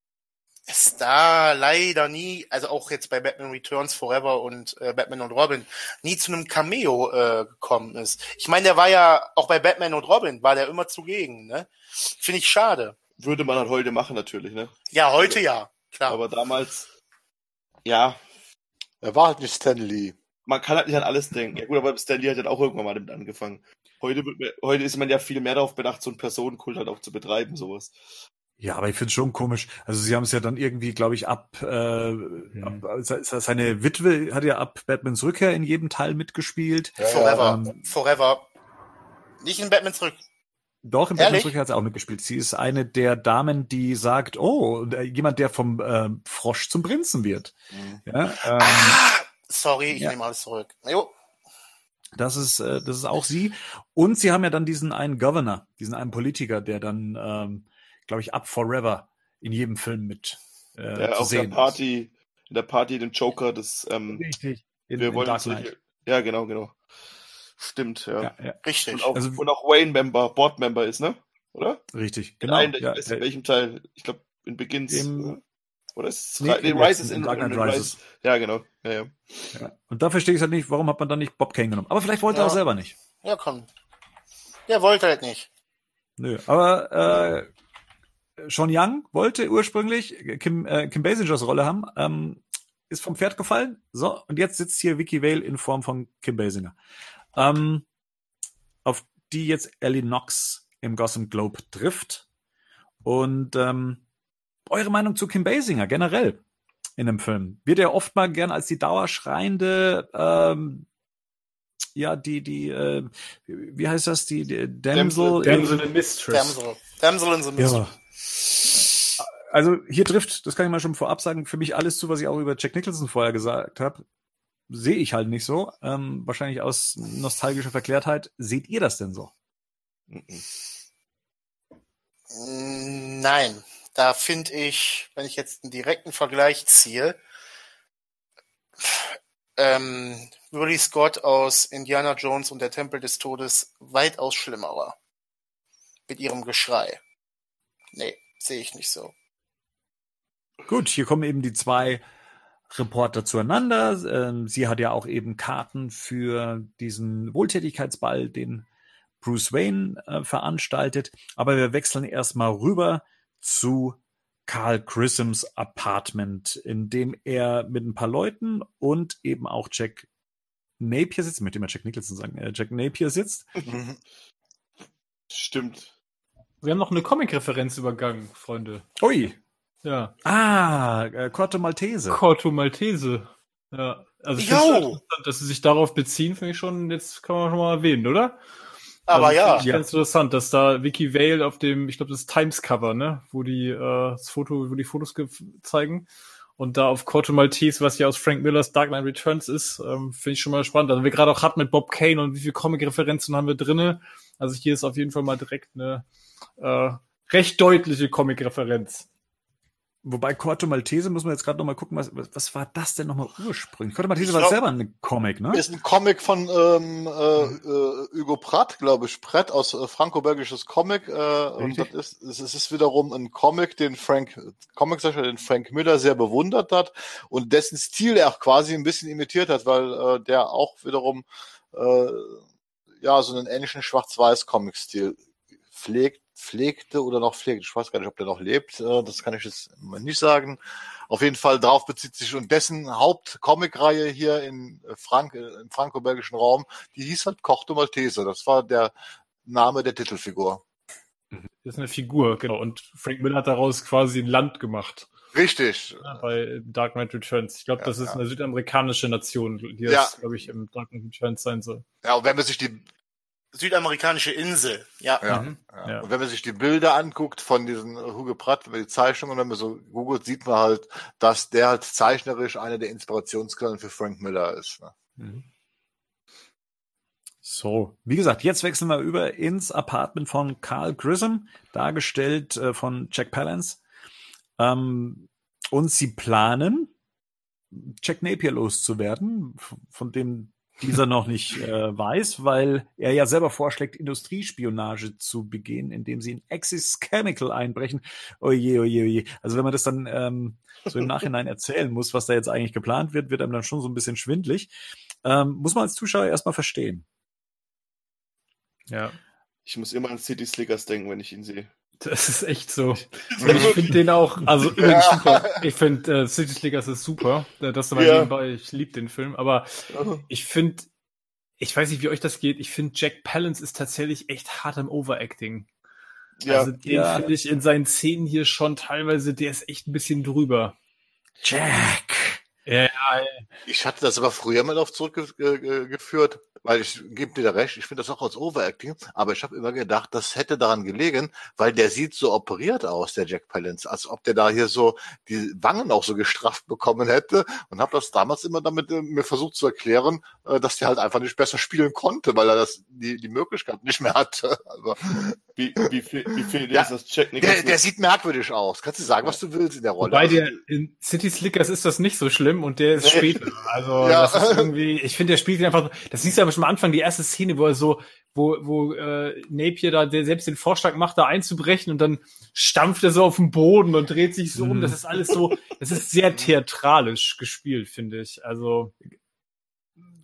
es da leider nie, also auch jetzt bei Batman Returns Forever und äh, Batman und Robin, nie zu einem Cameo äh, gekommen ist. Ich meine, der war ja auch bei Batman und Robin, war der immer zugegen, ne? Finde ich schade. Würde man halt heute machen natürlich, ne? Ja, heute also, ja, klar. Aber damals, ja. Er war halt nicht Stanley. Man kann halt nicht an alles denken. Ja gut, aber Stanley hat halt auch irgendwann mal damit angefangen. Heute, heute ist man ja viel mehr darauf bedacht, so einen Personenkult halt auch zu betreiben, sowas. Ja, aber ich finde es schon komisch. Also sie haben es ja dann irgendwie, glaube ich, ab, äh, mhm. ab seine Witwe hat ja ab Batmans Rückkehr in jedem Teil mitgespielt. Ja, Forever. Ähm, Forever. Nicht in Batmans Rückkehr. Doch, in Batmans Rückkehr hat sie auch mitgespielt. Sie ist eine der Damen, die sagt, oh, äh, jemand, der vom äh, Frosch zum Prinzen wird. Mhm. Ja, ähm, ah, sorry, ich ja. nehme alles zurück. Jo. Das ist, äh, das ist auch sie. Und sie haben ja dann diesen einen Governor, diesen einen Politiker, der dann ähm, glaube ich, ab Forever in jedem Film mit äh, ja, zu sehen. Der Party, in der Party, dem Joker, das ähm, Richtig. In, wir in wollen Dark Knight. ja, genau, genau. Stimmt, ja. ja, ja. Richtig. Und auch, also, und auch Wayne-Member, Board-Member ist, ne? Oder? Richtig, genau. In, einem, ja, in welchem Teil? Ich glaube, in Begins. Im, oder ist es nee, nee, Rises in, in Dark Knight Rises. Ja, genau. Ja, ja. ja. Und da verstehe ich halt nicht, warum hat man dann nicht Bob Kane genommen. Aber vielleicht wollte er auch selber nicht. Ja, komm. Der wollte halt nicht. Nö, aber äh, Sean Young wollte ursprünglich Kim, äh, Kim Basingers Rolle haben, ähm, ist vom Pferd gefallen. So, und jetzt sitzt hier Vicky Vale in Form von Kim Basinger. Ähm, auf die jetzt Ellie Knox im Gotham Globe trifft. Und ähm, eure Meinung zu Kim Basinger generell in dem Film? Wird er oft mal gern als die dauerschreiende ähm, ja, die, die, äh, wie heißt das, die, die Damsel, Damsel, Damsel in Mistress. Damsel, Damsel in the Mistress. Ja also hier trifft, das kann ich mal schon vorab sagen, für mich alles zu, was ich auch über Jack Nicholson vorher gesagt habe, sehe ich halt nicht so. Ähm, wahrscheinlich aus nostalgischer Verklärtheit. Seht ihr das denn so? Nein, da finde ich, wenn ich jetzt einen direkten Vergleich ziehe, ähm, Ridley Scott aus Indiana Jones und der Tempel des Todes weitaus schlimmer war. Mit ihrem Geschrei. Nee, sehe ich nicht so. Gut, hier kommen eben die zwei Reporter zueinander. Ähm, sie hat ja auch eben Karten für diesen Wohltätigkeitsball, den Bruce Wayne äh, veranstaltet. Aber wir wechseln erstmal rüber zu Carl Grissoms Apartment, in dem er mit ein paar Leuten und eben auch Jack Napier sitzt, mit dem er Jack Nicholson sagen, äh, Jack Napier sitzt. <laughs> Stimmt. Wir haben noch eine Comic-Referenz übergangen, Freunde. Ui. Ja. Ah, äh, Corto Maltese. Corto Maltese. Ja. Also ich finde interessant, dass sie sich darauf beziehen, finde ich schon, jetzt kann man schon mal erwähnen, oder? Aber also, ja, finde Ich ganz interessant, dass da Vicky Vale auf dem, ich glaube, das Times-Cover, ne, wo die äh, das Foto, wo die Fotos ge- zeigen. Und da auf Corto Maltese, was ja aus Frank Millers Dark Knight Returns ist, ähm, finde ich schon mal spannend. Also wir gerade auch hatten mit Bob Kane und wie viele Comic-Referenzen haben wir drinne. Also hier ist auf jeden Fall mal direkt eine äh, recht deutliche Comic-Referenz. Wobei Corto Maltese, muss man jetzt gerade nochmal gucken, was, was, was war das denn nochmal ursprünglich? Corto Maltese Ich war glaub- selber ein Comic, ne? Ist ein Comic von ähm, äh, äh, Hugo Pratt, glaube ich, Pratt aus äh, franco-belgisches Comic. Äh, und das ist, es ist- es ist wiederum ein Comic, den Frank, Comiczeichner, den Frank Miller sehr bewundert hat und dessen Stil er auch quasi ein bisschen imitiert hat, weil äh, der auch wiederum äh, ja so einen ähnlichen Schwarz-Weiß-Comic-Stil pflegt, pflegte oder noch pflegt. Ich weiß gar nicht, ob der noch lebt. Äh, das kann ich jetzt nicht sagen. Auf jeden Fall darauf bezieht sich und dessen Hauptcomic-Reihe hier in Frank, äh, im franco-belgischen Raum, die hieß halt Corto Maltese. Das war der Name der Titelfigur. Das ist eine Figur, genau. Und Frank Miller hat daraus quasi ein Land gemacht. Richtig. Ja, bei Dark Knight Returns. Ich glaube, Ja, das ist ja. eine südamerikanische Nation, die Ja. das, glaube ich, im Dark Knight Returns sein soll. Ja, und wenn man sich die, südamerikanische Insel. Ja. ja, Mhm. ja. Und wenn man sich die Bilder anguckt von diesen Hugo Pratt, die Zeichnungen, wenn man so googelt, sieht man halt, dass der halt zeichnerisch einer der Inspirationsquellen für Frank Miller ist. Ne? So, wie gesagt, jetzt wechseln wir über ins Apartment von Carl Grissom, dargestellt äh, von Jack Palance. Ähm, und sie planen, Jack Napier loszuwerden, von dem dieser noch nicht äh, weiß, weil er ja selber vorschlägt, Industriespionage zu begehen, indem sie in Axis Chemical einbrechen. Oje, oje, oje. Also wenn man das dann ähm, so im Nachhinein erzählen muss, was da jetzt eigentlich geplant wird, wird einem dann schon so ein bisschen schwindlig. Ähm, muss man als Zuschauer erstmal verstehen. Ja. Ich muss immer an City Slickers denken, wenn ich ihn sehe. Das ist echt so. Und ich finde den auch, also übrigens super. Ich finde äh, City Slickers ist super. Das war Ja. nebenbei, ich liebe den Film. Aber ich finde, ich weiß nicht, wie euch das geht. Ich finde, Jack Palance ist tatsächlich echt hart im Overacting. Ja, also den Ja. finde ich in seinen Szenen hier schon teilweise, der ist echt ein bisschen drüber. Jack! Ja, Ich hatte das aber früher mal auf zurückgeführt, weil ich gebe dir da recht, ich finde das auch als Overacting, aber ich habe immer gedacht, das hätte daran gelegen, weil der sieht so operiert aus, der Jack Palance, als ob der da hier so die Wangen auch so gestrafft bekommen hätte und habe das damals immer damit äh, mir versucht zu erklären, äh, dass der halt einfach nicht besser spielen konnte, weil er das die die Möglichkeit nicht mehr hatte. <laughs> Also, wie, wie, viel, wie viel Ja. ist das Jack der, Nicholson? der sieht merkwürdig aus. Kannst du sagen, was du willst in der Rolle? Wobei Also, der in City Slickers ist das nicht so schlimm und der ist Nee. später. Also Ja. das ist irgendwie, ich finde, der spielt ihn einfach. Das siehst du aber schon am Anfang, die erste Szene, wo er so, wo, wo äh, Napier da der selbst den Vorschlag macht, da einzubrechen und dann stampft er so auf den Boden und dreht sich so um. Das ist alles so, das ist sehr theatralisch gespielt, finde ich. Also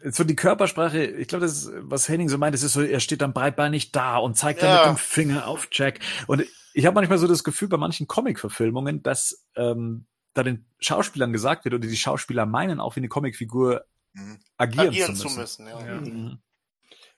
So die Körpersprache, ich glaube, das ist, was Henning so meint, es ist so, er steht dann breitbeinig da und zeigt dann Ja. mit dem Finger auf Jack. Und ich habe manchmal so das Gefühl bei manchen Comic-Verfilmungen, dass ähm, da den Schauspielern gesagt wird oder die Schauspieler meinen, auch wie eine Comicfigur Mhm. agieren, Agieren zu zu müssen. müssen, ja. Ja. Mhm.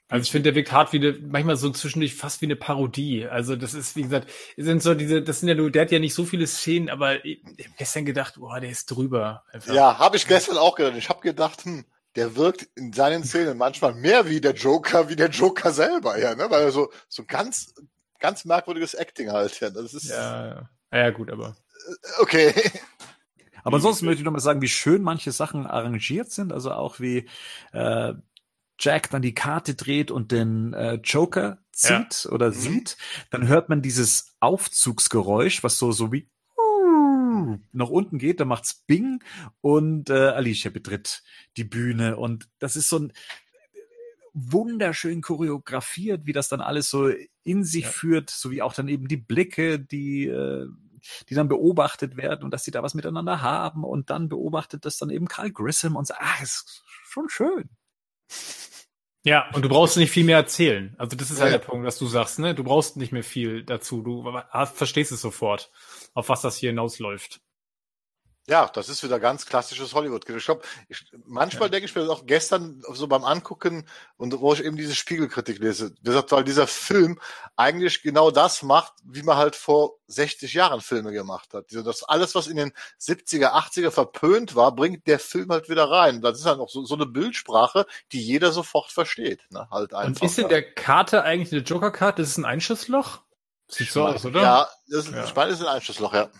Also ich finde, der wirkt hart wie eine, manchmal so zwischendurch fast wie eine Parodie. Also das ist, wie gesagt, es sind so diese, das sind ja nur, der hat ja nicht so viele Szenen, aber ich, ich hab gestern gedacht, boah, der ist drüber. Einfach. Ja, habe ich gestern auch gedacht. Ich habe gedacht, hm, der wirkt in seinen Szenen manchmal mehr wie der Joker, wie der Joker selber, ja, ne? Weil er so, so ganz, ganz merkwürdiges Acting halt, ja. Das ist, Ja, ja. Ja, ja, gut, aber. okay. Aber ansonsten möchte ich noch mal sagen, wie schön manche Sachen arrangiert sind. Also auch wie äh, Jack dann die Karte dreht und den äh, Joker zieht oder Mhm. sieht. Dann hört man dieses Aufzugsgeräusch, was so, so wie nach unten geht, da macht's Bing und äh, Alicia betritt die Bühne und das ist so ein wunderschön choreografiert, wie das dann alles so in sich Ja. führt, sowie auch dann eben die Blicke, die äh, die dann beobachtet werden und dass sie da was miteinander haben und dann beobachtet das dann eben Carl Grissom und sagt, ah, ist schon schön. Ja, und du brauchst nicht viel mehr erzählen. Also das ist ja. halt der Punkt, was du sagst, ne? Du brauchst nicht mehr viel dazu. Du verstehst es sofort, auf was das hier hinausläuft. Ja, das ist wieder ganz klassisches Hollywood. Ich glaube, manchmal ja. denke ich mir auch gestern so beim Angucken und wo ich eben diese Spiegelkritik lese, weil dieser Film eigentlich genau das macht, wie man halt vor 60 Jahren Filme gemacht hat. Das alles, was in den 70er, 80er verpönt war, bringt der Film halt wieder rein. Das ist halt auch so, so eine Bildsprache, die jeder sofort versteht. Ne? Halt einfach. Und ist in der Karte eigentlich eine Joker-Karte? Das ist ein Einschussloch? Sieht so aus, oder? Ja, das ist, ja. ich meine, ist ein Einschussloch, ja.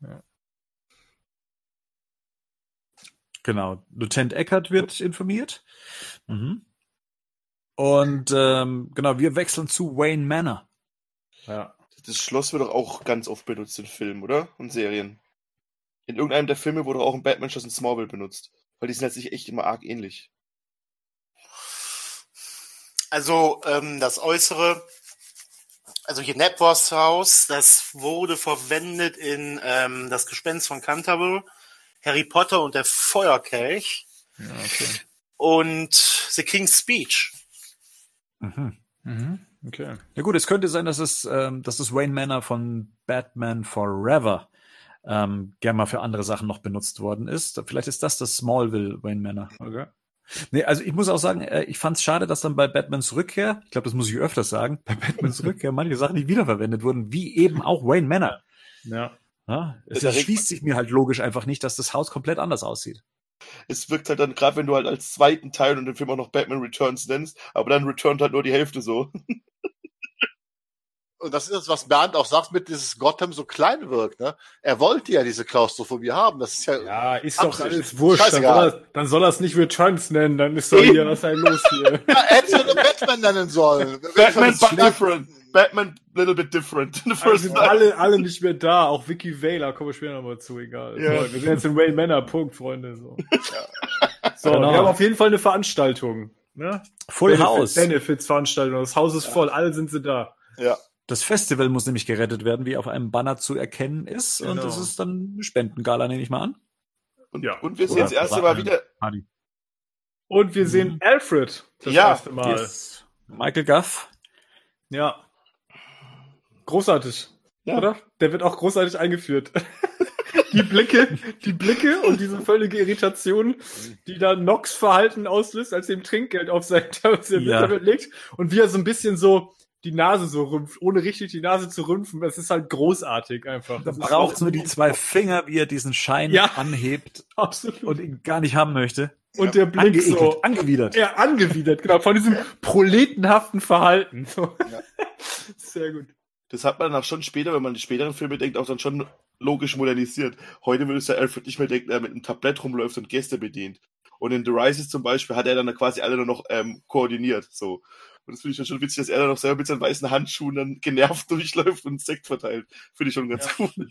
ja. Genau. Lieutenant Eckert wird informiert. Mhm. Und ähm, genau, wir wechseln zu Wayne Manor. Ja. Das Schloss wird doch auch ganz oft benutzt in Filmen, oder? Und Serien. In irgendeinem der Filme wurde auch ein Batman-Schloss in Smallville benutzt. Weil die sind halt sich echt immer arg ähnlich. Also, ähm, das Äußere, also hier Napworths Haus, das wurde verwendet in ähm, das Gespenst von Canterbury Harry Potter und der Feuerkelch ja, okay. und The King's Speech. Mhm. Mhm. Okay. Ja gut, es könnte sein, dass es, ähm, dass das Wayne Manor von Batman Forever ähm, gerne mal für andere Sachen noch benutzt worden ist. Vielleicht ist das das Smallville Wayne Manor. Okay. Nee, also ich muss auch sagen, äh, ich fand es schade, dass dann bei Batmans Rückkehr, ich glaube, das muss ich öfters sagen, bei Batmans <laughs> Rückkehr manche Sachen nicht wiederverwendet wurden, wie eben auch Wayne Manor. Ja. Ja, es erschließt sich mir halt logisch einfach nicht, dass das Haus komplett anders aussieht. Es wirkt halt dann, gerade wenn du halt als zweiten Teil und den Film auch noch Batman Returns nennst, aber dann returnt halt nur die Hälfte so. <laughs> Und das ist das, was Bernd auch sagt, mit dieses Gotham so klein wirkt. Ne? Er wollte ja diese Klaustrophobie haben. Das ist ja. Ja, ist doch alles wurscht. Dann soll, er, dann soll er es nicht Returns nennen, dann ist doch <laughs> hier, was ist los hier? Ja, er hätte ja Batman nennen sollen. Batman but Batman little bit different. The first also sind alle, alle nicht mehr da, auch Vicky Vale, kommen wir später nochmal zu, egal. Ja. So, wir sind jetzt in Wayne Manor, Punkt, Freunde. So, ja. <laughs> so genau. wir haben auf jeden Fall eine Veranstaltung. Ne? Full Benefit, House. Benefits-Veranstaltung. Das Haus ist voll, alle sind sie da. Ja. Das Festival muss nämlich gerettet werden, wie auf einem Banner zu erkennen ist. Genau. Und das ist dann eine Spendengala, nehme ich mal an. Und, ja. und wir sehen das erste Mal wieder. Party. Und wir sehen mhm. Alfred das ja, erste Mal. Yes. Michael Guff. Ja. Großartig. Ja. Oder? Der wird auch großartig eingeführt. <laughs> die Blicke, die Blicke und diese völlige Irritation, die da Nox Verhalten auslöst, als er ihm Trinkgeld auf sein <laughs> ja. legt und wie er so ein bisschen so die Nase so rümpft, ohne richtig die Nase zu rümpfen. Das ist halt großartig einfach. Da braucht nur die zwei Finger, wie er diesen Schein ja, anhebt <laughs> absolut. und ihn gar nicht haben möchte. Und der Blick Angeekelt, so. Angewidert. Ja, angewidert, genau. Von diesem proletenhaften Verhalten. So. Ja. Sehr gut. Das hat man dann auch schon später, wenn man die späteren Filme denkt, auch dann schon logisch modernisiert. Heute würde es ja Alfred nicht mehr denken, er mit einem Tablett rumläuft und Gäste bedient. Und in The Rises zum Beispiel hat er dann quasi alle nur noch ähm, koordiniert. So. Und das finde ich dann schon witzig, dass er dann noch selber mit seinen weißen Handschuhen dann genervt <laughs> durchläuft und Sekt verteilt. Finde ich schon ganz ja. cool.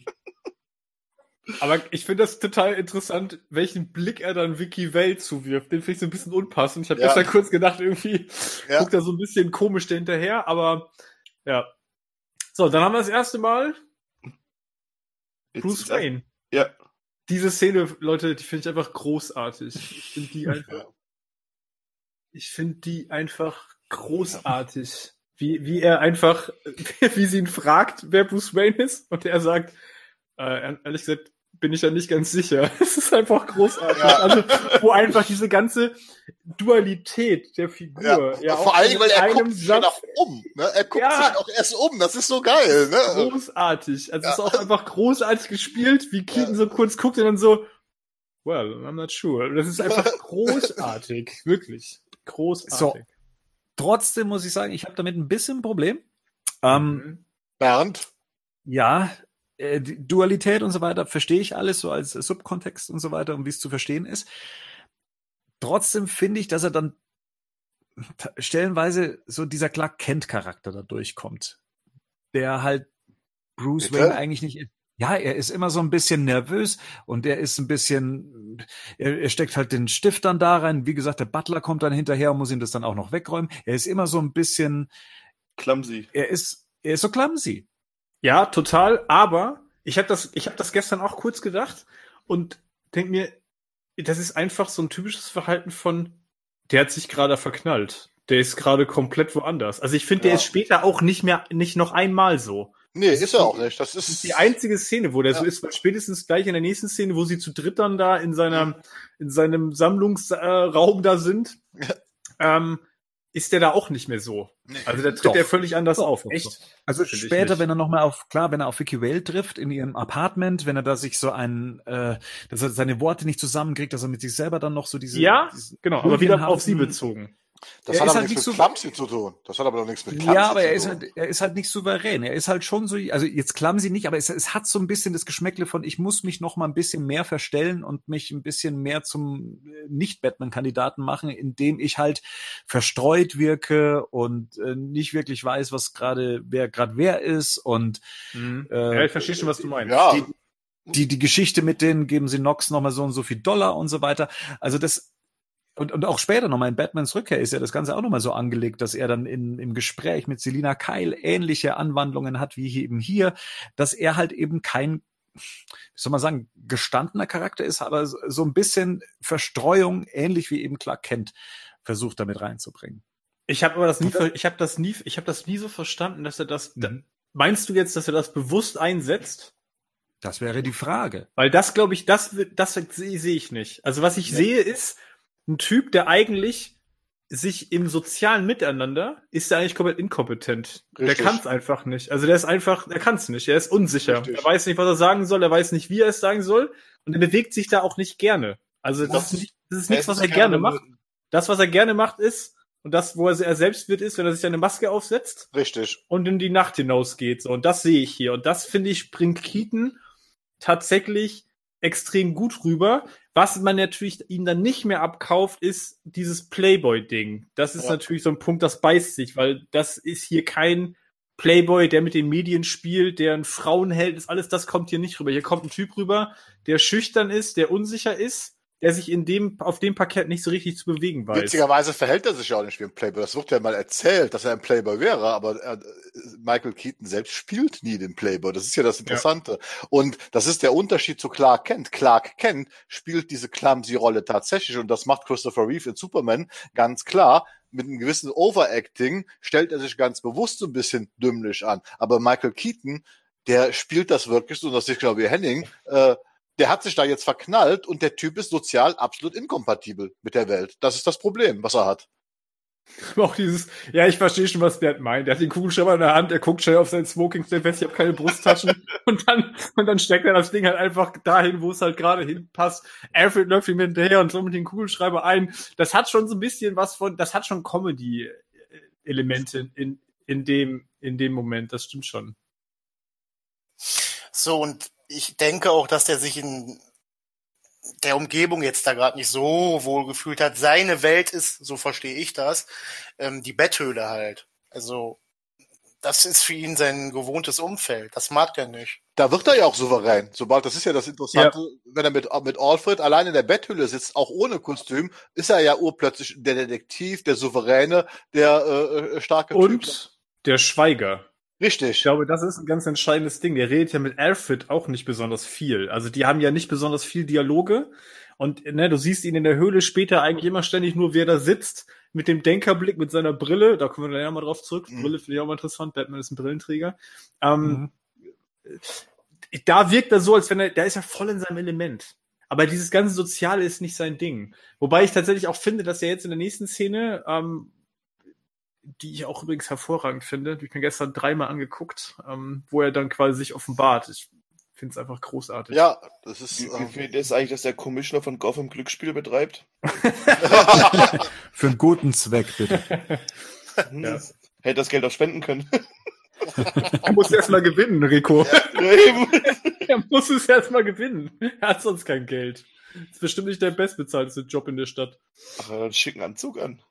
Aber ich finde das total interessant, welchen Blick er dann Vicky Vale zuwirft. Den finde ich so ein bisschen unpassend. Ich habe ja. gestern kurz gedacht, irgendwie ja. guckt er so ein bisschen komisch dahinterher, aber ja. So, dann haben wir das erste Mal Jetzt Bruce Wayne. Ja. Diese Szene, Leute, die finde ich einfach großartig. Ich finde die einfach. ich finde die einfach großartig. Wie, wie er einfach, <laughs> wie sie ihn fragt, wer Bruce Wayne ist, und er sagt, äh, ehrlich gesagt, bin ich ja nicht ganz sicher. <laughs> Es ist einfach großartig. Ja. Also, wo einfach diese ganze Dualität der Figur. Ja, ja vor allem, weil er guckt sich Satz, auch um. Ne? Er guckt ja, sich auch erst um. Das ist so geil. Ne? Großartig. Also, es ist auch einfach großartig gespielt, wie Keaton so kurz guckt und dann so, well, I'm not sure. Das ist einfach <laughs> großartig. Wirklich. Großartig. So. Trotzdem muss ich sagen, ich habe damit ein bisschen ein Problem. Ähm. Bernd? Ja, äh, Dualität und so weiter verstehe ich alles so als Subkontext und so weiter und wie es zu verstehen ist. Trotzdem finde ich, dass er dann stellenweise so dieser Clark Kent Charakter da durchkommt, der halt Bruce Bitte? Wayne eigentlich nicht ja, er ist immer so ein bisschen nervös und er ist ein bisschen, er, er steckt halt den Stift dann da rein. Wie gesagt, der Butler kommt dann hinterher und muss ihm das dann auch noch wegräumen. Er ist immer so ein bisschen clumsy. Er ist, er ist so clumsy. Ja, total. Aber Ich habe das, ich habe das gestern auch kurz gedacht und denk mir, das ist einfach so ein typisches Verhalten von, der hat sich gerade verknallt. Der ist gerade komplett woanders. Also ich finde, ja. der ist später auch nicht mehr, nicht noch einmal so. Nee, das ist er auch nicht. Das ist, das ist die einzige Szene, wo der ja. so ist, weil spätestens gleich in der nächsten Szene, wo sie zu dritt dann da in seiner, in seinem Sammlungsraum da sind, ähm, ist der da auch nicht mehr so. Nee. Also da tritt er völlig anders Doch, auf. Echt? Also später, wenn er nochmal auf, klar, wenn er auf Vicky Vale trifft in ihrem Apartment, wenn er da sich so ein, äh, dass er seine Worte nicht zusammenkriegt, dass er mit sich selber dann noch so diese. Ja, genau, aber wieder auf sie bezogen. Das er hat aber halt nichts mit Clumsy zu tun. Das hat aber doch nichts mit Clumsy Ja, aber er ist, halt, er ist halt nicht souverän. Er ist halt schon so, also jetzt Clumsy nicht, aber es, es hat so ein bisschen das Geschmäckle von, ich muss mich noch mal ein bisschen mehr verstellen und mich ein bisschen mehr zum äh, Nicht-Batman-Kandidaten machen, indem ich halt verstreut wirke und äh, nicht wirklich weiß, was gerade, wer gerade wer ist und mhm. äh, ja, ich verstehe schon, was du meinst. Ja. Die, die, die Geschichte mit denen geben sie Nox noch mal so und so viel Dollar und so weiter. Also das, und, und auch später nochmal in Batmans Rückkehr ist ja das Ganze auch nochmal so angelegt, dass er dann in, im Gespräch mit Selina Kyle ähnliche Anwandlungen hat wie eben hier, dass er halt eben kein, wie soll man sagen, gestandener Charakter ist, aber so ein bisschen Verstreuung, ähnlich wie eben Clark Kent, versucht damit reinzubringen. Ich habe aber das nie, ich habe das nie, ich habe das nie so verstanden, dass er das. Mhm. Meinst du jetzt, dass er das bewusst einsetzt? Das wäre die Frage. Weil das, glaube ich, das, das sehe ich nicht. Also was ich ja. sehe ist, ein Typ, der eigentlich sich im sozialen Miteinander ist er eigentlich komplett inkompetent. Richtig. Der kann es einfach nicht. Also der ist einfach, er kann es nicht. Er ist unsicher. Richtig. Er weiß nicht, was er sagen soll. Er weiß nicht, wie er es sagen soll. Und er bewegt sich da auch nicht gerne. Also das, ist, nicht, das ist nichts, was er gerne macht. Das, was er gerne macht, ist und das, wo er, er selbst wird, ist, wenn er sich eine Maske aufsetzt. Richtig. Und in die Nacht hinausgeht. So. Und das sehe ich hier. Und das finde ich bringt Keaton tatsächlich extrem gut rüber. Was man natürlich ihm dann nicht mehr abkauft, ist dieses Playboy-Ding. Das ist ja. natürlich so ein Punkt, das beißt sich, weil das ist hier kein Playboy, der mit den Medien spielt, der ein Frauenheld ist, alles das kommt hier nicht rüber. Hier kommt ein Typ rüber, der schüchtern ist, der unsicher ist, der sich in dem, auf dem Parkett nicht so richtig zu bewegen weiß. Witzigerweise verhält er sich ja auch nicht wie ein Playboy. Das wird ja mal erzählt, dass er ein Playboy wäre, aber äh, Michael Keaton selbst spielt nie den Playboy. Das ist ja das Interessante. Ja. Und das ist der Unterschied zu Clark Kent. Clark Kent spielt diese Clumsy-Rolle tatsächlich und das macht Christopher Reeve in Superman ganz klar mit einem gewissen Overacting stellt er sich ganz bewusst so ein bisschen dümmlich an. Aber Michael Keaton, der spielt das wirklich so, und das ist glaube ich Henning, äh, der hat sich da jetzt verknallt und der Typ ist sozial absolut inkompatibel mit der Welt. Das ist das Problem, was er hat. Auch dieses, ja, ich verstehe schon, was der meint. Der hat den Kugelschreiber in der Hand, er guckt schnell auf sein Smoking, stellt fest, ich habe keine Brusttaschen <laughs> und dann und dann steckt er das Ding halt einfach dahin, wo es halt gerade hinpasst. Alfred läuft ihm hinterher und so mit dem Kugelschreiber ein. Das hat schon so ein bisschen was von, das hat schon Comedy-Elemente in, in dem in dem Moment. Das stimmt schon. So und ich denke auch, dass der sich in der Umgebung jetzt da gerade nicht so wohl gefühlt hat. Seine Welt ist, so verstehe ich das, ähm, die Betthöhle halt. Also das ist für ihn sein gewohntes Umfeld. Das mag er nicht. Da wird er ja auch souverän. Sobald, das ist ja das Interessante, ja. wenn er mit, mit Alfred allein in der Betthöhle sitzt, auch ohne Kostüm, ist er ja urplötzlich der Detektiv, der Souveräne, der äh, äh starke Und Typ. der Schweiger. Richtig. Ich glaube, das ist ein ganz entscheidendes Ding. Der redet ja mit Alfred auch nicht besonders viel. Also die haben ja nicht besonders viel Dialoge. Und ne, du siehst ihn in der Höhle später eigentlich immer ständig nur, wie er da sitzt, mit dem Denkerblick, mit seiner Brille. Da kommen wir dann ja mal drauf zurück. Mhm. Brille finde ich auch mal interessant. Batman ist ein Brillenträger. Ähm, mhm. Da wirkt er so, als wenn er, der ist ja voll in seinem Element. Aber dieses ganze Soziale ist nicht sein Ding. Wobei ich tatsächlich auch finde, dass er jetzt in der nächsten Szene, ähm, die ich auch übrigens hervorragend finde. Die ich mir gestern dreimal angeguckt, ähm, wo er dann quasi sich offenbart. Ich finde es einfach großartig. Ja, das ist. Wie, wie viel ist eigentlich, dass der Commissioner von Gotham Glücksspiel betreibt? <laughs> Für einen guten Zweck, bitte. ja. Hätte das Geld auch spenden können. <laughs> er muss erstmal gewinnen, Rico. Ja, <laughs> er muss es erstmal gewinnen. Er hat sonst kein Geld. Das ist bestimmt nicht der bestbezahlte Job in der Stadt. Ach, dann schicken Anzug an.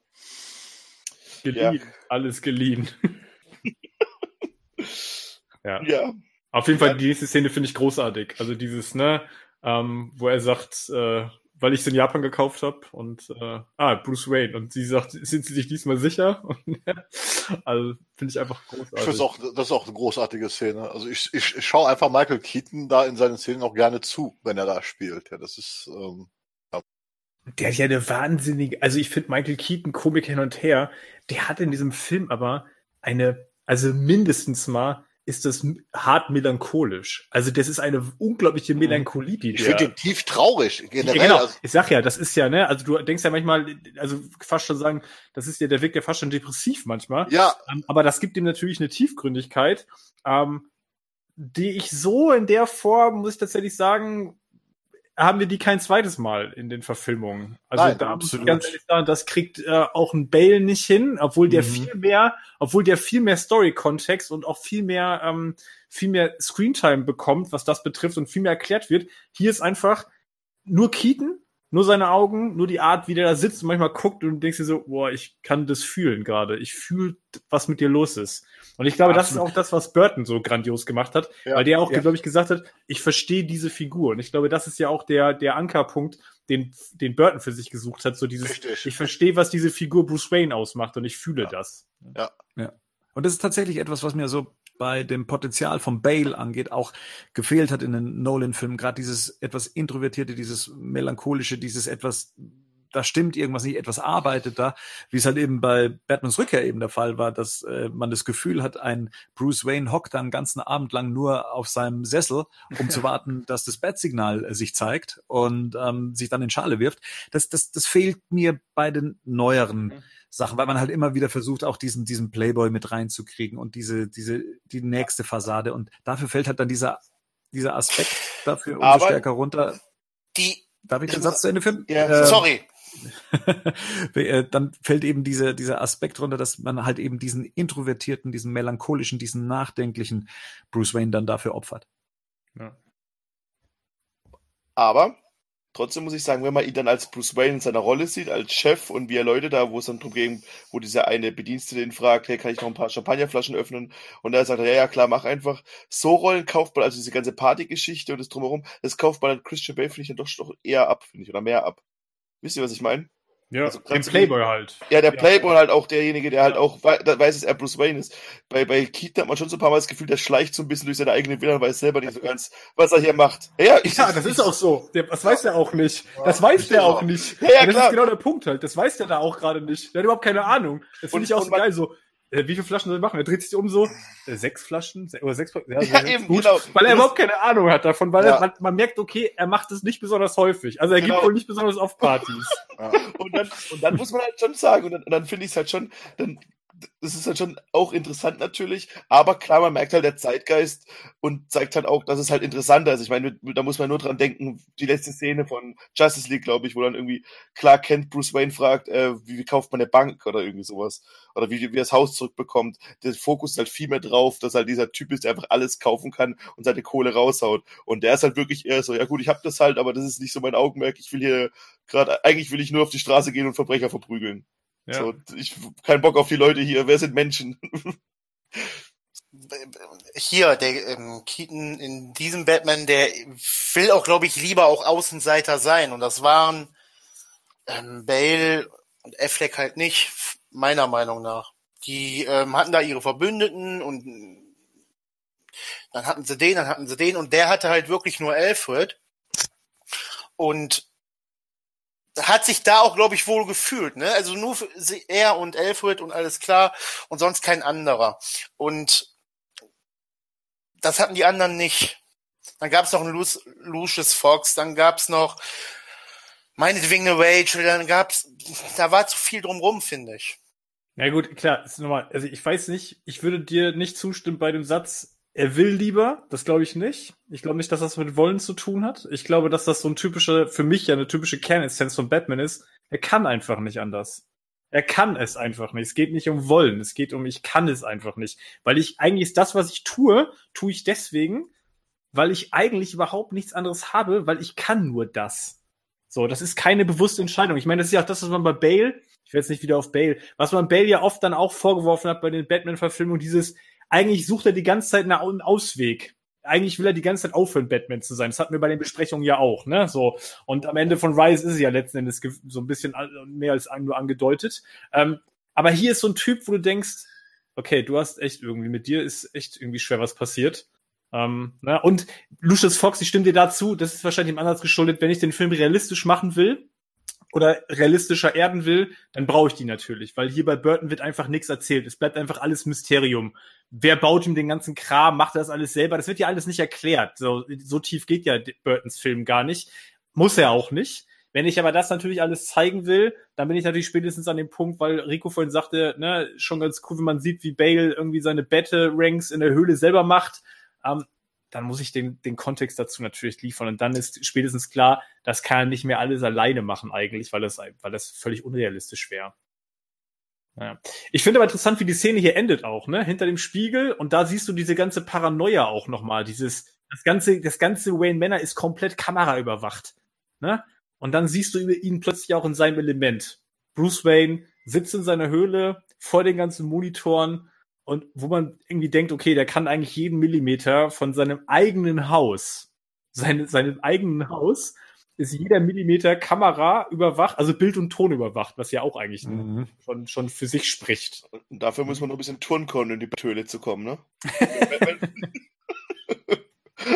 Geliehen. Ja. Alles geliehen. <laughs> ja. ja. Auf jeden Fall, die nächste Szene finde ich großartig. Also dieses, ne, ähm, wo er sagt, äh, weil ich es in Japan gekauft habe und äh, ah, Bruce Wayne. Und sie sagt, sind sie sich diesmal sicher? <laughs> also finde ich einfach großartig. Ich finde auch, das ist auch eine großartige Szene. Also ich, ich, ich schaue einfach Michael Keaton da in seinen Szenen auch gerne zu, wenn er da spielt. Ja, das ist ähm, der hat ja eine wahnsinnige, also ich finde Michael Keaton Komik hin und her, der hat in diesem Film aber eine, also mindestens mal ist das hart melancholisch. Also das ist eine unglaubliche mhm. Melancholie, die Ich finde den tief traurig. Generell. Ja, genau. Also ich sag ja, das ist ja, ne, also du denkst ja manchmal, also fast schon sagen, das ist ja, der wirkt ja fast schon depressiv manchmal. Ja. Ähm, aber das gibt ihm natürlich eine Tiefgründigkeit, ähm, die ich so in der Form, muss ich tatsächlich sagen, haben wir die kein zweites Mal in den Verfilmungen. Also Nein, da muss ich ganz ehrlich sagen, das kriegt äh, auch ein Bale nicht hin, obwohl der mhm. viel mehr, obwohl der viel mehr Story-Kontext und auch viel mehr, ähm, viel mehr Screentime bekommt, was das betrifft und viel mehr erklärt wird. Hier ist einfach nur Keaton, nur seine Augen, nur die Art, wie der da sitzt und manchmal guckt und denkst dir so, boah, ich kann das fühlen gerade. Ich fühle, was mit dir los ist. Und ich glaube, ja, das ist auch das, was Burton so grandios gemacht hat, ja, weil der auch, ja. glaube ich, gesagt hat, ich verstehe diese Figur. Und ich glaube, das ist ja auch der, der Ankerpunkt, den, den Burton für sich gesucht hat. So dieses, Richtig. ich verstehe, was diese Figur Bruce Wayne ausmacht und ich fühle das. Ja. ja. Und das ist tatsächlich etwas, was mir so bei dem Potenzial von Bale angeht, auch gefehlt hat in den Nolan-Filmen. Gerade dieses etwas introvertierte, dieses melancholische, dieses etwas da stimmt irgendwas nicht, etwas arbeitet da, wie es halt eben bei Batmans Rückkehr eben der Fall war, dass äh, man das Gefühl hat, ein Bruce Wayne hockt da einen ganzen Abend lang nur auf seinem Sessel, um zu <laughs> warten, dass das Bat-Signal äh, sich zeigt und ähm, sich dann in Schale wirft. Das, das, das fehlt mir bei den neueren mhm. Sachen, weil man halt immer wieder versucht, auch diesen, diesen Playboy mit reinzukriegen und diese, diese, die nächste Fassade. Und dafür fällt halt dann dieser, dieser Aspekt dafür umso stärker runter. Die, Darf ich den Satz zu Ende führen? Ja, <laughs> äh, sorry. Dann fällt eben diese, dieser Aspekt runter, dass man halt eben diesen introvertierten, diesen melancholischen, diesen nachdenklichen Bruce Wayne dann dafür opfert. Ja. Aber trotzdem muss ich sagen, wenn man ihn dann als Bruce Wayne in seiner Rolle sieht, als Chef und wie er Leute da, wo es dann drum ging, wo dieser eine Bedienstete ihn fragt, hey, kann ich noch ein paar Champagnerflaschen öffnen? Und er sagt, ja, ja, klar, mach einfach. So Rollen kauft man, also diese ganze Partygeschichte und das drumherum, das kauft man dann Christian Bale, finde ich, dann doch, doch eher ab, finde ich, oder mehr ab. Wisst ihr, was ich meine? Ja, also, den Playboy halt. Ja, der Playboy halt auch derjenige, der halt auch weiß, dass er Bruce Wayne ist. Bei, bei Keaton hat man schon so ein paar Mal das Gefühl, der schleicht so ein bisschen durch seine eigene Villa und weiß selber nicht so ganz, was er hier macht. Ja, ich, ja das ist auch so. Der, das weiß der auch nicht. Das weiß der auch nicht. Ja, ja, das klar. ist genau der Punkt halt. Das weiß der da auch gerade nicht. Der hat überhaupt keine Ahnung. Das finde ich auch so geil. So, äh, wie viele Flaschen soll er machen? Er dreht sich um so, äh, sechs Flaschen oder sechs, ja, <laughs> ja eben, gut, genau. weil er überhaupt keine Ahnung hat davon, weil ja. er, man, man, merkt, okay, er macht es nicht besonders häufig. Also er genau. gibt wohl nicht besonders oft Partys. Ja. Und, dann, und dann muss man halt schon sagen, und dann, dann finde ich es halt schon, dann das ist halt schon auch interessant natürlich, aber klar, man merkt halt der Zeitgeist und zeigt halt auch, dass es halt interessanter ist. Ich meine, da muss man nur dran denken, die letzte Szene von Justice League, glaube ich, wo dann irgendwie klar kennt, Bruce Wayne fragt, äh, wie, wie, kauft man eine Bank oder irgendwie sowas. Oder wie, wie er das Haus zurückbekommt. Der Fokus ist halt viel mehr drauf, dass halt dieser Typ ist, der einfach alles kaufen kann und seine Kohle raushaut. Und der ist halt wirklich eher so, ja gut, ich hab das halt, aber das ist nicht so mein Augenmerk. Ich will hier gerade, eigentlich will ich nur auf die Straße gehen und Verbrecher verprügeln. Ja. So, ich kein Bock auf die Leute hier. Wer sind Menschen? Hier, der ähm, Keaton in diesem Batman, der will auch, glaube ich, lieber auch Außenseiter sein. Und das waren ähm, Bale und Affleck halt nicht, meiner Meinung nach. Die ähm, hatten da ihre Verbündeten und dann hatten sie den, dann hatten sie den und der hatte halt wirklich nur Alfred. Und hat sich da auch, glaube ich, wohl gefühlt. Ne? Also nur er und Alfred und alles klar und sonst kein anderer. Und das hatten die anderen nicht. Dann gab es noch einen Lu Lucius Fox, dann gab es noch meinetwegen eine Rachel, dann gab's, da war zu viel drumrum, finde ich. Ja gut, klar, ist normal. Also ich weiß nicht, ich würde dir nicht zustimmen bei dem Satz, er will lieber, das glaube ich nicht. Ich glaube nicht, dass das mit Wollen zu tun hat. Ich glaube, dass das so ein typischer, für mich ja eine typische Kernessenz von Batman ist. Er kann einfach nicht anders. Er kann es einfach nicht. Es geht nicht um Wollen. Es geht um, ich kann es einfach nicht. Weil ich eigentlich ist das, was ich tue, tue ich deswegen, weil ich eigentlich überhaupt nichts anderes habe, weil ich kann nur das. So, das ist keine bewusste Entscheidung. Ich meine, das ist ja auch das, was man bei Bale, ich werde jetzt nicht wieder auf Bale, was man Bale ja oft dann auch vorgeworfen hat bei den Batman-Verfilmungen, dieses, eigentlich sucht er die ganze Zeit einen Ausweg. eigentlich will er die ganze Zeit aufhören, Batman zu sein. Das hatten wir bei den Besprechungen ja auch, ne? So. Und am Ende von Rise ist es ja letzten Endes so ein bisschen mehr als nur angedeutet. Ähm, aber hier ist so ein Typ, wo du denkst, okay, du hast echt irgendwie, mit dir ist echt irgendwie schwer was passiert. Ähm, ne? Und Lucius Fox, ich stimme dir dazu, das ist wahrscheinlich im Ansatz geschuldet, wenn ich den Film realistisch machen will, oder realistischer erden will, dann brauche ich die natürlich, weil hier bei Burton wird einfach nichts erzählt. Es bleibt einfach alles Mysterium. Wer baut ihm den ganzen Kram, macht das alles selber? Das wird ja alles nicht erklärt. So, so tief geht ja Burtons Film gar nicht. Muss er auch nicht. Wenn ich aber das natürlich alles zeigen will, dann bin ich natürlich spätestens an dem Punkt, weil Rico vorhin sagte, ne, schon ganz cool, wenn man sieht, wie Bale irgendwie seine Battle-Ranks in der Höhle selber macht. Ähm, dann muss ich den, den Kontext dazu natürlich liefern. Und dann ist spätestens klar, das kann er nicht mehr alles alleine machen eigentlich, weil das, weil das völlig unrealistisch wäre. Ja. Ich finde aber interessant, wie die Szene hier endet auch, ne? Hinter dem Spiegel und da siehst du diese ganze Paranoia auch nochmal. Dieses, das ganze, das ganze Wayne Manor ist komplett kameraüberwacht, ne? Und dann siehst du ihn plötzlich auch in seinem Element. Bruce Wayne sitzt in seiner Höhle vor den ganzen Monitoren und wo man irgendwie denkt, okay, der kann eigentlich jeden Millimeter von seinem eigenen Haus, seine, seinem eigenen Haus, ist jeder Millimeter Kamera überwacht, also Bild und Ton überwacht, was ja auch eigentlich mhm. schon, schon für sich spricht. Und dafür muss man nur ein bisschen Turn können, in die Höhle zu kommen, ne? <laughs>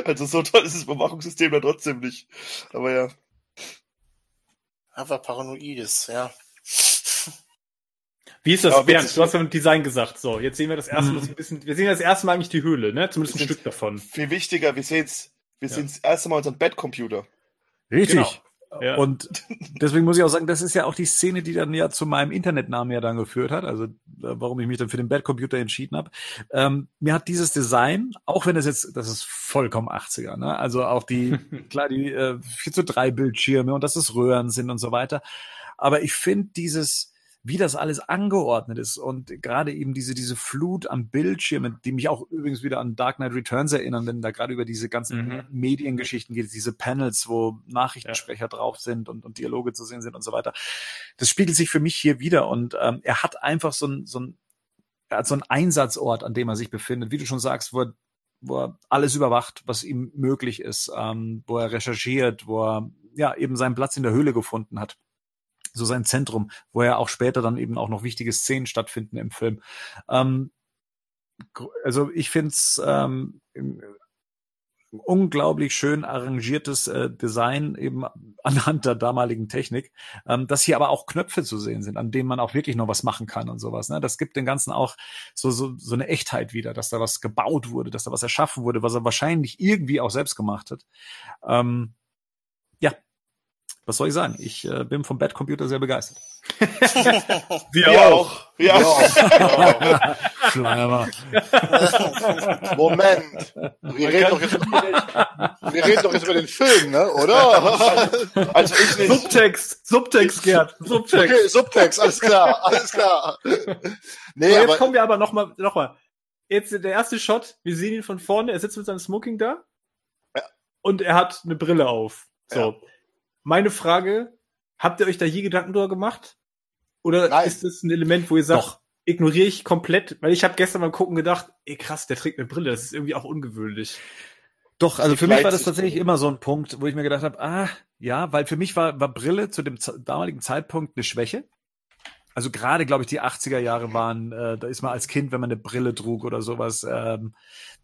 also so toll ist das Überwachungssystem ja trotzdem nicht. Aber ja. Einfach paranoides, ja. Wie ist das, Aber Bernd? Du hast ja mit Design gesagt. So, jetzt sehen wir das erste Mal mhm. ein bisschen, wir sehen das erste Mal eigentlich die Höhle, ne? Zumindest ein Stück davon. Viel wichtiger, wir sehen's, wir ja. sehen das erste Mal unseren Bettcomputer. Richtig. Genau. Ja. Und deswegen muss ich auch sagen, das ist ja auch die Szene, die dann ja zu meinem Internetnamen ja dann geführt hat, also warum ich mich dann für den Bettcomputer entschieden habe. Ähm, mir hat dieses Design, auch wenn das jetzt, das ist vollkommen 80er, ne? Also auch die, <laughs> klar, die äh, 4 zu 3 Bildschirme und dass es Röhren sind und so weiter. Aber ich finde dieses, wie das alles angeordnet ist und gerade eben diese, diese Flut an Bildschirmen, die mich auch übrigens wieder an Dark Knight Returns erinnern, wenn da gerade über diese ganzen mhm. Mediengeschichten geht, diese Panels, wo Nachrichtensprecher ja. drauf sind und, und Dialoge zu sehen sind und so weiter. Das spiegelt sich für mich hier wieder und ähm, er hat einfach so ein, so ein, er hat so einen Einsatzort, an dem er sich befindet, wie du schon sagst, wo er wo er alles überwacht, was ihm möglich ist, ähm, wo er recherchiert, wo er ja eben seinen Platz in der Höhle gefunden hat so sein Zentrum, wo ja auch später dann eben auch noch wichtige Szenen stattfinden im Film. Ähm, also ich finde es ähm, unglaublich schön arrangiertes äh, Design eben anhand der damaligen Technik, ähm, dass hier aber auch Knöpfe zu sehen sind, an denen man auch wirklich noch was machen kann und sowas. Ne? Das gibt den Ganzen auch so, so, so eine Echtheit wieder, dass da was gebaut wurde, dass da was erschaffen wurde, was er wahrscheinlich irgendwie auch selbst gemacht hat. Ähm, ja, was soll ich sagen? Ich äh, bin vom Bad Computer sehr begeistert. <laughs> Wir, Wir auch. Wir auch. <laughs> Schleimer. Moment. Wir reden, doch jetzt, wir reden doch jetzt über den Film, ne? Oder? Also ich nicht. Subtext. Subtext, Gerd. Subtext. Okay, Subtext. Alles klar. Alles klar. Nee, so, jetzt aber, kommen wir aber nochmal, nochmal. Jetzt der erste Shot. Wir sehen ihn von vorne. Er sitzt mit seinem Smoking da. Ja. Und er hat eine Brille auf. So. Ja. Meine Frage, habt ihr euch da je Gedanken drüber gemacht? Oder Nein. ist das ein Element, wo ihr sagt, Doch. ignoriere ich komplett? Weil ich habe gestern beim Gucken gedacht, ey krass, der trägt eine Brille, das ist irgendwie auch ungewöhnlich. Doch, also für mich war das tatsächlich immer so ein Punkt, wo ich mir gedacht habe, ah, ja, weil für mich war, war Brille zu dem damaligen Zeitpunkt eine Schwäche. Also gerade, glaube ich, die 80er Jahre waren, äh, da ist man als Kind, wenn man eine Brille trug oder sowas, ähm,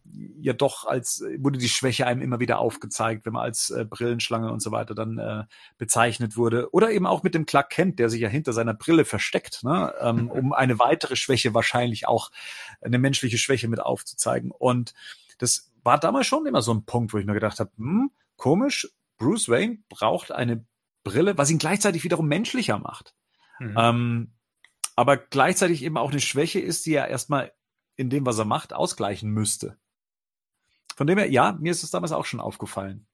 ja doch als wurde die Schwäche einem immer wieder aufgezeigt, wenn man als äh, Brillenschlange und so weiter dann äh, bezeichnet wurde. Oder eben auch mit dem Clark Kent, der sich ja hinter seiner Brille versteckt, ne? ähm, um eine weitere Schwäche wahrscheinlich auch eine menschliche Schwäche mit aufzuzeigen. Und das war damals schon immer so ein Punkt, wo ich mir gedacht habe, hm, komisch, Bruce Wayne braucht eine Brille, was ihn gleichzeitig wiederum menschlicher macht. Mhm. Ähm, aber gleichzeitig eben auch eine Schwäche ist, die er erstmal in dem, was er macht, ausgleichen müsste. Von dem her, ja, mir ist es damals auch schon aufgefallen.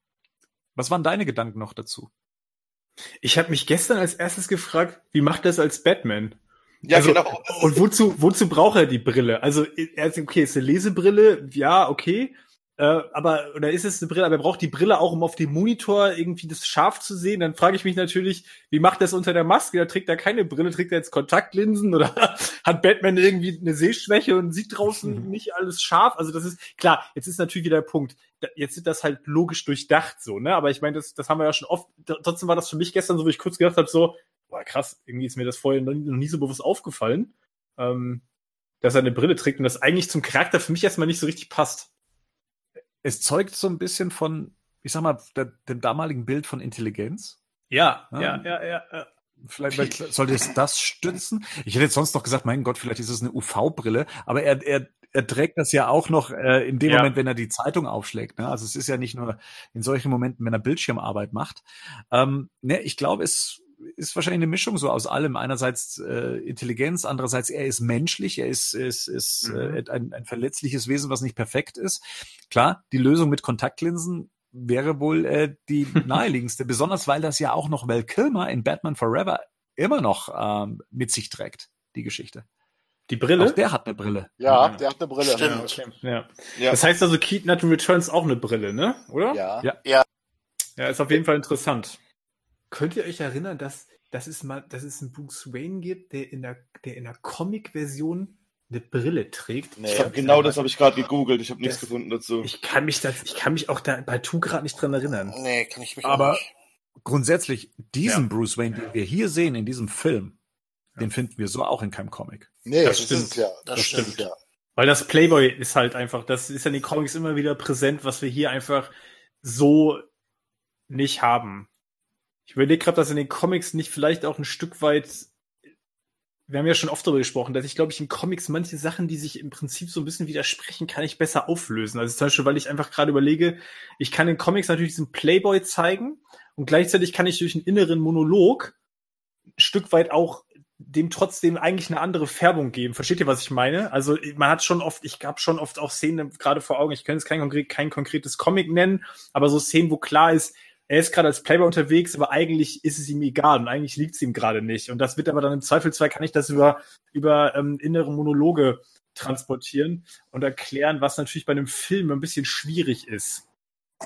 Was waren deine Gedanken noch dazu? Ich habe mich gestern als erstes gefragt, wie macht er das als Batman? Ja, also, genau. Und wozu, wozu braucht er die Brille? Also, er ist, okay, ist eine Lesebrille, ja, okay. Äh, aber, oder ist es eine Brille, aber er braucht die Brille auch, um auf dem Monitor irgendwie das scharf zu sehen. Dann frage ich mich natürlich, wie macht er das unter der Maske? Da trägt er keine Brille, trägt er jetzt Kontaktlinsen oder <laughs> hat Batman irgendwie eine Sehschwäche und sieht draußen mhm. nicht alles scharf? Also das ist, klar, jetzt ist natürlich wieder der Punkt. Jetzt sind das halt logisch durchdacht so, ne? Aber ich meine, das, das haben wir ja schon oft, trotzdem war das für mich gestern so, wo ich kurz gedacht habe, so, boah, krass, irgendwie ist mir das vorher noch, noch nie so bewusst aufgefallen, ähm, dass er eine Brille trägt und das eigentlich zum Charakter für mich erstmal nicht so richtig passt es zeugt so ein bisschen von, ich sag mal, der, dem damaligen Bild von Intelligenz. Ja, ja, ja, ja. ja, ja. Vielleicht, vielleicht sollte es das stützen. Ich hätte jetzt sonst noch gesagt, mein Gott, vielleicht ist es eine UV-Brille, aber er, er, er trägt das ja auch noch äh, in dem ja. Moment, wenn er die Zeitung aufschlägt. Ne? Also es ist ja nicht nur in solchen Momenten, wenn er Bildschirmarbeit macht. Ähm, ne, ich glaube, es ist wahrscheinlich eine Mischung so aus allem. Einerseits äh, Intelligenz, andererseits er ist menschlich, er ist, ist, ist mhm. äh, ein, ein verletzliches Wesen, was nicht perfekt ist. Klar, die Lösung mit Kontaktlinsen wäre wohl äh, die <laughs> naheliegendste, besonders weil das ja auch noch Val Kilmer in Batman Forever immer noch ähm, mit sich trägt, die Geschichte. Die Brille? Auch der hat eine Brille. Ja, der hat eine Brille. Stimmt. Ja, okay. ja. ja. Das heißt also, Keaton hat in Returns auch eine Brille, ne? Oder? Ja. Ja, ja. ja ist auf jeden Fall interessant. Könnt ihr euch erinnern, dass, dass, es mal, dass es einen Bruce Wayne gibt, der in der, der in der Comic-Version eine Brille trägt? Nee, hab, genau das habe ich gerade gegoogelt. Ich habe nichts gefunden dazu. Ich kann mich das, ich kann mich auch da bei Tu gerade nicht dran erinnern. Nee, kann ich mich Aber auch nicht. grundsätzlich, diesen ja. Bruce Wayne, den wir hier sehen in diesem Film, ja. den finden wir so auch in keinem Comic. Nee, das, das stimmt. ja. Das, das stimmt. stimmt, ja. Weil das Playboy ist halt einfach, das ist ja in den Comics immer wieder präsent, was wir hier einfach so nicht haben. Ich überlege gerade, dass in den Comics nicht vielleicht auch ein Stück weit wir haben ja schon oft darüber gesprochen, dass ich glaube ich in Comics manche Sachen, die sich im Prinzip so ein bisschen widersprechen, kann ich besser auflösen. Also zum Beispiel, weil ich einfach gerade überlege, ich kann in Comics natürlich diesen Playboy zeigen und gleichzeitig kann ich durch einen inneren Monolog ein Stück weit auch dem trotzdem eigentlich eine andere Färbung geben. Versteht ihr, was ich meine? Also man hat schon oft, ich habe schon oft auch Szenen gerade vor Augen, ich kann jetzt kein, konkret, kein konkretes Comic nennen, aber so Szenen, wo klar ist, er ist gerade als Playboy unterwegs, aber eigentlich ist es ihm egal und eigentlich liegt es ihm gerade nicht. Und das wird aber dann im Zweifelsfall, kann ich das über, über ähm, innere Monologe transportieren und erklären, was natürlich bei einem Film ein bisschen schwierig ist.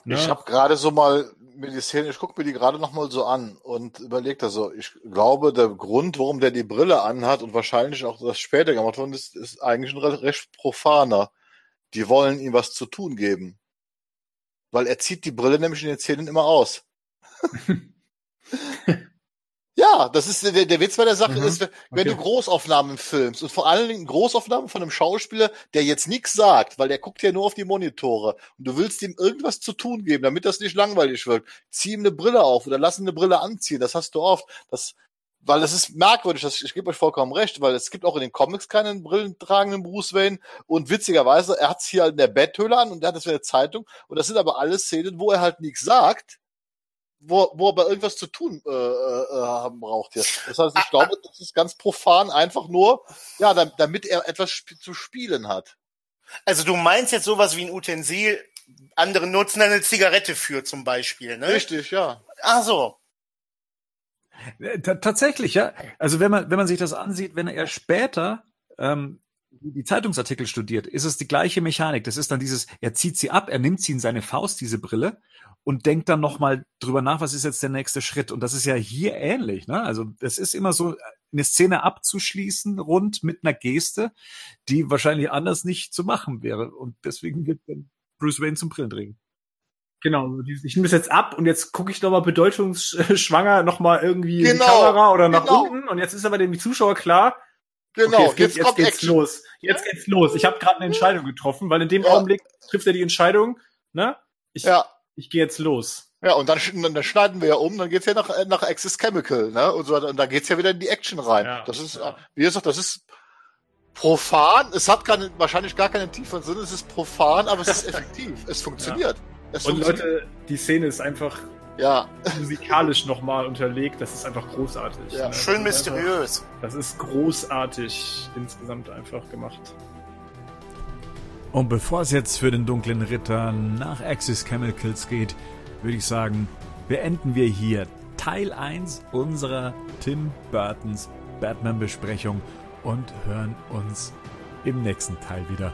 Ne? Ich habe gerade so mal mir die Szene, ich gucke mir die gerade noch mal so an und überlege da so, ich glaube, der Grund, warum der die Brille anhat und wahrscheinlich auch das später gemacht worden ist, ist eigentlich ein recht profaner. Die wollen ihm was zu tun geben. Weil er zieht die Brille nämlich in den Szenen immer aus. <laughs> ja, das ist der, der Witz bei der Sache mhm. ist, wenn okay. du Großaufnahmen filmst und vor allen Dingen Großaufnahmen von einem Schauspieler, der jetzt nichts sagt, weil der guckt ja nur auf die Monitore und du willst ihm irgendwas zu tun geben, damit das nicht langweilig wird. Zieh ihm eine Brille auf oder lass ihn eine Brille anziehen. Das hast du oft. Das weil es ist merkwürdig, das, ich gebe euch vollkommen recht, weil es gibt auch in den Comics keinen brillentragenden Bruce Wayne und witzigerweise, er hat es hier in der Betthöhle an und er hat das für eine Zeitung und das sind aber alle Szenen, wo er halt nichts sagt, wo, wo er aber irgendwas zu tun äh, äh, haben braucht hier. Das heißt, ich glaube, das ist ganz profan einfach nur, ja, damit er etwas sp zu spielen hat. Also du meinst jetzt sowas wie ein Utensil, andere nutzen eine Zigarette für zum Beispiel, ne? Richtig, ja. Ach so. Äh, T tatsächlich, ja. Also wenn man, wenn man sich das ansieht, wenn er später ähm, die Zeitungsartikel studiert, ist es die gleiche Mechanik. Das ist dann dieses, er zieht sie ab, er nimmt sie in seine Faust, diese Brille, und denkt dann nochmal drüber nach, was ist jetzt der nächste Schritt. Und das ist ja hier ähnlich. Ne? Also es ist immer so, eine Szene abzuschließen rund mit einer Geste, die wahrscheinlich anders nicht zu machen wäre. Und deswegen wird dann Bruce Wayne zum Brillenträger. Genau, ich nehme das jetzt ab und jetzt gucke ich nochmal bedeutungsschwanger nochmal irgendwie genau, in die genau, Kamera oder nach genau. unten und jetzt ist aber dem Zuschauer klar, Genau, okay, jetzt, geht, jetzt, jetzt geht's los. Jetzt geht's los. Ich habe gerade eine Entscheidung getroffen, weil in dem ja. Augenblick trifft er die Entscheidung, ne? Ich, ja. ich gehe jetzt los. Ja, und dann, dann schneiden wir ja um, dann geht's ja nach, nach Access Chemical, ne? Und, so, und da geht's ja wieder in die Action rein. Ja. Das ist, ja. wie gesagt, das ist profan. Es hat keine, wahrscheinlich gar keinen tieferen Sinn. Es ist profan, aber es ist <laughs> effektiv. Es funktioniert. Ja. Es und Leute, die Szene ist einfach ja. musikalisch nochmal unterlegt. Das ist einfach großartig. Ja. Ne? Schön das mysteriös. Einfach, das ist großartig insgesamt einfach gemacht. Und bevor es jetzt für den dunklen Ritter nach Axis Chemicals geht, würde ich sagen, beenden wir hier Teil 1 unserer Tim Burtons Batman-Besprechung und hören uns im nächsten Teil wieder.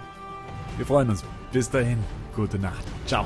Wir freuen uns. Bis dahin, gute Nacht. Ciao.